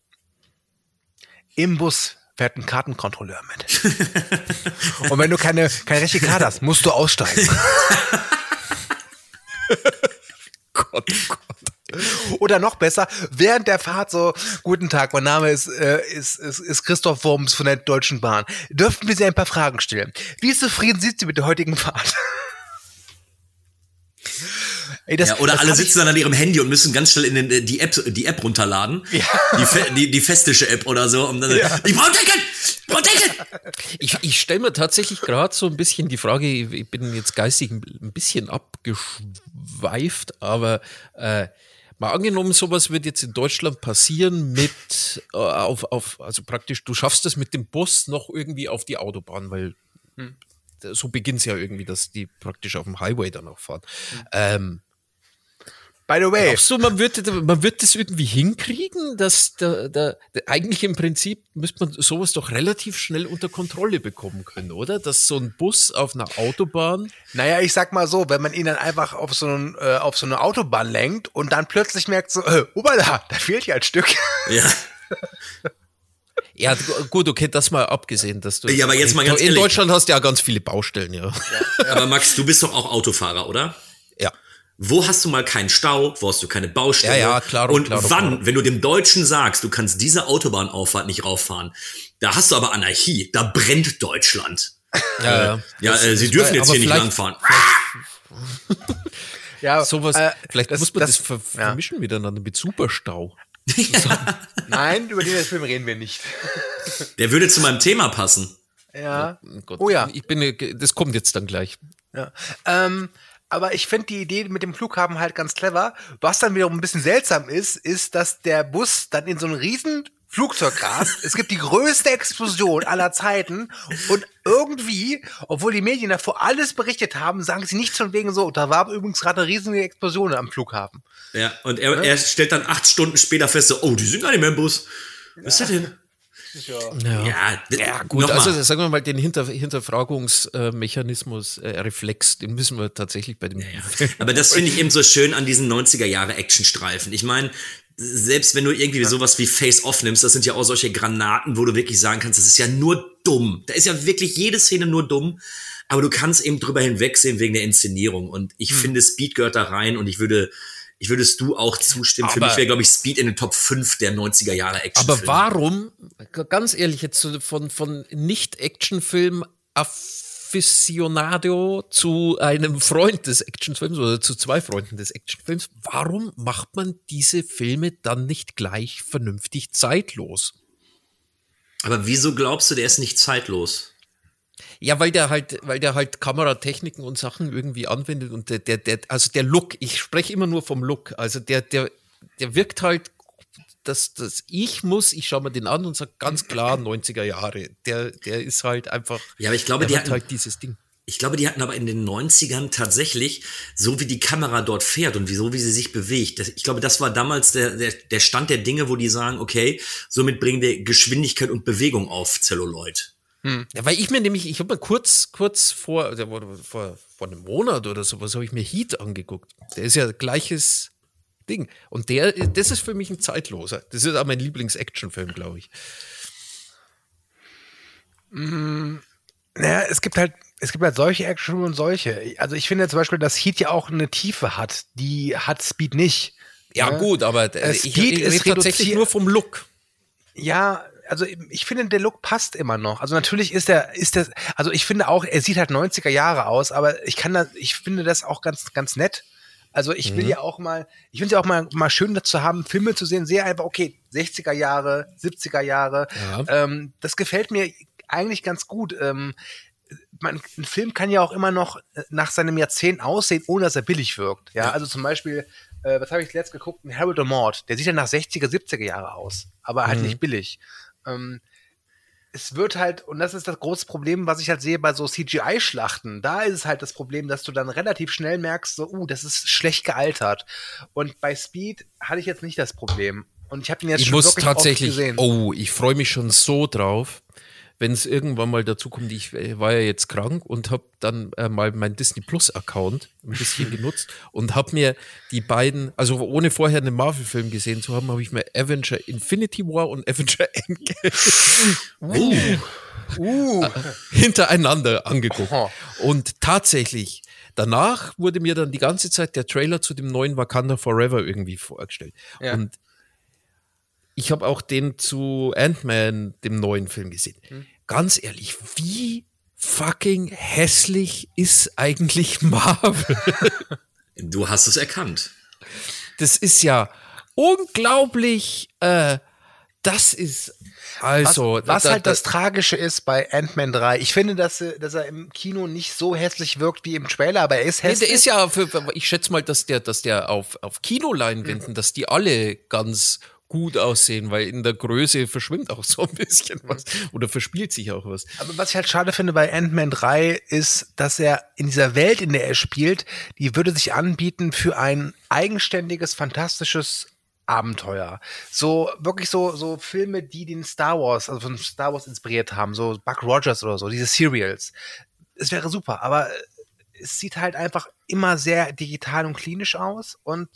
Im Bus fährt ein Kartenkontrolleur mit. Und wenn du keine, keine rechte Karte hast, musst du aussteigen. Gott, Gott. Oder noch besser, während der Fahrt so, guten Tag, mein Name ist, äh, ist, ist, ist Christoph Wurms von der Deutschen Bahn. Dürften wir Sie ein paar Fragen stellen? Wie zufrieden sind Sie mit der heutigen Fahrt? Ey, das- ja, oder das alle sitzen dann an ihrem Handy und müssen ganz schnell in den, äh, die, App, die App runterladen. Ja. Die, fe die, die festische App oder so. Und dann, Ich brauch Ticket! Ich brauch Ticket! Ich, ich stelle mir tatsächlich gerade so ein bisschen die Frage, ich bin jetzt geistig ein bisschen abgeschweift geschweift, aber äh, mal angenommen, sowas wird jetzt in Deutschland passieren mit äh, auf, auf, also praktisch, du schaffst es mit dem Bus noch irgendwie auf die Autobahn, weil hm. so beginnt es ja irgendwie, dass die praktisch auf dem Highway dann auch fahren. Hm. Ähm, By the way. Glaubst du, man wird, man wird das irgendwie hinkriegen, dass da, da, eigentlich im Prinzip müsste man sowas doch relativ schnell unter Kontrolle bekommen können, oder? Dass so ein Bus auf einer Autobahn. Naja, ich sag mal so, wenn man ihn dann einfach auf so, einen, äh, auf so eine Autobahn lenkt und dann plötzlich merkt so, äh, da, da fehlt ja ein Stück. Ja. Ja, gut, okay, das mal abgesehen, dass du. Ja, aber jetzt mal ganz In ehrlich. Deutschland hast du ja ganz viele Baustellen, ja. ja. Aber Max, du bist doch auch Autofahrer, oder? Wo hast du mal keinen Stau? Wo hast du keine Baustelle? Ja, ja, klar. Und klar, wann, klar. wenn du dem Deutschen sagst, du kannst diese Autobahnauffahrt nicht rauffahren, da hast du aber Anarchie, da brennt Deutschland. Ja, ja. ja äh, sie dürfen jetzt hier nicht langfahren. ja, Sowas, äh, vielleicht das- muss man das, das- ver ja. vermischen miteinander mit Superstau. Nein, über den Film reden wir nicht. Der würde zu meinem Thema passen. Ja. Gott, Oh ja. Ich bin, äh, das kommt jetzt dann gleich. Ja. Ähm, aber ich finde die Idee mit dem Flughafen halt ganz clever. Was dann wiederum ein bisschen seltsam ist, ist, dass der Bus dann in so einen riesen Flugzeug rast. es gibt die größte Explosion aller Zeiten und irgendwie, obwohl die Medien davor alles berichtet haben, sagen sie nicht von wegen so, da war übrigens gerade eine riesige Explosion am Flughafen. Ja, und er, er stellt dann acht Stunden später fest, so, oh, die sind gar nicht mehr im Bus. Was ist das denn? Ja, Ja, ja gut, nochmal. also sagen wir mal, den Hinter Hinterfragungsmechanismus, äh, Reflex, den müssen wir tatsächlich bei dem. Aber das finde ich eben so schön an diesen 90er Jahre Actionstreifen. Ich meine, selbst wenn du irgendwie sowas wie Face Off nimmst, das sind ja auch solche Granaten, wo du wirklich sagen kannst, das ist ja nur dumm. Da ist ja wirklich jede Szene nur dumm. Aber du kannst eben drüber hinwegsehen wegen der Inszenierung. Und ich finde, Speed gehört da rein und ich würde, ich würdest du auch zustimmen. Für Aber- mich wäre, glaube ich, Speed in den Top 5 der 90er Jahre Actionfilme. Aber warum, ganz ehrlich, jetzt von, von Nicht-Actionfilm Aficionado zu einem Freund des Actionfilms oder zu zwei Freunden des Actionfilms, warum macht man diese Filme dann nicht gleich vernünftig zeitlos? Aber wieso glaubst du, der ist nicht zeitlos? Ja, weil der halt, weil der halt Kameratechniken und Sachen irgendwie anwendet und der, der, der also der Look, ich spreche immer nur vom Look, also der, der, der wirkt halt, dass das ich muss, ich schaue mir den an und sage ganz klar 90er Jahre. Der, der ist halt einfach, Ja, aber ich glaube, der die hat hatten, halt dieses Ding. Ich glaube, die hatten aber in den 90ern tatsächlich, so wie die Kamera dort fährt und wie, so wie sie sich bewegt, das, ich glaube, das war damals der, der, der Stand der Dinge, wo die sagen, okay, somit bringen wir Geschwindigkeit und Bewegung auf Celluloid. Ja, weil ich mir nämlich, ich habe mir kurz, kurz vor, vor, vor einem Monat oder sowas, habe ich mir Heat angeguckt. Der ist ja gleiches Ding. Und der, das ist für mich ein zeitloser. Das ist auch mein Lieblings-Action-Film, glaube ich. Naja, es gibt halt, es gibt halt solche Action und solche. Also ich finde zum Beispiel, dass Heat ja auch eine Tiefe hat. Die hat Speed nicht. Ja, Ja. gut, aber Äh, ich, Speed ich ist rede tatsächlich reduziert- nur vom Look. Ja, also ich finde, der Look passt immer noch. Also natürlich ist der, ist der, also ich finde auch, er sieht halt 90er Jahre aus, aber ich kann das, ich finde das auch ganz, ganz nett. Also ich will ja auch mal, ich finde ja auch mal, mal schön dazu haben, Filme zu sehen, sehr einfach, okay, 60er Jahre, 70er Jahre. Ja. Ähm, das gefällt mir eigentlich ganz gut. Ähm, man, ein Film kann ja auch immer noch äh, nach seinem Jahrzehnt aussehen, ohne dass er billig wirkt. Ja, also zum Beispiel, äh, was habe ich letzt geguckt? Ein Harold Mord. Der sieht ja nach 60er, 70er Jahre aus, aber halt nicht billig. Ähm, es wird halt, und das ist das große Problem, was ich halt sehe bei so CGI-Schlachten. Da ist es halt das Problem, dass du dann relativ schnell merkst, so, uh, das ist schlecht gealtert. Und bei Speed hatte ich jetzt nicht das Problem. Und ich habe ihn jetzt Ich schon muss wirklich oft tatsächlich, gesehen. oh, ich freue mich schon so drauf, wenn es irgendwann mal dazu kommt. Ich war ja jetzt krank und habe dann äh, mal meinen Disney Plus Account ein bisschen genutzt und habe mir die beiden, also ohne vorher einen Marvel-Film gesehen zu haben, habe ich mir Avenger Infinity War und Avenger Endgame Uh, hintereinander angeguckt. Oha. Und tatsächlich, danach wurde mir dann die ganze Zeit der Trailer zu dem neuen Wakanda Forever irgendwie vorgestellt. Ja. Und ich habe auch den zu Ant-Man, dem neuen Film, gesehen. Hm. Ganz ehrlich, wie fucking hässlich ist eigentlich Marvel? Du hast es erkannt. Das ist ja unglaublich, äh, das ist Also, was, was da- halt da- das Tragische ist bei Ant-Man 3, ich finde, dass, er- dass er im Kino nicht so hässlich wirkt wie im Trailer, aber er ist Nee, hässlich. der ist ja, für, ich schätze mal, dass der, dass der auf, auf Kinoleinwänden, dass die alle ganz gut aussehen, weil in der Größe verschwimmt auch so ein bisschen was oder verspielt sich auch was. Aber was ich halt schade finde bei Ant-Man 3 ist, dass er in dieser Welt, in der er spielt, die würde sich anbieten für ein eigenständiges, fantastisches Abenteuer. So, wirklich so, so Filme, die den Star Wars, also von Star Wars inspiriert haben, so Buck Rogers oder so, diese Serials. Es wäre super, aber es sieht halt einfach immer sehr digital und klinisch aus und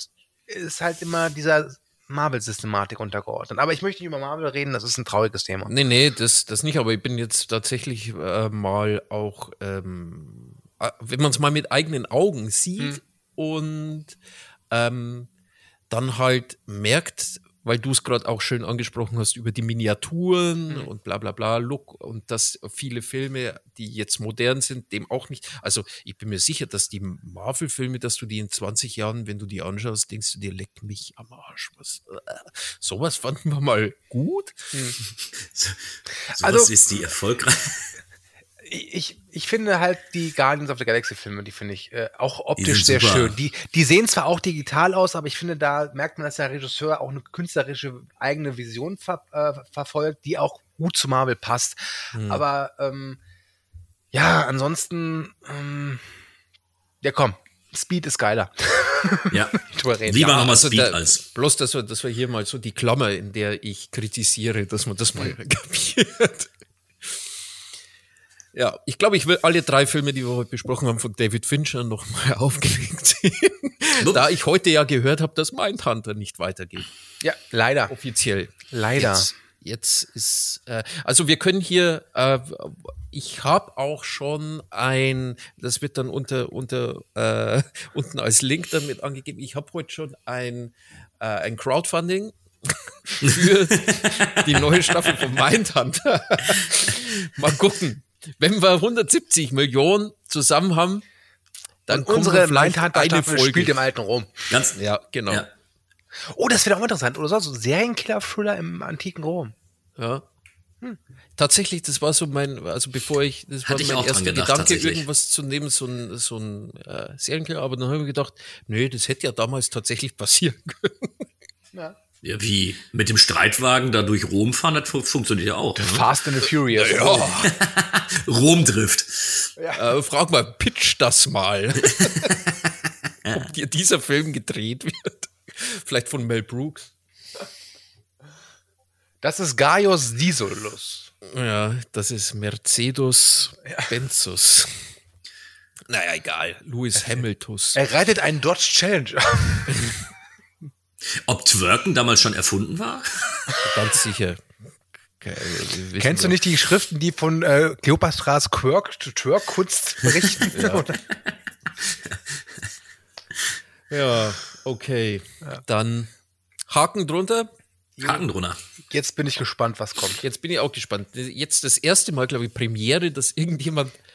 ist halt immer dieser Marvel-Systematik untergeordnet. Aber ich möchte nicht über Marvel reden, das ist ein trauriges Thema. Nee, nee, das, das nicht, aber ich bin jetzt tatsächlich äh, mal auch, ähm, äh, wenn man es mal mit eigenen Augen sieht und ähm, dann halt merkt, weil du es gerade auch schön angesprochen hast, über die Miniaturen und bla bla bla, Look und dass viele Filme, die jetzt modern sind, dem auch nicht. Also ich bin mir sicher, dass die Marvel-Filme, dass du die in 20 Jahren, wenn du die anschaust, denkst du dir, leck mich am Arsch. Was, äh, sowas fanden wir mal gut. Sowas Also- ist die erfolgreich. Ich, ich finde halt die Guardians of the Galaxy Filme, die finde ich äh, auch optisch sehr super. schön. Die, die sehen zwar auch digital aus, aber ich finde, da merkt man, dass der Regisseur auch eine künstlerische eigene Vision ver, äh, verfolgt, die auch gut zu Marvel passt. Aber ähm, ja, ansonsten, ähm, ja komm, Speed ist geiler. Ja. Lieber Ja, nochmal also Speed der- als. Bloß, dass wir, dass wir hier mal so die Klammer, in der ich kritisiere, dass man das mal kapiert. Ja, ich glaube, ich will alle drei Filme, die wir heute besprochen haben, von David Fincher nochmal aufgelegt sehen. da ich heute ja gehört habe, dass Mindhunter nicht weitergeht. ja, leider. Offiziell. Leider. Jetzt, jetzt ist, äh, also wir können hier, äh, ich habe auch schon ein, das wird dann unter, unter, äh, unten als Link damit angegeben, ich habe heute schon ein, äh, ein Crowdfunding für die neue Staffel von Mindhunter. Mal gucken. Wenn wir 170 Millionen zusammen haben, dann Und kommt unsere vielleicht Mindhunter eine Staffel Folge. spielt im alten Rom. Ganz, ja, genau. Ja. Oh, das wäre auch interessant. Oder so, so Serienkiller-Thriller im antiken Rom. Ja. Tatsächlich, das war so mein, also bevor ich, das war Hatte ich mein erster gedacht, Gedanke, irgendwas zu nehmen, so ein, so ein äh, Serienkiller, aber dann habe ich gedacht, nö, das hätte ja damals tatsächlich passieren können. Ja. Ja, wie mit dem Streitwagen da durch Rom fahren, das fu- funktioniert ja auch. Ne? Fast and the Furious. Romdrift. Äh, frag mal, pitch das mal. Ob dir dieser Film gedreht wird. Vielleicht von Mel Brooks. Das ist Gaius Disolus. Ja, das ist Mercedes Benzus. Naja, egal. Louis Hamilton. Er reitet einen Dodge Challenger. Ob Twerken damals schon erfunden war? Ganz sicher. Okay, wissen Kennst du nicht die Schriften, die von äh, Kleopatras Quirk, Twerk-Kunst berichten? Oder? Ja, okay. Dann Haken drunter. Haken drunter. Jetzt bin ich gespannt, was kommt. Jetzt bin ich auch gespannt. Jetzt das erste Mal, glaube ich, Premiere, dass irgendjemand äh,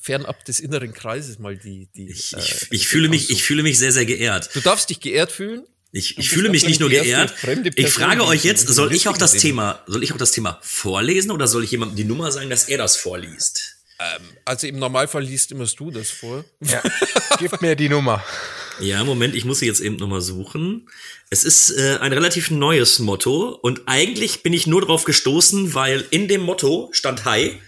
fernab des inneren Kreises mal die. die Ich, äh, ich, ich, fühle mich, ich fühle mich sehr, sehr geehrt. du darfst dich geehrt fühlen. Ich, ich fühle mich nicht nur geehrt. Ich frage euch jetzt, soll ich auch das Listing Thema, soll ich auch das Thema vorlesen oder soll ich jemandem die Nummer sagen, dass er das vorliest? Also im Normalfall liest immer du das vor. Ja. Gib mir die Nummer. Ja, Moment, ich muss sie jetzt eben nochmal suchen. Es ist äh, ein relativ neues Motto und eigentlich bin ich nur drauf gestoßen, weil in dem Motto stand Hi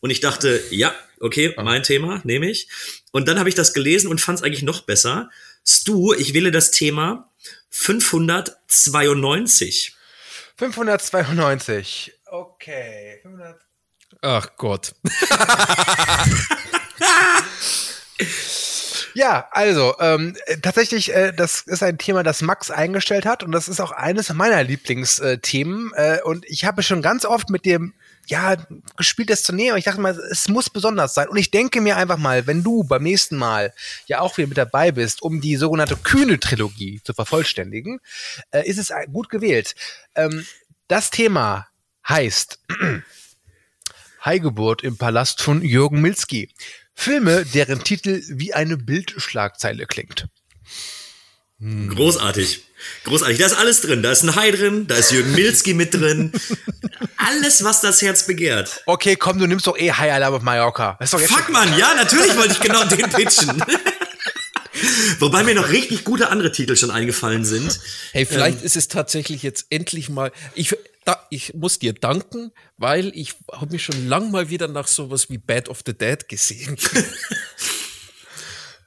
und ich dachte, ja, okay, mein Thema, nehme ich. Und dann habe ich das gelesen und fand es eigentlich noch besser. Stu, ich wähle das Thema 592. 592. Okay. 500. Ach Gott. Ja, also ähm, äh, tatsächlich, äh, das ist ein Thema, das Max eingestellt hat und das ist auch eines meiner Lieblingsthemen. Äh, und ich habe schon ganz oft mit dem ja gespielt, das zu nehmen. Aber ich dachte mal, es muss besonders sein. Und ich denke mir einfach mal, wenn du beim nächsten Mal ja auch wieder mit dabei bist, um die sogenannte kühne Trilogie zu vervollständigen, äh, ist es äh, gut gewählt. Ähm, das Thema heißt Heigeburt im Palast von Jürgen Milski. Filme, deren Titel wie eine Bildschlagzeile klingt. Großartig. Großartig, da ist alles drin. Da ist ein Hai drin, da ist Jürgen Milski mit drin. Alles, was das Herz begehrt. Okay, komm, du nimmst doch eh High Alarm auf Mallorca. Das ist doch jetzt Fuck, Mann, ja, natürlich wollte ich genau den pitchen. Wobei mir noch richtig gute andere Titel schon eingefallen sind. Hey, vielleicht ist es tatsächlich jetzt endlich mal. Ich, da, ich muss dir danken, weil ich habe mich schon lang mal wieder nach sowas wie Bad of the Dead gesehen.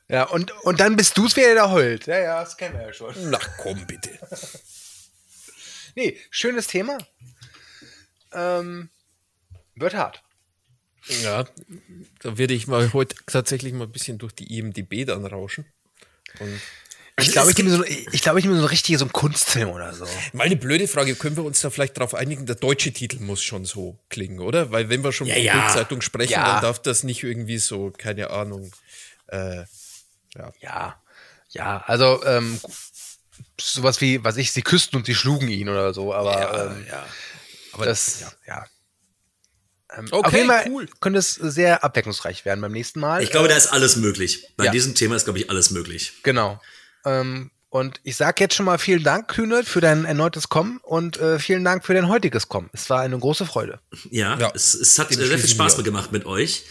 Ja, und, und dann bist du's, wer da heult. Ja, ja, das kennen wir ja schon. Na komm bitte. Nee, schönes Thema. Ähm, wird hart. Ja, da werde ich mal heute tatsächlich mal ein bisschen durch die IMDB dann rauschen. Und Ich glaube, ich nehme so, ich glaube, ich nehme so eine richtige, so einen Kunstfilm oder so. mal eine blöde Frage, können wir uns da vielleicht darauf einigen, der deutsche Titel muss schon so klingen, oder? Weil wenn wir schon Ja, von ja. Bildzeitung sprechen, Ja. dann darf das nicht irgendwie so, keine Ahnung. Äh, Ja, ja, also ähm, sowas wie, was ich, sie küssten und sie schlugen ihn oder so, aber ähm, ja. Aber das, ja. Ähm, Okay, auf jeden Fall cool. könnte es sehr abwechslungsreich werden beim nächsten Mal. Ich glaube, da ist alles möglich. Bei Ja. diesem Thema ist, glaube ich, alles möglich. Genau. Ähm, und ich sage jetzt schon mal vielen Dank, Kühne, für dein erneutes Kommen und äh, vielen Dank für dein heutiges Kommen. Es war eine große Freude. Ja, Ja, es, es hat dem äh, sehr viel Spaß gemacht mit euch.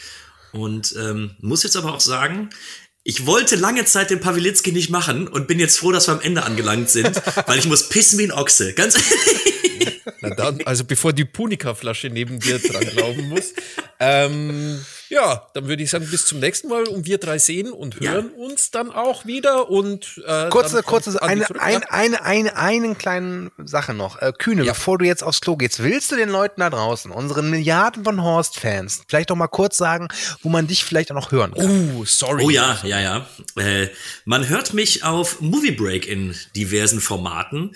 Und ähm, muss jetzt aber auch sagen, ich wollte lange Zeit den Pawlitzki nicht machen und bin jetzt froh, dass wir am Ende angelangt sind, weil ich muss pissen wie ein Ochse. Ganz Na dann, also bevor die Punika-Flasche neben dir dran glauben muss. Ähm, ja, dann würde ich sagen, bis zum nächsten Mal und wir drei sehen und Ja. hören uns dann auch wieder und äh, Kurze, kurze, eine, zurück. ein, Ja. eine, eine, einen kleinen Sache noch. Äh, Kühne, Ja. bevor du jetzt aufs Klo gehst, willst du den Leuten da draußen, unseren Milliarden von Horst-Fans, vielleicht doch mal kurz sagen, wo man dich vielleicht auch noch hören kann? Oh, sorry. Oh ja, ja, ja. Äh, man hört mich auf Movie Break in diversen Formaten.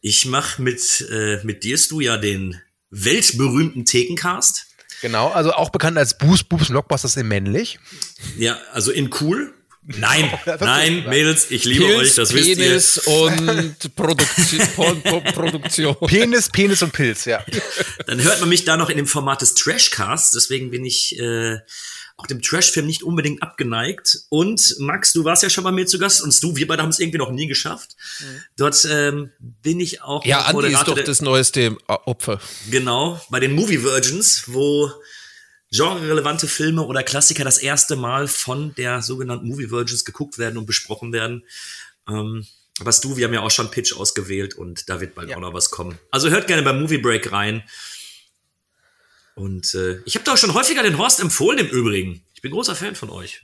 Ich mache mit, äh, mit dir, Stu, ja den weltberühmten Thekencast. Genau, also auch bekannt als Boos, Boobs, Blockbusters in männlich. Ja, also in cool. Nein, das nein, Mädels, ich liebe Pilz, euch, das wisst ihr. Penis und Produktion. Pro- Pro- Produktion. Penis, Penis und Pilz, ja. Dann hört man mich da noch in dem Format des Trashcasts, deswegen bin ich äh, auch dem Trashfilm nicht unbedingt abgeneigt. Und Max, du warst ja schon bei mir zu Gast und du, wir beide haben es irgendwie noch nie geschafft. Dort ähm, bin ich auch Ja, Andi ist doch das neueste äh, Opfer. Genau, bei den Movie Virgins, wo genrerelevante Filme oder Klassiker das erste Mal von der sogenannten Movie Virgins geguckt werden und besprochen werden. Ähm, aber du, wir haben ja auch schon Pitch ausgewählt und da wird bald Ja. auch noch was kommen. Also hört gerne beim Movie Break rein. Und äh, ich habe da auch schon häufiger den Horst empfohlen im Übrigen. Ich bin großer Fan von euch.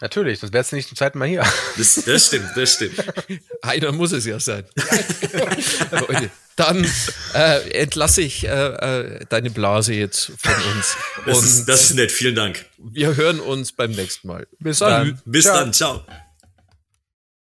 Natürlich, sonst wärst du nicht zum zweiten Mal hier. Das, das stimmt, das stimmt. Einer muss es ja sein. Leute, dann äh, entlasse ich äh, äh, deine Blase jetzt von uns. Das, ist, das ist nett, vielen Dank. wir hören uns beim nächsten Mal. Bis dann. dann. Bis Ciao. dann, ciao.